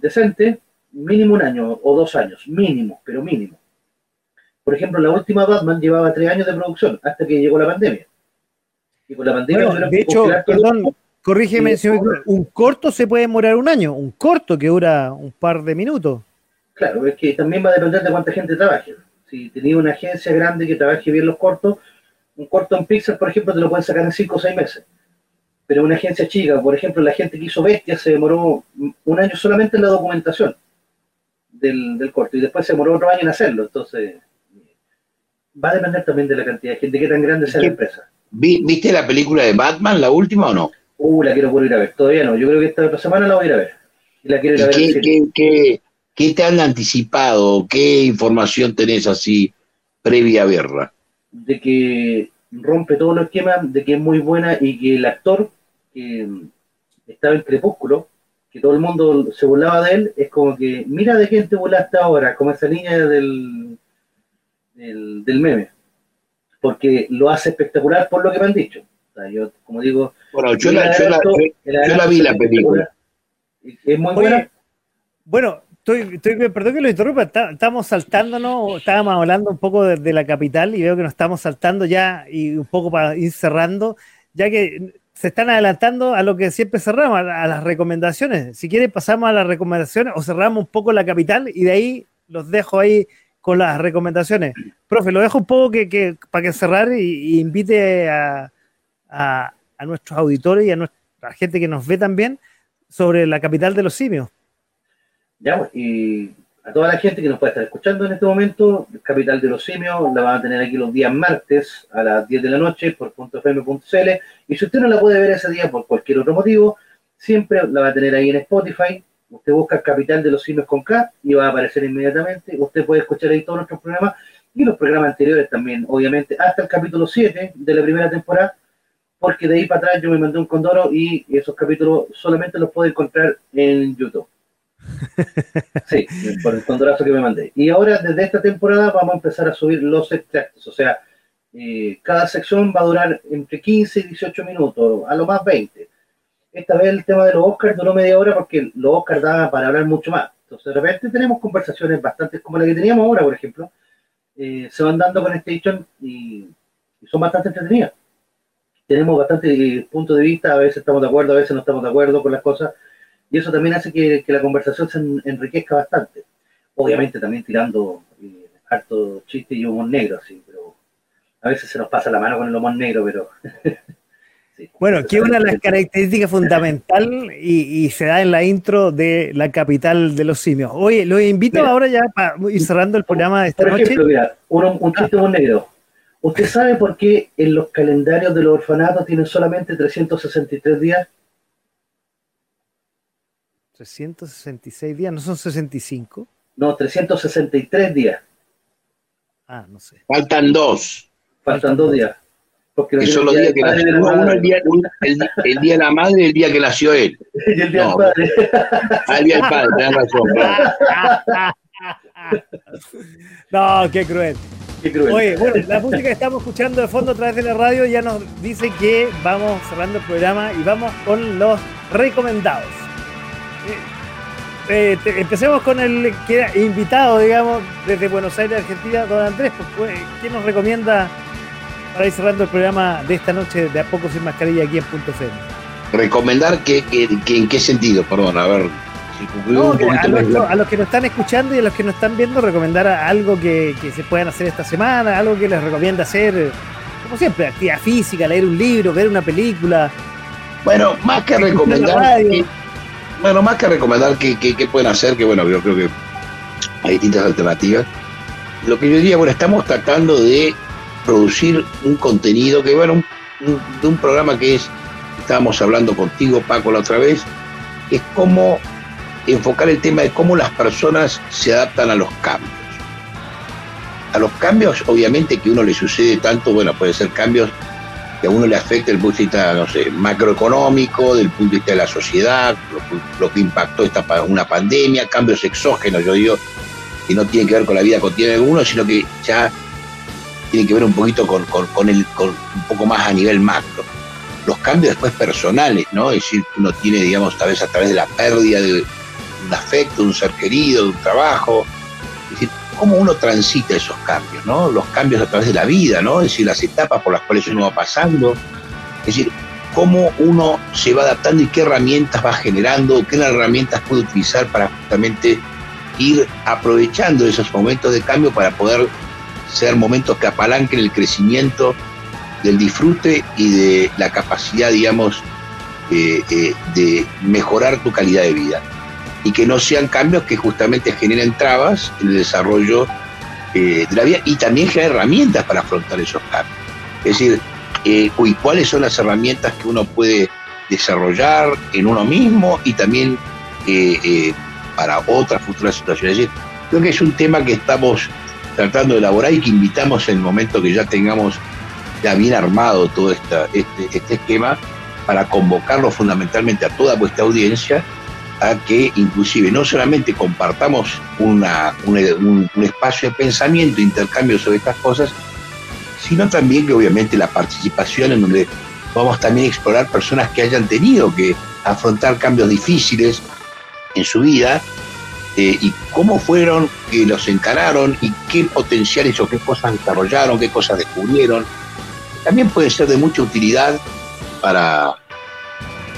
decentes, mínimo un año o dos años, mínimo, pero mínimo. Por ejemplo, la última Batman llevaba tres años de producción hasta que llegó la pandemia. Y con la pandemia... de hecho, perdón, Corrígeme, un corto se puede demorar un año, un corto que dura un par de minutos. Claro, es que también va a depender de cuánta gente trabaje. Si tenía una agencia grande que trabaje bien los cortos, un corto en Pixar, por ejemplo, te lo pueden sacar en 5 o 6 meses. Pero una agencia chica, por ejemplo, la gente que hizo Bestia se demoró un año solamente en la documentación del, corto y después se demoró otro año en hacerlo. Entonces, va a depender también de la cantidad de gente, qué tan grande sea la empresa. ¿Viste la película de Batman, la última o no? Uh, la quiero por ir a ver. Todavía no. Yo creo que esta otra semana la voy a ir a ver. Y la quiero ir a ver. Qué, qué, te han anticipado? ¿Qué información tenés así previa a verla? De que rompe todos los esquemas, de que es muy buena y que el actor que estaba en Crepúsculo, que todo el mundo se burlaba de él, es como que, mira de quién te burlaste ahora, como esa niña del, del, del meme. Porque lo hace espectacular por lo que me han dicho yo, como digo. Bueno, yo la, vi la película. Es muy buena. bueno, estoy, perdón que lo interrumpa, estamos saltándonos, estábamos hablando un poco de, la capital y veo que nos estamos saltando ya y un poco para ir cerrando, ya que se están adelantando a lo que siempre cerramos, a, las recomendaciones. Si quieren pasamos a las recomendaciones o cerramos un poco la capital y de ahí los dejo ahí con las recomendaciones. Profe, lo dejo un poco que, para que cerrar y invite a, a, nuestros auditores y a nuestra gente que nos ve también sobre la capital de los simios. Pues, y a toda la gente que nos puede estar escuchando en este momento, Capital de los Simios la van a tener aquí los días martes a las 10 de la noche por .fm.cl y si usted no la puede ver ese día por cualquier otro motivo, siempre la va a tener ahí en Spotify. Usted busca Capital de los Simios con K y va a aparecer inmediatamente. Usted puede escuchar ahí todos nuestros programas y los programas anteriores también, obviamente, hasta el capítulo 7 de la primera temporada porque de ahí para atrás yo me mandé un condoro y esos capítulos solamente los puedo encontrar en YouTube. Sí, por el condorazo que me mandé. Y ahora, desde esta temporada, vamos a empezar a subir los extractos. O sea, eh, cada sección va a durar entre 15 y 18 minutos, a lo más 20. Esta vez el tema de los Oscars duró media hora porque los Oscars daban para hablar mucho más. Entonces, de repente tenemos conversaciones bastante como la que teníamos ahora, por ejemplo. Eh, se van dando con Station y, y son bastante entretenidas tenemos bastante punto de vista, a veces estamos de acuerdo, a veces no estamos de acuerdo con las cosas, y eso también hace que, la conversación se enriquezca bastante. Obviamente también tirando eh, harto chiste y humor negro, sí, pero a veces se nos pasa la mano con el humor negro, pero... (laughs) bueno, que una de las características fundamentales y, se da en la intro de la capital de los simios. Oye, lo invito ahora ya para ir cerrando el programa de esta por ejemplo, Mira, un, un chiste humor negro ¿Usted sabe por qué en los calendarios de los orfanatos tienen solamente 363 días? 366 días, ¿no son 65? No, 363 días. Ah, no sé. Faltan dos. Faltan dos días. Porque que son los días que nació. Uno, el, día, el, día de la madre y el día que nació él. (laughs) y el día del padre. Ah, el día del padre, tenés razón. (laughs) no, qué cruel. Qué cruel. Oye, bueno, la música que estamos escuchando de fondo a través de la radio ya nos dice que vamos cerrando el programa y vamos con los recomendados. Eh, empecemos con el que era invitado, digamos, desde Buenos Aires, Argentina, don Andrés. Pues, ¿Qué nos recomienda para ir cerrando el programa de esta noche de A Poco Sin Mascarilla aquí en Punto Cero? ¿Recomendar que, en qué sentido? Perdón, a ver. a, los, que nos están escuchando y a los que nos están viendo, recomendar algo que, se puedan hacer esta semana, algo que les recomienda hacer, como siempre, actividad física, leer un libro, ver una película. Bueno, más que recomendar. Bueno, más que recomendar qué, pueden hacer, que bueno, yo creo que hay distintas alternativas. Lo que yo diría, bueno, estamos tratando de producir un contenido que, bueno, de un programa que es, estábamos hablando contigo, Paco, la otra vez, es cómo enfocar el tema de cómo las personas se adaptan a los cambios. A los cambios, obviamente, que uno le sucede tanto, bueno, puede ser cambios que a uno le afecta el punto de vista, no sé, macroeconómico, del punto de vista de la sociedad, lo, que impactó esta una pandemia, cambios exógenos, yo digo, que no tienen que ver con la vida cotidiana de uno, sino que ya tiene que ver un poquito con, con, el, con un poco más a nivel macro. Los cambios después personales, ¿no? Es decir, uno tiene, digamos, tal vez a través de la pérdida de un afecto, de un ser querido, de un trabajo. Es decir, cómo uno transita esos cambios. Los cambios a través de la vida. Es decir, las etapas por las cuales uno va pasando. Es decir, cómo uno se va adaptando y qué herramientas va generando, qué herramientas puede utilizar para justamente ir aprovechando esos momentos de cambio para poder ser momentos que apalanquen el crecimiento del disfrute y de la capacidad, digamos, eh, eh, de mejorar tu calidad de vida. Y que no sean cambios que justamente generen trabas en el desarrollo eh, de la vida y también generar herramientas para afrontar esos cambios. Es decir, y cuáles son las herramientas que uno puede desarrollar en uno mismo y también para otras futuras situaciones. Es creo que es un tema que estamos tratando de elaborar y que invitamos en el momento que ya tengamos ya bien armado todo este, este esquema para convocarlo fundamentalmente a toda vuestra audiencia a que inclusive no solamente compartamos una, un, espacio de pensamiento, intercambio sobre estas cosas, sino también que obviamente la participación en donde vamos también a explorar personas que hayan tenido que afrontar cambios difíciles en su vida eh, y cómo fueron que los encararon y qué potenciales o qué cosas desarrollaron, qué cosas descubrieron. También puede ser de mucha utilidad para,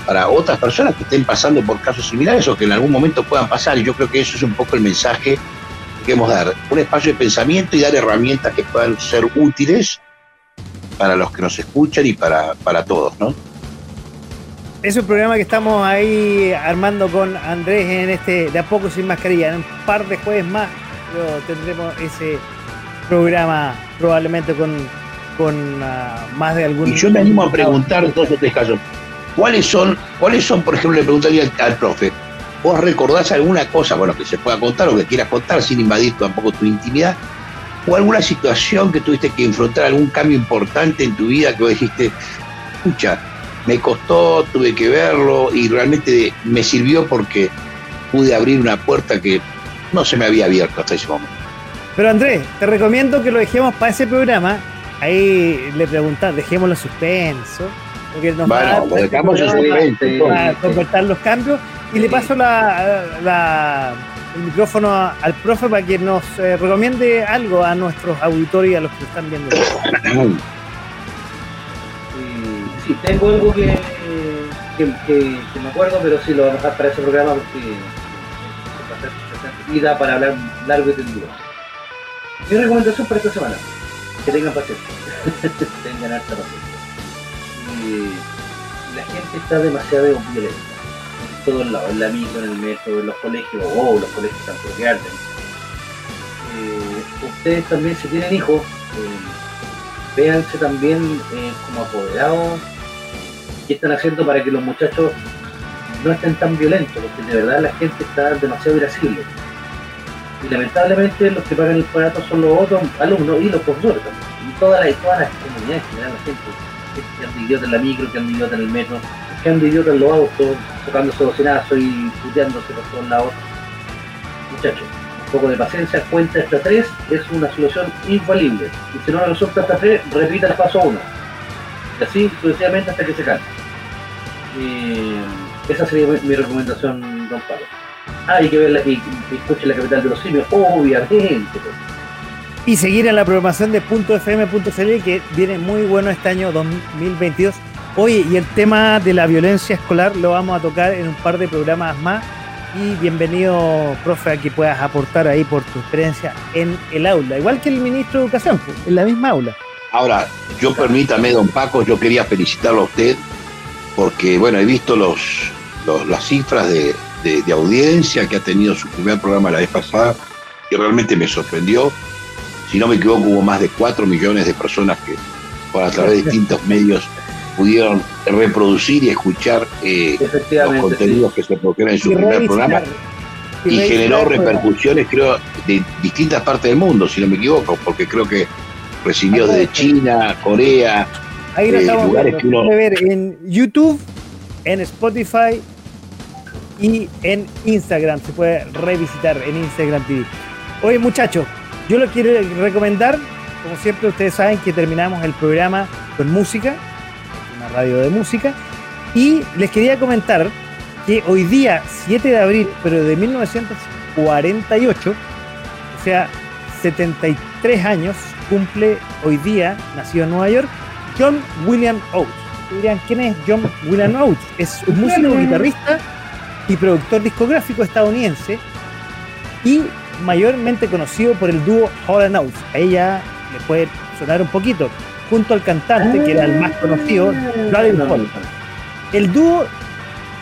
para otras personas que estén pasando por casos similares o que en algún momento puedan pasar. Y yo creo que eso es un poco el mensaje que queremos dar. Un espacio de pensamiento y dar herramientas que puedan ser útiles para los que nos escuchan y para, para todos, ¿no? es un programa que estamos ahí armando con Andrés en este De a poco sin mascarilla. En un par de jueves más tendremos ese programa probablemente con, con ah, más de algún... Y yo me animo a preguntar dos o tres casos. ¿Cuáles son, cuáles son, por ejemplo, le preguntaría al, profe, ¿vos recordás alguna cosa, bueno, que se pueda contar o que quieras contar sin invadir tampoco tu intimidad? ¿O alguna situación que tuviste que enfrentar, algún cambio importante en tu vida que vos dijiste, escucha, me costó, tuve que verlo y realmente me sirvió porque pude abrir una puerta que no se me había abierto hasta ese momento. Pero Andrés, te recomiendo que lo dejemos para ese programa. Ahí le preguntas, dejémoslo suspenso. Porque nos bueno, lo dejamos en suspenso. Para convertir los cambios. Y le paso la, el micrófono al profe para que nos eh, recomiende algo a nuestros auditores y a los que están viendo. sí, tengo algo que, que, me acuerdo, pero sí lo voy a dejar para ese programa porque y da para hablar largo y tendido. Mi recomendación para esta semana, que tengan paciencia, (laughs) tengan harta paciencia. La gente está demasiado violenta, en todos lados, en la micro, en el metro, en los colegios, o oh, los colegios están por eh, ustedes también si tienen hijos, eh, véanse también eh, como apoderados qué están haciendo para que los muchachos no estén tan violentos, porque de verdad la gente está demasiado irascible. Y lamentablemente los que pagan el barato son los otros alumnos y los profesores también. Y todas las comunidades en general, la gente que anda idiota en la micro, que anda idiota en el metro, que anda idiota en los autos, tocándose bocinazos y puteándose por todos lados. Muchachos, un poco de paciencia, cuenta hasta tres, es una solución infalible. Y si no resulta hasta tres, repita el paso uno. Y así sucesivamente hasta que se canse. esa sería mi, recomendación, don Pablo. Ah, hay que ver la, y, escuche la capital de los simios, obviamente. Pues. Y seguir en la programación de .fm.cl que viene muy bueno este año 2022. Oye, y el tema de la violencia escolar lo vamos a tocar en un par de programas más. Y bienvenido, profe, a que puedas aportar ahí por tu experiencia en el aula, igual que el ministro de Educación, pues, en la misma aula. Ahora, yo permítame, don Paco, yo quería felicitarlo a usted porque, bueno, he visto los, las cifras de, audiencia que ha tenido su primer programa la vez pasada y realmente me sorprendió. Si no me equivoco, hubo más de 4 millones de personas que por a través de (laughs) distintos medios pudieron reproducir y escuchar eh, los contenidos que se produjeron en su primer programa y, generó repercusiones, creo, de distintas partes del mundo, si no me equivoco, porque creo que recibió desde China, Corea, Ahí eh, estamos viendo. ver en YouTube, en Spotify y en Instagram. Se puede revisitar en Instagram TV. Oye, muchachos, yo lo quiero recomendar. Como siempre, ustedes saben que terminamos el programa con música, una radio de música. Y les quería comentar que hoy día, 7 de abril, pero de 1948, o sea, 73 años, cumple hoy día, nacido en Nueva York, John William Oates. Dirían, ¿quién es John William Oates? Es un músico, guitarrista y productor discográfico estadounidense y mayormente conocido por el dúo Hall Oates. A ella le puede sonar un poquito, junto al cantante, que era el más conocido, Robin Paul. El dúo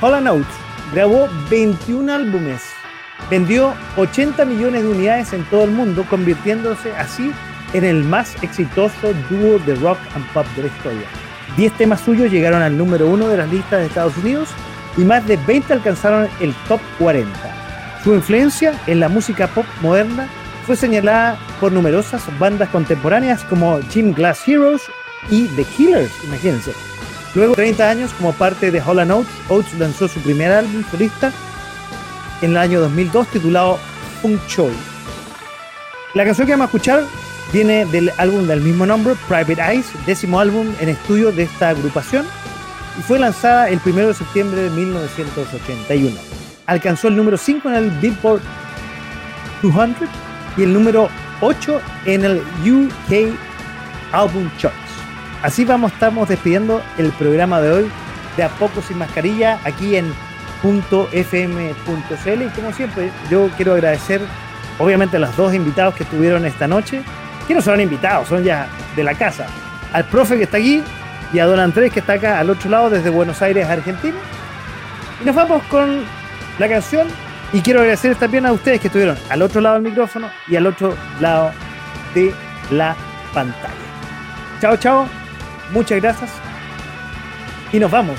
Hall Oates grabó 21 álbumes, vendió 80 millones de unidades en todo el mundo, convirtiéndose así en el más exitoso dúo de rock and pop de la historia. 10 temas suyos llegaron al número uno de las listas de Estados Unidos y más de 20 alcanzaron el top 40. Su influencia en la música pop moderna fue señalada por numerosas bandas contemporáneas como Jim Glass Heroes y The Killers, imagínense. Luego de 30 años como parte de Holland Oates, Oates lanzó su primer álbum solista en el año 2002 titulado Funk Choi. La canción que vamos a escuchar Viene del álbum del mismo nombre, Private Eyes, décimo álbum en estudio de esta agrupación, y fue lanzada el 1 de septiembre de 1981. Alcanzó el número 5 en el Billboard 200 y el número 8 en el UK Album Charts. Así vamos, estamos despidiendo el programa de hoy de A Poco Sin Mascarilla aquí en .fm.cl y como siempre yo quiero agradecer obviamente a los dos invitados que estuvieron esta noche que no son invitados, son ya de la casa. Al profe que está aquí y a don Andrés que está acá al otro lado desde Buenos Aires, Argentina. Y nos vamos con la canción y quiero agradecer también a ustedes que estuvieron al otro lado del micrófono y al otro lado de la pantalla. Chao, chao. Muchas gracias. Y nos vamos